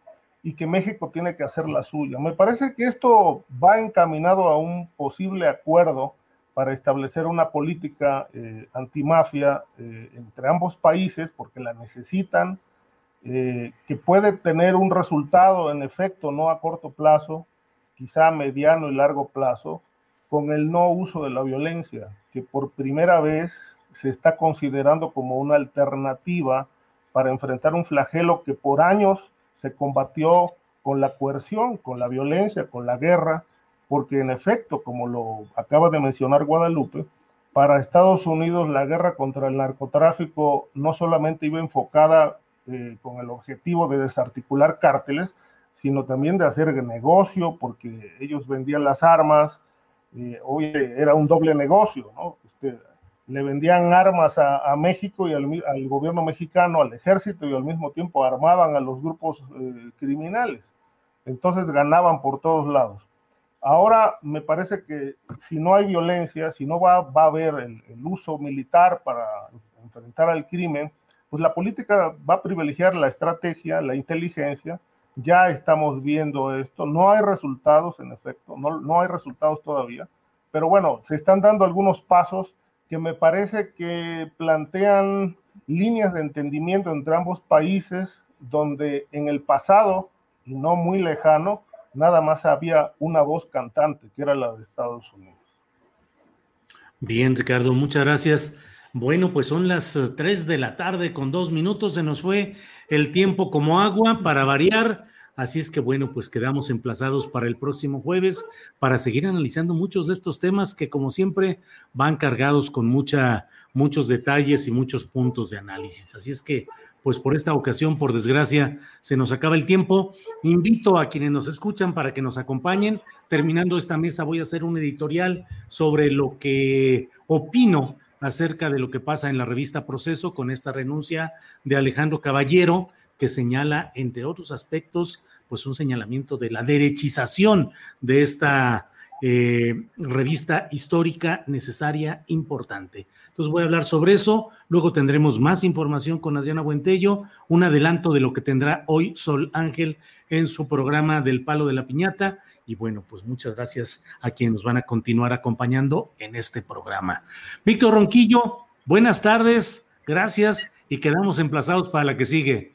y que México tiene que hacer la suya. Me parece que esto va encaminado a un posible acuerdo para establecer una política eh, antimafia eh, entre ambos países, porque la necesitan, eh, que puede tener un resultado en efecto no a corto plazo, quizá a mediano y largo plazo, con el no uso de la violencia, que por primera vez se está considerando como una alternativa para enfrentar un flagelo que por años se combatió con la coerción, con la violencia, con la guerra, porque en efecto, como lo acaba de mencionar Guadalupe, para Estados Unidos la guerra contra el narcotráfico no solamente iba enfocada eh, con el objetivo de desarticular cárteles, sino también de hacer negocio, porque ellos vendían las armas, eh, hoy era un doble negocio, ¿no? Este, le vendían armas a, México y al, gobierno mexicano, al ejército, y al mismo tiempo armaban a los grupos eh, criminales. Entonces ganaban por todos lados. Ahora me parece que si no hay violencia, si no va, va a haber el, el uso militar para enfrentar al crimen, pues la política va a privilegiar la estrategia, la inteligencia. Ya estamos viendo esto. No hay resultados, en efecto, no, no hay resultados todavía. Pero bueno, se están dando algunos pasos que me parece que plantean líneas de entendimiento entre ambos países donde en el pasado, y no muy lejano, nada más había una voz cantante, que era la de Estados Unidos. Bien, Ricardo, muchas gracias. Bueno, pues son las 3 eh, de la tarde con dos minutos, se nos fue el tiempo como agua para variar. Así es que bueno, pues quedamos emplazados para el próximo jueves para seguir analizando muchos de estos temas que como siempre van cargados con mucha, muchos detalles y muchos puntos de análisis. Así es que pues por esta ocasión, por desgracia, se nos acaba el tiempo. Invito a quienes nos escuchan para que nos acompañen. Terminando esta mesa voy a hacer un editorial sobre lo que opino acerca de lo que pasa en la revista Proceso con esta renuncia de Alejandro Caballero que señala, entre otros aspectos, pues un señalamiento de la derechización de esta eh, revista histórica necesaria, importante. Entonces voy a hablar sobre eso, luego tendremos más información con Adriana Buentello, un adelanto de lo que tendrá hoy Sol Ángel en su programa del Palo de la Piñata. Y bueno, pues muchas gracias a quienes nos van a continuar acompañando en este programa. Víctor Ronquillo, buenas tardes, gracias y quedamos emplazados para la que sigue.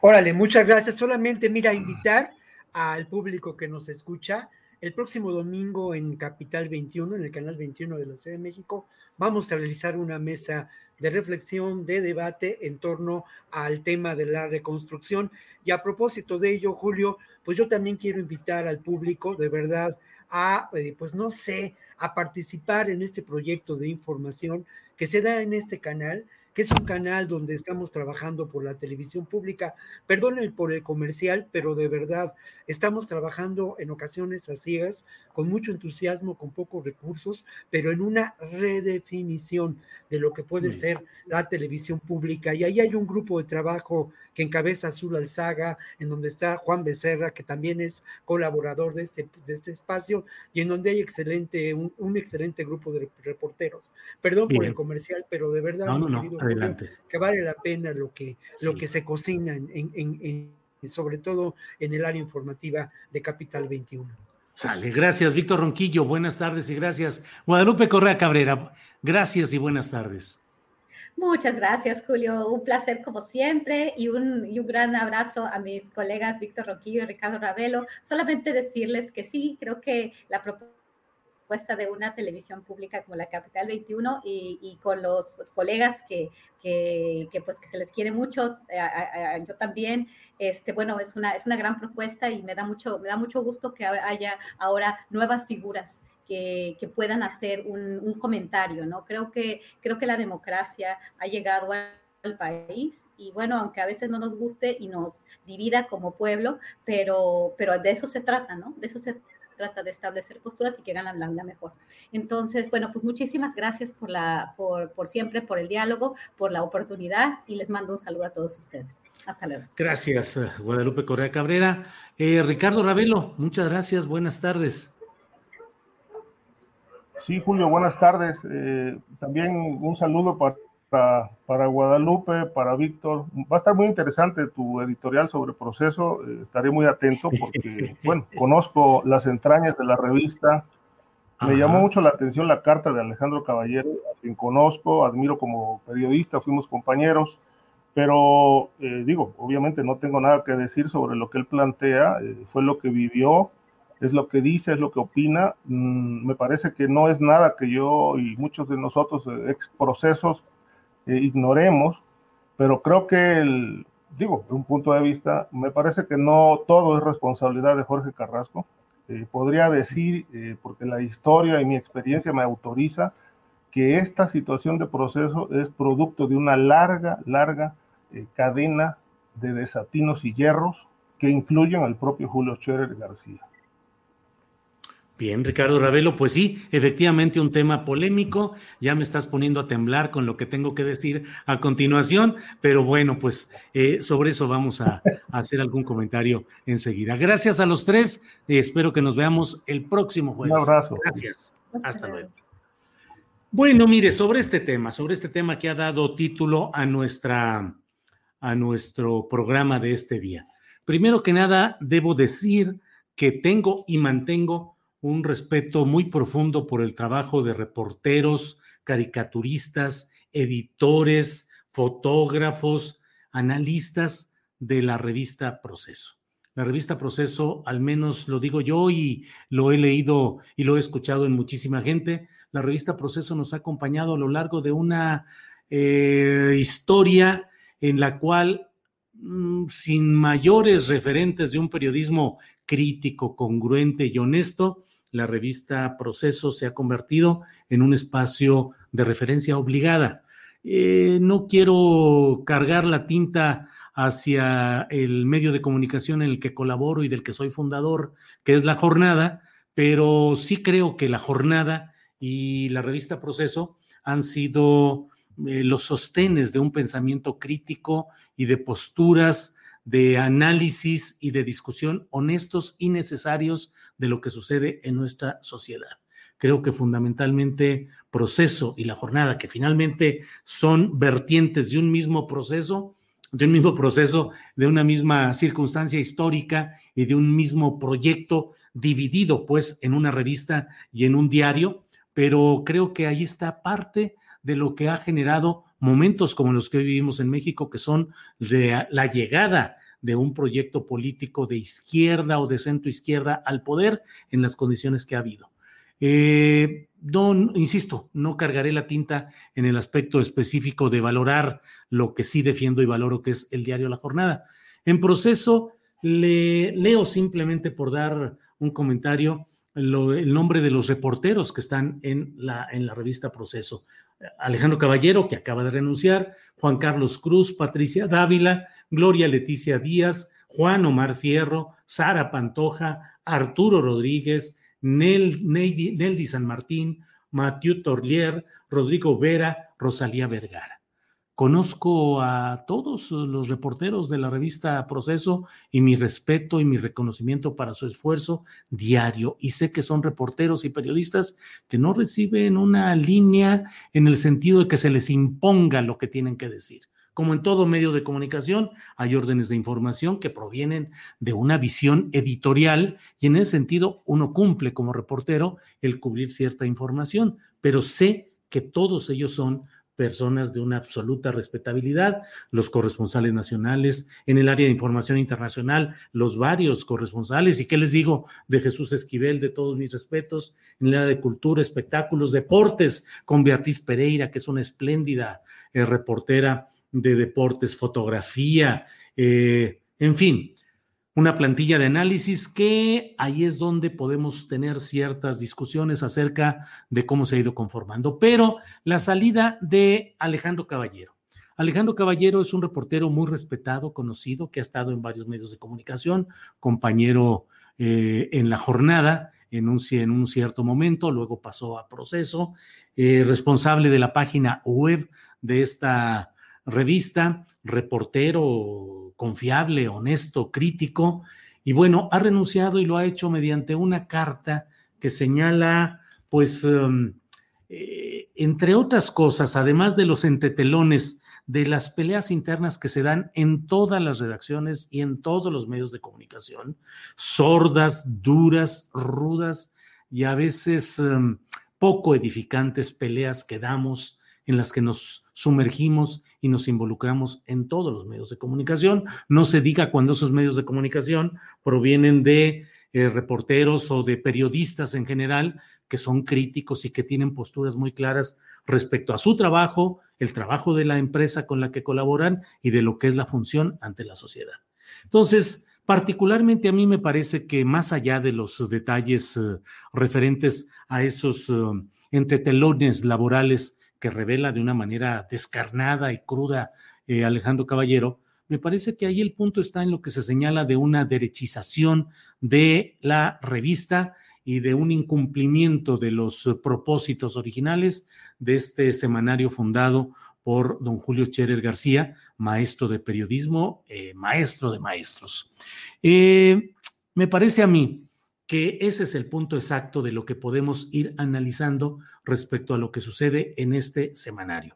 Órale, muchas gracias. Solamente, mira, invitar al público que nos escucha. El próximo domingo en Capital 21, en el canal 21 de la Ciudad de México, vamos a realizar una mesa de reflexión, de debate en torno al tema de la reconstrucción. Y a propósito de ello, Julio, pues yo también quiero invitar al público, de verdad, a, eh, pues no sé, a participar en este proyecto de información que se da en este canal que es un canal donde estamos trabajando por la televisión pública. Perdonen por el comercial, pero de verdad estamos trabajando en ocasiones a ciegas, con mucho entusiasmo, con pocos recursos, pero en una redefinición de lo que puede ser la televisión pública. Y ahí hay un grupo de trabajo que encabeza Azul Alzaga, en donde está Juan Becerra, que también es colaborador de este, de este espacio, y en donde hay excelente, un, excelente grupo de reporteros. Perdón por el comercial, pero de verdad, que vale la pena lo que, lo que se cocina en, sobre todo en el área informativa de Capital 21. Sale, gracias Víctor Ronquillo, buenas tardes y gracias. Guadalupe Correa Cabrera, gracias y buenas tardes. Muchas gracias, Julio. Un placer como siempre y un, y un, gran abrazo a mis colegas Víctor Ronquillo y Ricardo Ravelo. Solamente decirles que sí, creo que la propuesta de una televisión pública como la Capital 21 y, con los colegas que, que, pues que se les quiere mucho, eh, yo también, este, bueno, es una, es una gran propuesta y me da mucho, me da mucho gusto que haya ahora nuevas figuras que, que, puedan hacer un, un, comentario, ¿no? Creo que, creo que la democracia ha llegado al país y bueno, aunque a veces no nos guste y nos divida como pueblo, pero, pero de eso se trata, ¿no? De eso se trata trata de establecer posturas y que hagan la, mejor. Entonces, bueno, pues muchísimas gracias por, la, por, por siempre, por el diálogo, por la oportunidad y les mando un saludo a todos ustedes. Hasta luego. Gracias, eh, Guadalupe Correa Cabrera. Eh, Ricardo Ravelo, muchas gracias, buenas tardes. Sí, Julio, buenas tardes. Eh, también un saludo para para, Guadalupe, para Víctor. Va a estar muy interesante tu editorial sobre proceso. Eh, estaré muy atento (laughs) porque, bueno, conozco las entrañas de la revista. Me llamó mucho la atención la carta de Alejandro Caballero, a quien conozco, admiro como periodista, fuimos compañeros, pero eh, digo, obviamente no tengo nada que decir sobre lo que él plantea, eh, fue lo que vivió, es lo que dice, es lo que opina. Mm, me parece que no es nada que yo y muchos de nosotros, ex procesos, eh, ignoremos, pero creo que, el, digo, de un punto de vista, me parece que no todo es responsabilidad de Jorge Carrasco. Eh, podría decir, eh, porque la historia y mi experiencia me autoriza, que esta situación de proceso es producto de una larga, larga cadena de desatinos y hierros que incluyen al propio Julio Scherer García. Bien, Ricardo Ravelo, pues sí, efectivamente un tema polémico, ya me estás poniendo a temblar con lo que tengo que decir a continuación, pero bueno, pues eh, sobre eso vamos a, hacer algún comentario enseguida. Gracias a los tres, espero que nos veamos el próximo jueves. Un abrazo. Gracias, hasta luego. Bueno, mire, sobre este tema, sobre este tema que ha dado título a nuestra, a nuestro programa de este día. Primero que nada, debo decir que tengo y mantengo un respeto muy profundo por el trabajo de reporteros, caricaturistas, editores, fotógrafos, analistas de la revista Proceso. La revista Proceso, al menos lo digo yo y lo he leído y lo he escuchado en muchísima gente, la revista Proceso nos ha acompañado a lo largo de una eh, historia en la cual, mm, sin mayores referentes de un periodismo crítico, congruente y honesto, la revista Proceso se ha convertido en un espacio de referencia obligada. Eh, no quiero cargar la tinta hacia el medio de comunicación en el que colaboro y del que soy fundador, que es La Jornada, pero sí creo que La Jornada y la revista Proceso han sido eh, los sostenes de un pensamiento crítico y de posturas de análisis y de discusión honestos y necesarios de lo que sucede en nuestra sociedad. Creo que fundamentalmente proceso y la jornada, que finalmente son vertientes de un mismo proceso, de un mismo proceso, de una misma circunstancia histórica y de un mismo proyecto dividido pues en una revista y en un diario, pero creo que ahí está parte de lo que ha generado momentos como los que vivimos en México, que son de la llegada de un proyecto político de izquierda o de centro izquierda al poder en las condiciones que ha habido. Eh, insisto, no cargaré la tinta en el aspecto específico de valorar lo que sí defiendo y valoro, que es el diario La Jornada. En proceso, le leo simplemente por dar un comentario el nombre de los reporteros que están en la, en la revista Proceso. Alejandro Caballero, que acaba de renunciar, Juan Carlos Cruz, Patricia Dávila, Gloria Leticia Díaz, Juan Omar Fierro, Sara Pantoja, Arturo Rodríguez, Nel, Neldi San Martín, Mathieu Torlier, Rodrigo Vera, Rosalía Vergara. Conozco a todos los reporteros de la revista Proceso y mi respeto y mi reconocimiento para su esfuerzo diario. Y sé que son reporteros y periodistas que no reciben una línea en el sentido de que se les imponga lo que tienen que decir como en todo medio de comunicación, hay órdenes de información que provienen de una visión editorial y en ese sentido uno cumple como reportero el cubrir cierta información, pero sé que todos ellos son personas de una absoluta respetabilidad, los corresponsales nacionales, en el área de información internacional, los varios corresponsales, y qué les digo de Jesús Esquivel, de todos mis respetos, en el área de cultura, espectáculos, deportes, con Beatriz Pereira, que es una espléndida eh, reportera de deportes, fotografía, eh, en fin, una plantilla de análisis que ahí es donde podemos tener ciertas discusiones acerca de cómo se ha ido conformando. Pero la salida de Alejandro Caballero. Alejandro Caballero es un reportero muy respetado, conocido, que ha estado en varios medios de comunicación, compañero eh, en la jornada en un, en un, cierto momento, luego pasó a proceso, eh, responsable de la página web de esta revista, reportero confiable, honesto, crítico, y bueno, ha renunciado y lo ha hecho mediante una carta que señala, pues, um, eh, entre otras cosas, además de los entretelones de las peleas internas que se dan en todas las redacciones y en todos los medios de comunicación, sordas, duras, rudas y a veces um, poco edificantes peleas que damos en las que nos sumergimos y nos involucramos en todos los medios de comunicación. No se diga cuando esos medios de comunicación provienen de eh, reporteros o de periodistas en general que son críticos y que tienen posturas muy claras respecto a su trabajo, el trabajo de la empresa con la que colaboran y de lo que es la función ante la sociedad. Entonces, particularmente a mí me parece que más allá de los detalles eh, referentes a esos eh, entretelones laborales que revela de una manera descarnada y cruda eh, Alejandro Caballero, me parece que ahí el punto está en lo que se señala de una derechización de la revista y de un incumplimiento de los propósitos originales de este semanario fundado por don Julio Cherer García, maestro de periodismo, eh, maestro de maestros. Eh, me parece a mí que ese es el punto exacto de lo que podemos ir analizando respecto a lo que sucede en este semanario.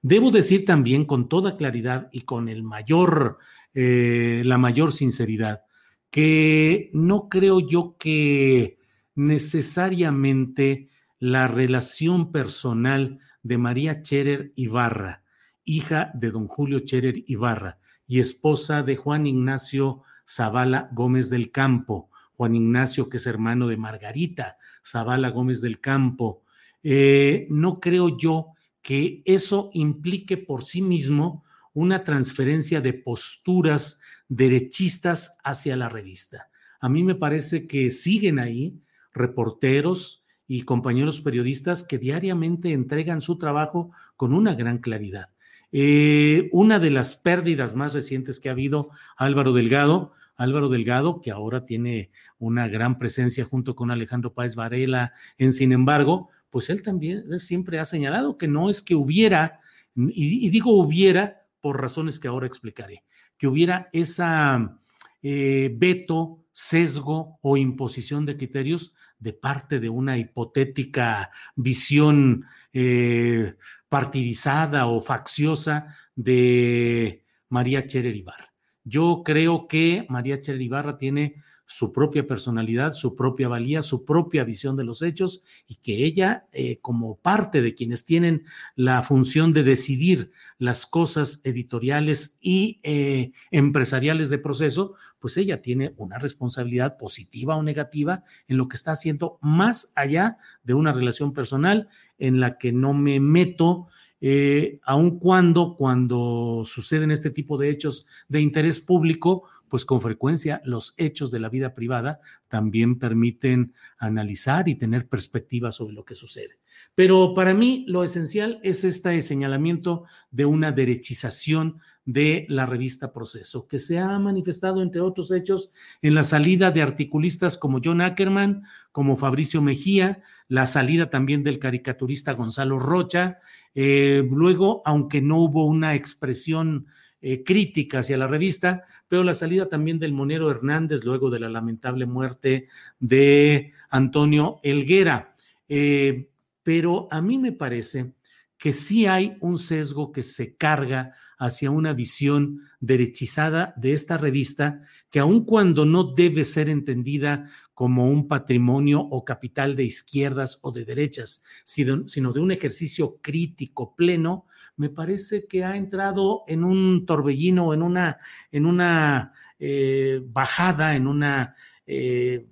Debo decir también con toda claridad y con el mayor, eh, la mayor sinceridad, que no creo yo que necesariamente la relación personal de María Cherer Ibarra, hija de don Julio Cherer Ibarra y esposa de Juan Ignacio Zavala Gómez del Campo, Juan Ignacio que es hermano de Margarita Zavala Gómez del Campo. Eh, no creo yo que eso implique por sí mismo una transferencia de posturas derechistas hacia la revista. A mí me parece que siguen ahí reporteros y compañeros periodistas que diariamente entregan su trabajo con una gran claridad. Eh, una de las pérdidas más recientes que ha habido, Álvaro Delgado, Álvaro Delgado, que ahora tiene una gran presencia junto con Alejandro Páez Varela en Sin embargo, pues él también siempre ha señalado que no es que hubiera, y, digo hubiera por razones que ahora explicaré, que hubiera esa eh, veto, sesgo o imposición de criterios de parte de una hipotética visión eh, partidizada o facciosa de María Cherer Ibarra. Yo creo que María Cherer Ibarra tiene su propia personalidad, su propia valía, su propia visión de los hechos y que ella, eh, como parte de quienes tienen la función de decidir las cosas editoriales y eh, empresariales de proceso, pues ella tiene una responsabilidad positiva o negativa en lo que está haciendo más allá de una relación personal en la que no me meto eh, aun cuando, cuando suceden este tipo de hechos de interés público, pues con frecuencia los hechos de la vida privada también permiten analizar y tener perspectiva sobre lo que sucede. Pero para mí lo esencial es este señalamiento de una derechización de la revista Proceso, que se ha manifestado, entre otros hechos, en la salida de articulistas como John Ackerman, como Fabricio Mejía, la salida también del caricaturista Gonzalo Rocha. Eh, luego, aunque no hubo una expresión eh, crítica hacia la revista, pero la salida también del Monero Hernández luego de la lamentable muerte de Antonio Elguera. Eh, pero a mí me parece que sí hay un sesgo que se carga hacia una visión derechizada de esta revista, que aun cuando no debe ser entendida como un patrimonio o capital de izquierdas o de derechas, sino de un ejercicio crítico pleno, me parece que ha entrado en un torbellino, en una, en una eh, bajada, en una eh,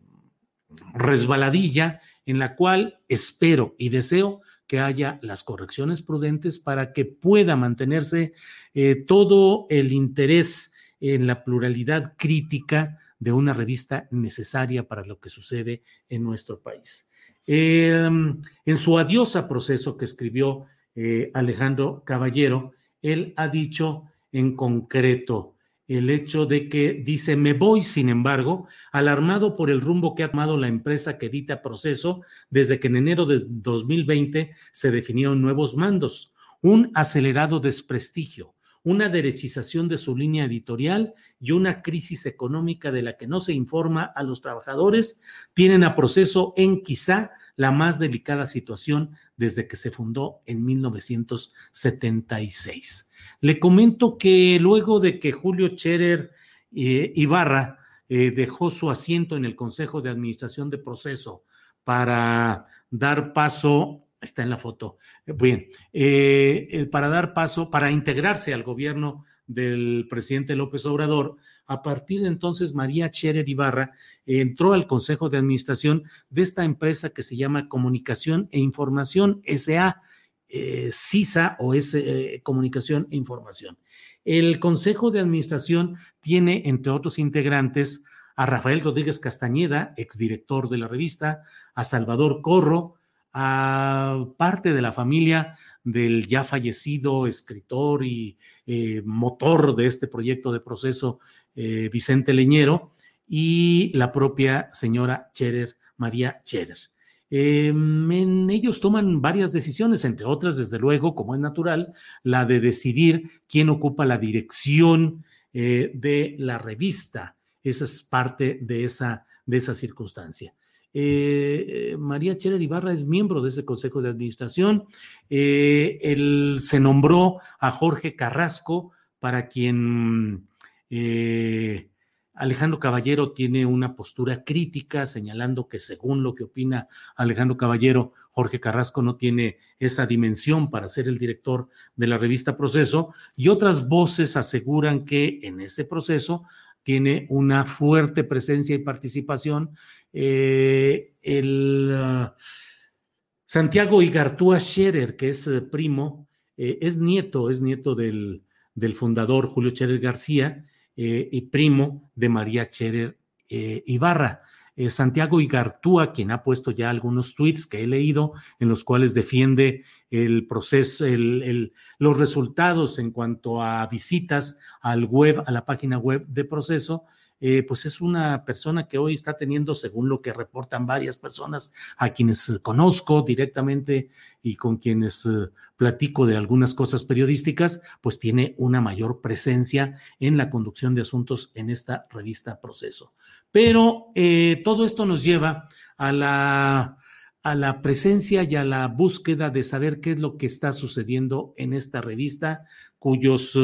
resbaladilla, en la cual espero y deseo que haya las correcciones prudentes para que pueda mantenerse eh, todo el interés en la pluralidad crítica de una revista necesaria para lo que sucede en nuestro país. Em, en su adiosa proceso que escribió eh, Alejandro Caballero, él ha dicho en concreto, el hecho de que dice, me voy, sin embargo, alarmado por el rumbo que ha tomado la empresa que edita proceso desde que en enero de 2020 se definieron nuevos mandos, un acelerado desprestigio, una derechización de su línea editorial y una crisis económica de la que no se informa a los trabajadores, tienen a proceso en quizá la más delicada situación desde que se fundó en 1976. Le comento que luego de que Julio Cherer eh, Ibarra eh, dejó su asiento en el Consejo de Administración de Proceso para dar paso, está en la foto, eh, bien, para dar paso, para integrarse al gobierno del presidente López Obrador, a partir de entonces María Cherer Ibarra entró al Consejo de Administración de esta empresa que se llama Comunicación e Información SA eh, CISA o es eh, Comunicación e Información. El Consejo de Administración tiene, entre otros integrantes, a Rafael Rodríguez Castañeda, exdirector de la revista, a Salvador Corro, a parte de la familia del ya fallecido escritor y eh, motor de este proyecto de proceso, Vicente Leñero, y la propia señora Cherer, María Cherer. Em, en ellos toman varias decisiones, entre otras, desde luego, como es natural, la de decidir quién ocupa la dirección eh, de la revista. Esa es parte de esa, de esa circunstancia. Eh, María Cherer Ibarra es miembro de ese consejo de administración. Eh, él se nombró a Jorge Carrasco, para quien Alejandro Caballero tiene una postura crítica, señalando que según lo que opina Alejandro Caballero, Jorge Carrasco no tiene esa dimensión para ser el director de la revista Proceso, y otras voces aseguran que en ese proceso tiene una fuerte presencia y participación eh, el uh, Santiago Igartúa Scherer, que es eh, primo, eh, es nieto, es nieto del, del fundador Julio Scherer García, y primo de María Cherer eh, Ibarra. Santiago Igartúa, quien ha puesto ya algunos tweets que he leído en los cuales defiende el proceso, el, los resultados en cuanto a visitas al web, a la página web de proceso, eh, pues es una persona que hoy está teniendo, según lo que reportan varias personas a quienes conozco directamente y con quienes eh, platico de algunas cosas periodísticas, pues tiene una mayor presencia en la conducción de asuntos en esta revista Proceso. Pero eh, todo esto nos lleva a la a la presencia y a la búsqueda de saber qué es lo que está sucediendo en esta revista, cuyos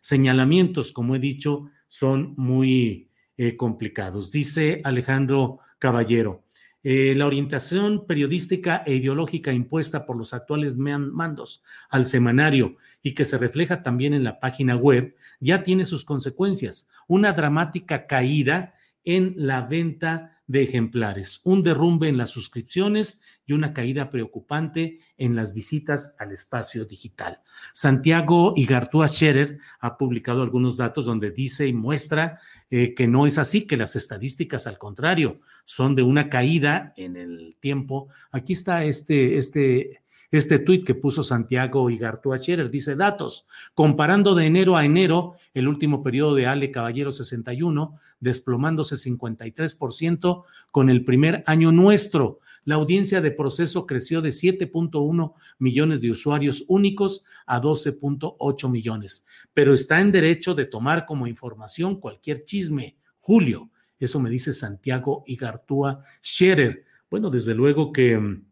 señalamientos, como he dicho, son muy eh, complicados. Dice Alejandro Caballero, eh, la orientación periodística e ideológica impuesta por los actuales mandos al semanario y que se refleja también en la página web ya tiene sus consecuencias. Una dramática caída en la venta de ejemplares, un derrumbe en las suscripciones y una caída preocupante en las visitas al espacio digital. Santiago Igartúa Scherer ha publicado algunos datos donde dice y muestra eh, que no es así, que las estadísticas al contrario son de una caída en el tiempo. Aquí está este, este este tuit que puso Santiago Igartúa Scherer dice datos, comparando de enero a enero, el último periodo de Ale Caballero 61, desplomándose 53% con el primer año nuestro. La audiencia de proceso creció de 7.1 millones de usuarios únicos a 12.8 millones, pero está en derecho de tomar como información cualquier chisme. Julio, eso me dice Santiago Igartúa Scherer. Bueno, desde luego que mm,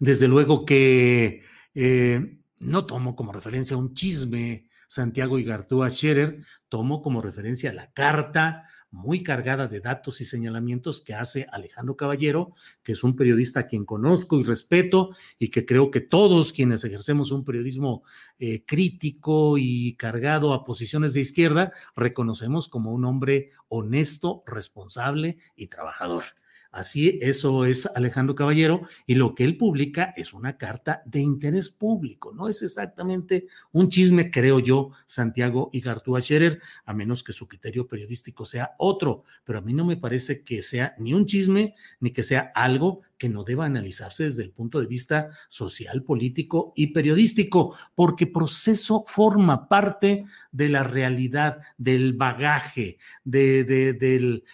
desde luego que eh, no tomo como referencia un chisme Santiago Igartúa Scherer, tomo como referencia la carta muy cargada de datos y señalamientos que hace Alejandro Caballero, que es un periodista a quien conozco y respeto y que creo que todos quienes ejercemos un periodismo eh, crítico y cargado a posiciones de izquierda, reconocemos como un hombre honesto, responsable y trabajador. Así, eso es Alejandro Caballero y lo que él publica es una carta de interés público, no es exactamente un chisme, creo yo, Santiago y Gartúa Scherer, a menos que su criterio periodístico sea otro, pero a mí no me parece que sea ni un chisme ni que sea algo que no deba analizarse desde el punto de vista social, político y periodístico, porque proceso forma parte de la realidad, del bagaje, de, de, del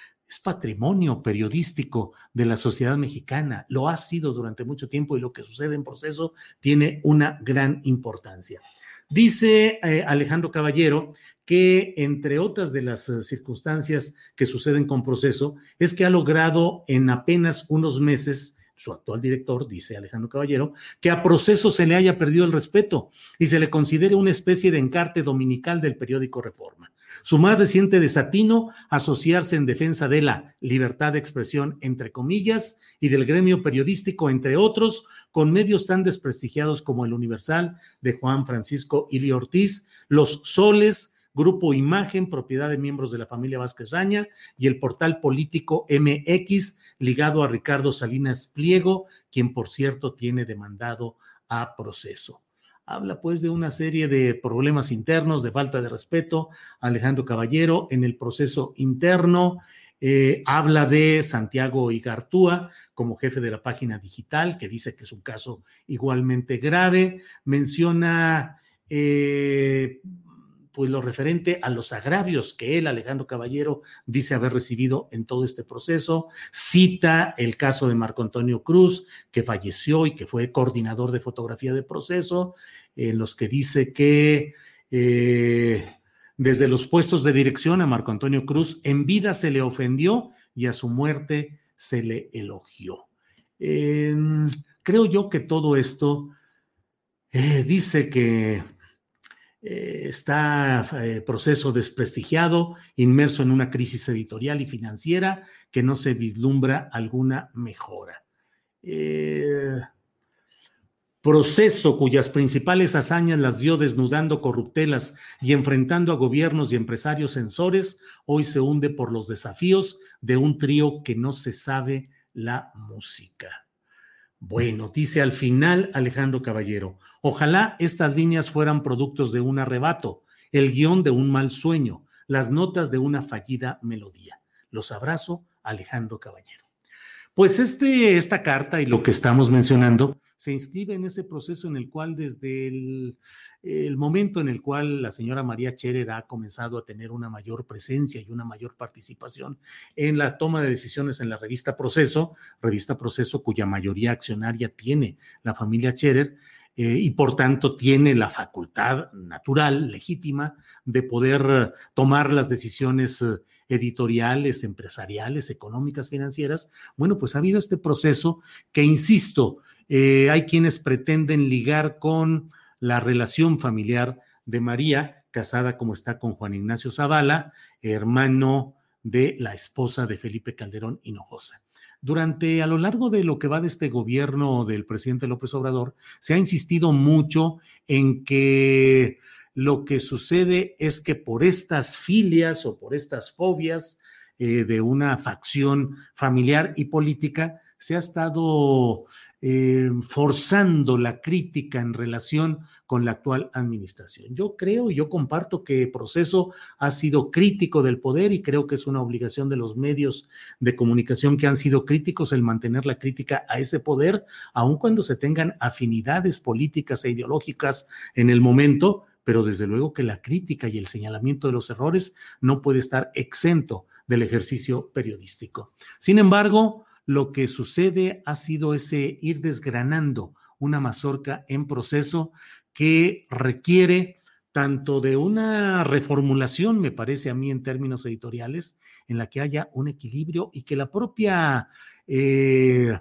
patrimonio periodístico de la sociedad mexicana, lo ha sido durante mucho tiempo y lo que sucede en proceso tiene una gran importancia. Dice eh, Alejandro Caballero que entre otras de las eh, circunstancias que suceden con proceso es que ha logrado en apenas unos meses su actual director, dice Alejandro Caballero, que a proceso se le haya perdido el respeto y se le considere una especie de encarte dominical del periódico Reforma. Su más reciente desatino, asociarse en defensa de la libertad de expresión, entre comillas, y del gremio periodístico, entre otros, con medios tan desprestigiados como el Universal de Juan Francisco Ili Ortiz, Los Soles, Grupo Imagen, propiedad de miembros de la familia Vázquez Raña, y el portal político MX, ligado a Ricardo Salinas Pliego, quien por cierto tiene demandado a proceso habla pues de una serie de problemas internos, de falta de respeto. Alejandro Caballero en el proceso interno eh, habla de Santiago Igartúa como jefe de la página digital, que dice que es un caso igualmente grave. Menciona eh, pues lo referente a los agravios que él, Alejandro Caballero, dice haber recibido en todo este proceso. Cita el caso de Marco Antonio Cruz, que falleció y que fue coordinador de fotografía de proceso, en los que dice que eh, desde los puestos de dirección a Marco Antonio Cruz en vida se le ofendió y a su muerte se le elogió. creo yo que todo esto eh, dice que está eh, proceso desprestigiado, inmerso en una crisis editorial y financiera que no se vislumbra alguna mejora. Eh, proceso cuyas principales hazañas las dio desnudando corruptelas y enfrentando a gobiernos y empresarios censores, hoy se hunde por los desafíos de un trío que no se sabe la música. Bueno, dice al final Alejandro Caballero, ojalá estas líneas fueran productos de un arrebato, el guion de un mal sueño, las notas de una fallida melodía. Los abrazo, Alejandro Caballero. Pues este, esta carta y lo que estamos mencionando se inscribe en ese proceso en el cual desde el, momento en el cual la señora María Cherer ha comenzado a tener una mayor presencia y una mayor participación en la toma de decisiones en la revista Proceso, revista Proceso cuya mayoría accionaria tiene la familia Cherer, eh, y por tanto tiene la facultad natural, legítima, de poder tomar las decisiones eh, editoriales, empresariales, económicas, financieras. Bueno, pues ha habido este proceso que, insisto, eh, hay quienes pretenden ligar con la relación familiar de María, casada como está con Juan Ignacio Zavala, hermano de la esposa de Felipe Calderón Hinojosa. Durante, a lo largo de lo que va de este gobierno del presidente López Obrador, se ha insistido mucho en que lo que sucede es que por estas filias o por estas fobias eh, de una facción familiar y política, se ha estado eh, forzando la crítica en relación con la actual administración. Yo creo y yo comparto que el proceso ha sido crítico del poder y creo que es una obligación de los medios de comunicación que han sido críticos el mantener la crítica a ese poder, aun cuando se tengan afinidades políticas e ideológicas en el momento, pero desde luego que la crítica y el señalamiento de los errores no puede estar exento del ejercicio periodístico. Sin embargo, lo que sucede ha sido ese ir desgranando una mazorca en proceso que requiere tanto de una reformulación, me parece a mí en términos editoriales, en la que haya un equilibrio y que la propia eh,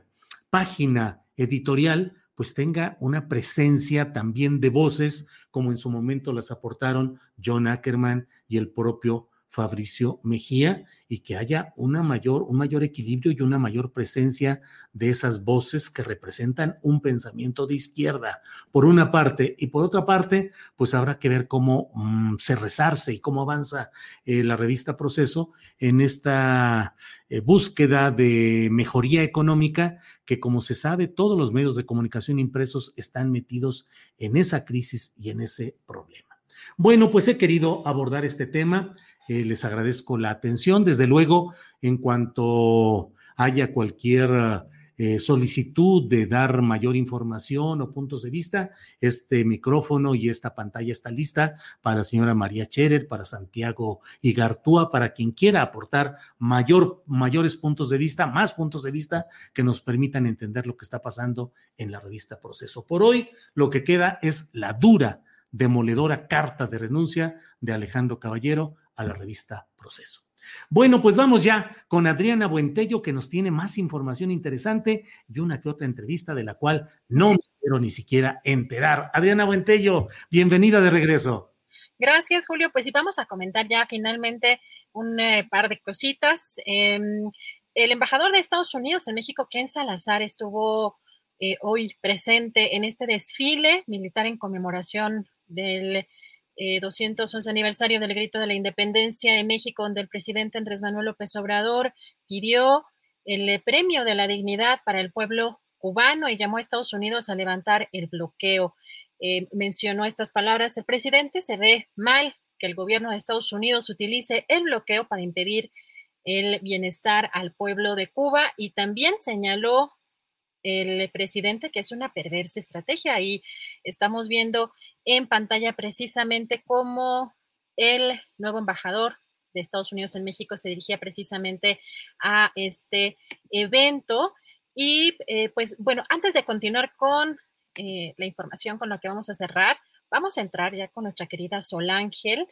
página editorial pues tenga una presencia también de voces, como en su momento las aportaron John Ackerman y el propio Fabricio Mejía y que haya una mayor, un mayor equilibrio y una mayor presencia de esas voces que representan un pensamiento de izquierda, por una parte, y por otra parte, pues habrá que ver cómo mm, se rezarse y cómo avanza eh, la revista Proceso en esta eh, búsqueda de mejoría económica que, como se sabe, todos los medios de comunicación impresos están metidos en esa crisis y en ese problema. Bueno, pues he querido abordar este tema eh, les agradezco la atención. Desde luego, en cuanto haya cualquier eh, solicitud de dar mayor información o puntos de vista, este micrófono y esta pantalla está lista para la señora María Cherer, para Santiago Igartúa, para quien quiera aportar mayor, mayores puntos de vista, más puntos de vista que nos permitan entender lo que está pasando en la revista Proceso. Por hoy, lo que queda es la dura, demoledora carta de renuncia de Alejandro Caballero a la revista Proceso. Bueno, pues vamos ya con Adriana Buentello, que nos tiene más información interesante y una que otra entrevista de la cual no me quiero ni siquiera enterar. Adriana Buentello, bienvenida de regreso. Gracias, Julio. Pues sí, vamos a comentar ya finalmente un eh, par de cositas. Em, el embajador de Estados Unidos en México, Ken Salazar, estuvo eh, hoy presente en este desfile militar en conmemoración del 211 eh, aniversario del grito de la independencia de México, donde el presidente Andrés Manuel López Obrador pidió el eh, premio de la dignidad para el pueblo cubano y llamó a Estados Unidos a levantar el bloqueo. Eh, mencionó estas palabras, el presidente se ve mal que el gobierno de Estados Unidos utilice el bloqueo para impedir el bienestar al pueblo de Cuba y también señaló el presidente que es una perversa estrategia y estamos viendo en pantalla precisamente cómo el nuevo embajador de Estados Unidos en México se dirigía precisamente a este evento. Y eh, pues bueno, antes de continuar con eh, la información con la que vamos a cerrar, vamos a entrar ya con nuestra querida Sol Ángel.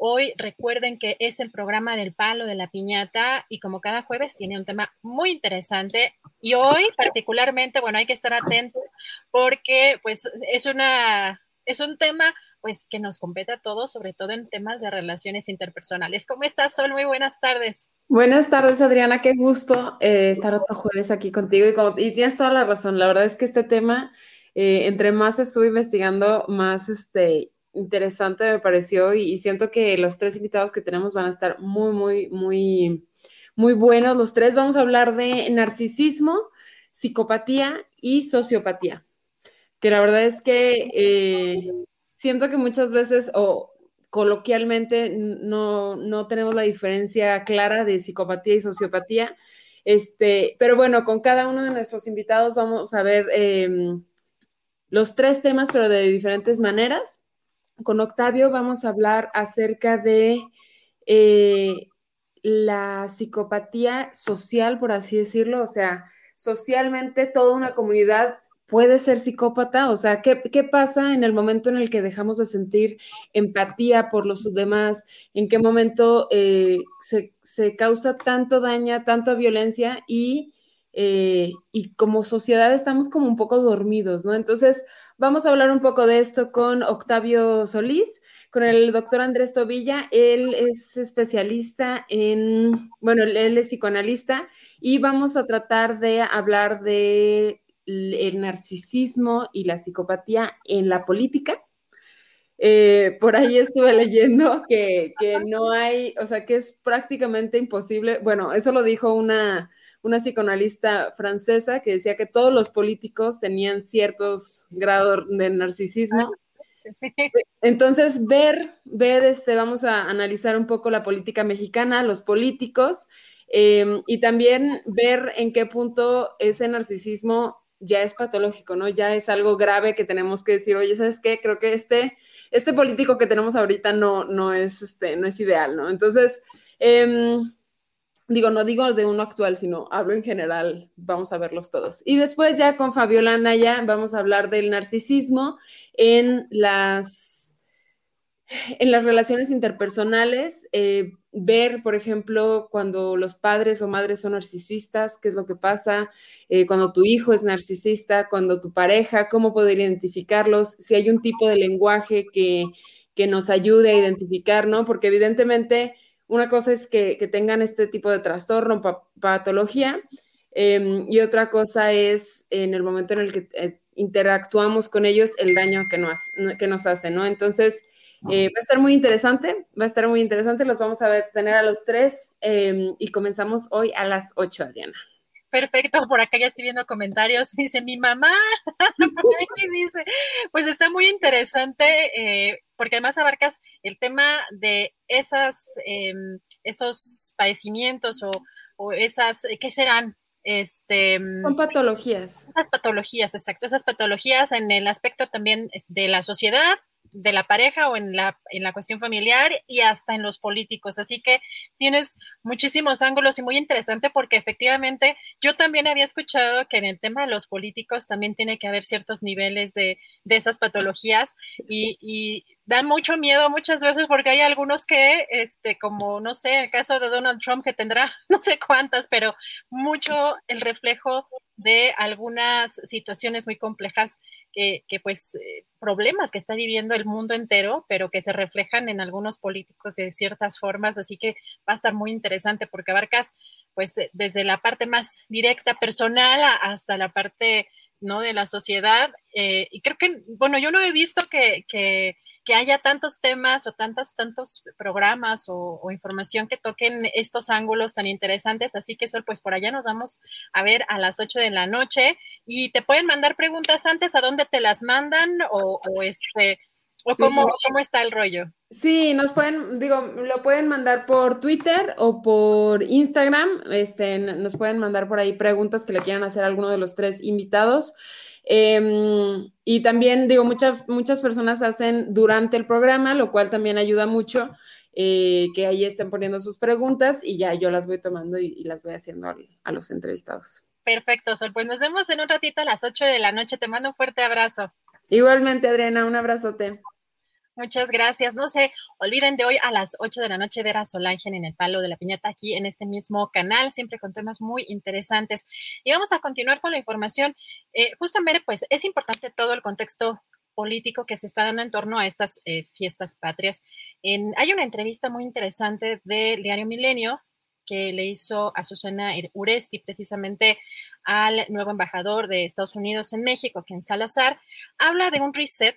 Hoy recuerden que es el programa del palo de la piñata y como cada jueves tiene un tema muy interesante y hoy particularmente, bueno, hay que estar atentos porque pues es una es un tema pues que nos compete a todos, sobre todo en temas de relaciones interpersonales. ¿Cómo estás, Sol? Muy buenas tardes. Buenas tardes, Adriana. Qué gusto eh, estar otro jueves aquí contigo. Y, y, tienes toda la razón. La verdad es que este tema, eh, entre más estuve investigando, más este, interesante me pareció. Y, siento que los tres invitados que tenemos van a estar muy, muy, muy, muy buenos. Los tres vamos a hablar de narcisismo, psicopatía y sociopatía. Que la verdad es que eh, siento que muchas veces o coloquialmente no, no, tenemos la diferencia clara de psicopatía y sociopatía. Este, pero bueno, con cada uno de nuestros invitados vamos a ver eh, los tres temas, pero de diferentes maneras. Con Octavio vamos a hablar acerca de eh, la psicopatía social, por así decirlo, o sea, socialmente toda una comunidad puede ser psicópata? O sea, ¿qué, ¿qué, pasa en el momento en el que dejamos de sentir empatía por los demás? ¿En qué momento eh, se, se, causa tanto daño, tanta violencia y, eh, y como sociedad estamos como un poco dormidos, ¿no? Entonces, vamos a hablar un poco de esto con Octavio Solís, con el doctor Andrés Tobilla. Él es especialista en, bueno, él es psicoanalista y vamos a tratar de hablar de el narcisismo y la psicopatía en la política. Eh, por ahí estuve leyendo que, que, no hay, o sea, que es prácticamente imposible, bueno, eso lo dijo una, una psicoanalista francesa que decía que todos los políticos tenían ciertos grados de narcisismo. Entonces, ver, ver, este, vamos a analizar un poco la política mexicana, los políticos, eh, y también ver en qué punto ese narcisismo ya es patológico, ¿no? Ya es algo grave que tenemos que decir, oye, ¿sabes qué? Creo que este, este político que tenemos ahorita no, no, es, este, no es ideal, ¿no? Entonces, eh, digo, no digo de uno actual, sino hablo en general, vamos a verlos todos. Y después ya con Fabiola Naya vamos a hablar del narcisismo en las en las relaciones interpersonales, eh, ver, por ejemplo, cuando los padres o madres son narcisistas, qué es lo que pasa, eh, cuando tu hijo es narcisista, cuando tu pareja, cómo poder identificarlos, si hay un tipo de lenguaje que, que nos ayude a identificar, ¿no? Porque evidentemente una cosa es que, que tengan este tipo de trastorno, patología, eh, y otra cosa es en el momento en el que eh, interactuamos con ellos, el daño que nos, que nos hace, ¿no? Entonces, eh, va a estar muy interesante, va a estar muy interesante, los vamos a ver, tener a los tres eh, y comenzamos hoy a las 8, Adriana. Perfecto, por acá ya estoy viendo comentarios, (laughs) dice mi mamá, (laughs) dice, pues está muy interesante, eh, porque además abarcas el tema de esas, em, esos padecimientos o, o esas, ¿qué serán? Este, Son patologías. Esas patologías, exacto, esas patologías en el aspecto también de la sociedad, de la pareja o en la, en la cuestión familiar y hasta en los políticos. Así que tienes muchísimos ángulos y muy interesante porque efectivamente yo también había escuchado que en el tema de los políticos también tiene que haber ciertos niveles de, de esas patologías y, y dan mucho miedo muchas veces porque hay algunos que, este, como no sé, el caso de Donald Trump que tendrá (laughs) no sé cuántas, pero mucho el reflejo de algunas situaciones muy complejas que, que pues eh, problemas que está viviendo el mundo entero, pero que se reflejan en algunos políticos de ciertas formas, así que va a estar muy interesante porque abarcas pues desde la parte más directa personal hasta la parte no de la sociedad eh, y creo que bueno yo no he visto que que haya tantos temas o tantos, tantos programas o, o, información que toquen estos ángulos tan interesantes. Así que, Sol, pues por allá nos vamos a ver a las 8 de la noche y te pueden mandar preguntas antes a dónde te las mandan o, o este. ¿O sí. cómo, cómo está el rollo? Sí, nos pueden, digo, lo pueden mandar por Twitter o por Instagram. Este, nos pueden mandar por ahí preguntas que le quieran hacer a alguno de los tres invitados. Eh, y también, digo, muchas, muchas personas hacen durante el programa, lo cual también ayuda mucho, eh, que ahí estén poniendo sus preguntas y ya yo las voy tomando y, y las voy haciendo a, a los entrevistados. Perfecto, Sol. Pues nos vemos en un ratito a las 8 de la noche. Te mando un fuerte abrazo. Igualmente, Adriana, un abrazote. Muchas gracias. No se olviden de hoy a las 8 de la noche ver a Solangen en el palo de la piñata aquí en este mismo canal, siempre con temas muy interesantes. Y vamos a continuar con la información. Eh, justamente, pues es importante todo el contexto político que se está dando en torno a estas eh, fiestas patrias. En, hay una entrevista muy interesante del diario Milenio que le hizo a Susana Uresti, precisamente al nuevo embajador de Estados Unidos en México, que en Salazar, habla de un reset.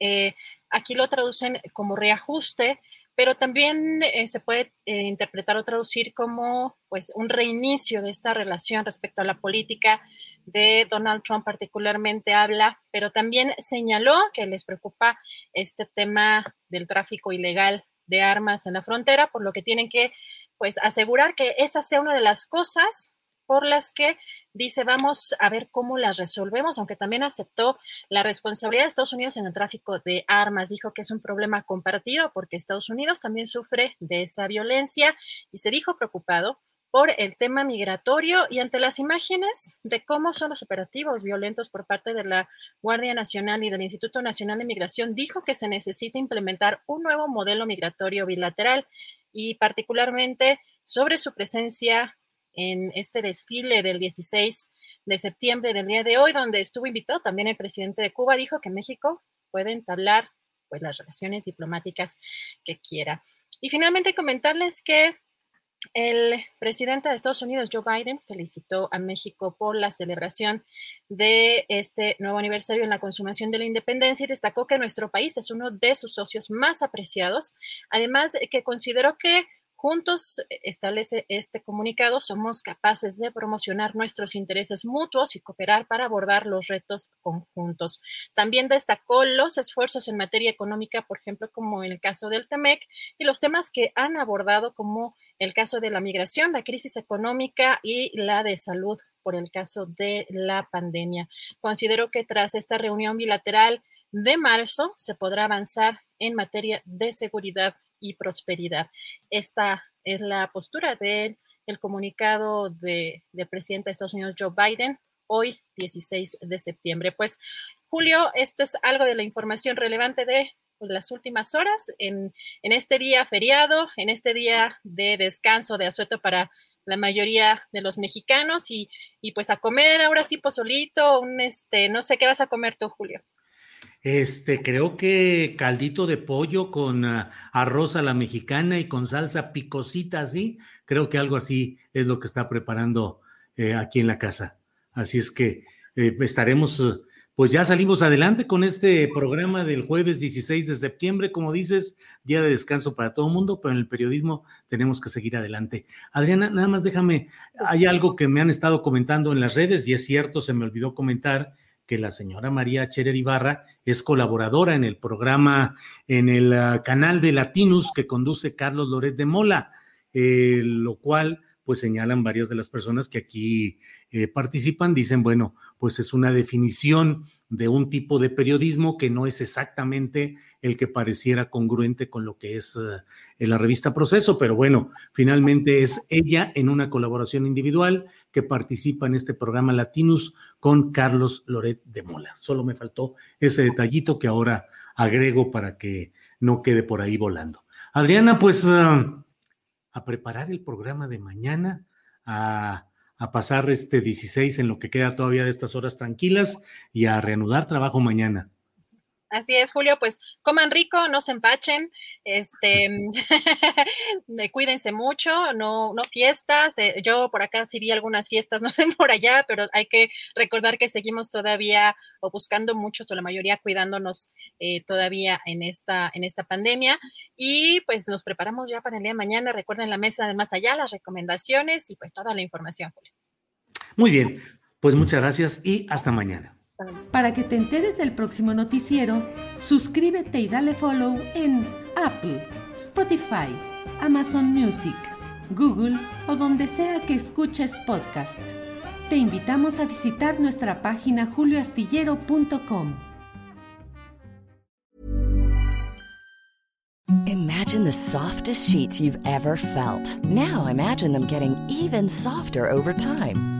Eh, aquí lo traducen como reajuste, pero también eh, se puede eh, interpretar o traducir como pues un reinicio de esta relación respecto a la política de Donald Trump particularmente habla, pero también señaló que les preocupa este tema del tráfico ilegal de armas en la frontera, por lo que tienen que pues asegurar que esa sea una de las cosas por las que dice vamos a ver cómo las resolvemos, aunque también aceptó la responsabilidad de Estados Unidos en el tráfico de armas. Dijo que es un problema compartido porque Estados Unidos también sufre de esa violencia y se dijo preocupado por el tema migratorio y ante las imágenes de cómo son los operativos violentos por parte de la Guardia Nacional y del Instituto Nacional de Migración, dijo que se necesita implementar un nuevo modelo migratorio bilateral y particularmente sobre su presencia en este desfile del 16 de septiembre del día de hoy, donde estuvo invitado también el presidente de Cuba, dijo que México puede entablar pues las relaciones diplomáticas que quiera. Y finalmente comentarles que el presidente de Estados Unidos, Joe Biden, felicitó a México por la celebración de este nuevo aniversario en la consumación de la independencia y destacó que nuestro país es uno de sus socios más apreciados, además que consideró que Juntos, eh, establece este comunicado, somos capaces de promocionar nuestros intereses mutuos y cooperar para abordar los retos conjuntos. También destacó los esfuerzos en materia económica, por ejemplo, como en el caso del TEMEC, y los temas que han abordado como el caso de la migración, la crisis económica y la de salud por el caso de la pandemia. Considero que tras esta reunión bilateral de marzo se podrá avanzar en materia de seguridad y prosperidad. Esta es la postura del comunicado del presidente de Estados Unidos, Joe Biden, hoy 16 de septiembre. Pues, Julio, esto es algo de la información relevante de las últimas horas en, este día feriado, en este día de descanso, de asueto para la mayoría de los mexicanos y, y pues a comer ahora sí pozolito, un este, no sé qué vas a comer tú, Julio. Este, creo que caldito de pollo con ah, arroz a la mexicana y con salsa picosita así. Creo que algo así es lo que está preparando eh, aquí en la casa. Así es que eh, estaremos, pues ya salimos adelante con este programa del jueves 16 de septiembre, como dices, día de descanso para todo el mundo, pero en el periodismo tenemos que seguir adelante. Adriana, nada más déjame, hay algo que me han estado comentando en las redes y es cierto, se me olvidó comentar que la señora María Cherer Ibarra es colaboradora en el programa, en el ah, canal de Latinus que conduce Carlos Loret de Mola, eh, lo cual pues señalan varias de las personas que aquí eh, participan, dicen, bueno, pues es una definición de un tipo de periodismo que no es exactamente el que pareciera congruente con lo que es eh, la revista Proceso, pero bueno, finalmente es ella en una colaboración individual que participa en este programa Latinus con Carlos Loret de Mola. Solo me faltó ese detallito que ahora agrego para que no quede por ahí volando. Adriana, pues ah, a preparar el programa de mañana, a a pasar este 16 en lo que queda todavía de estas horas tranquilas y a reanudar trabajo mañana. Así es, Julio, pues coman rico, no se empachen, este, (laughs) cuídense mucho, no, no fiestas. Eh, yo por acá sí vi algunas fiestas, (laughs) no sé por allá, pero hay que recordar que seguimos todavía o buscando muchos o la mayoría cuidándonos eh, todavía en esta, en esta pandemia. Y pues nos preparamos ya para el día de mañana. Recuerden la mesa de más allá, las recomendaciones y pues toda la información, Julio. Muy bien, pues muchas gracias y hasta mañana. Para que te enteres del próximo noticiero, suscríbete y dale follow en Apple, Spotify, Amazon Music, Google o donde sea que escuches podcast. Te invitamos a visitar nuestra página julioastillero.com. Imagine the softest sheets you've ever felt. Now imagine them getting even softer over time.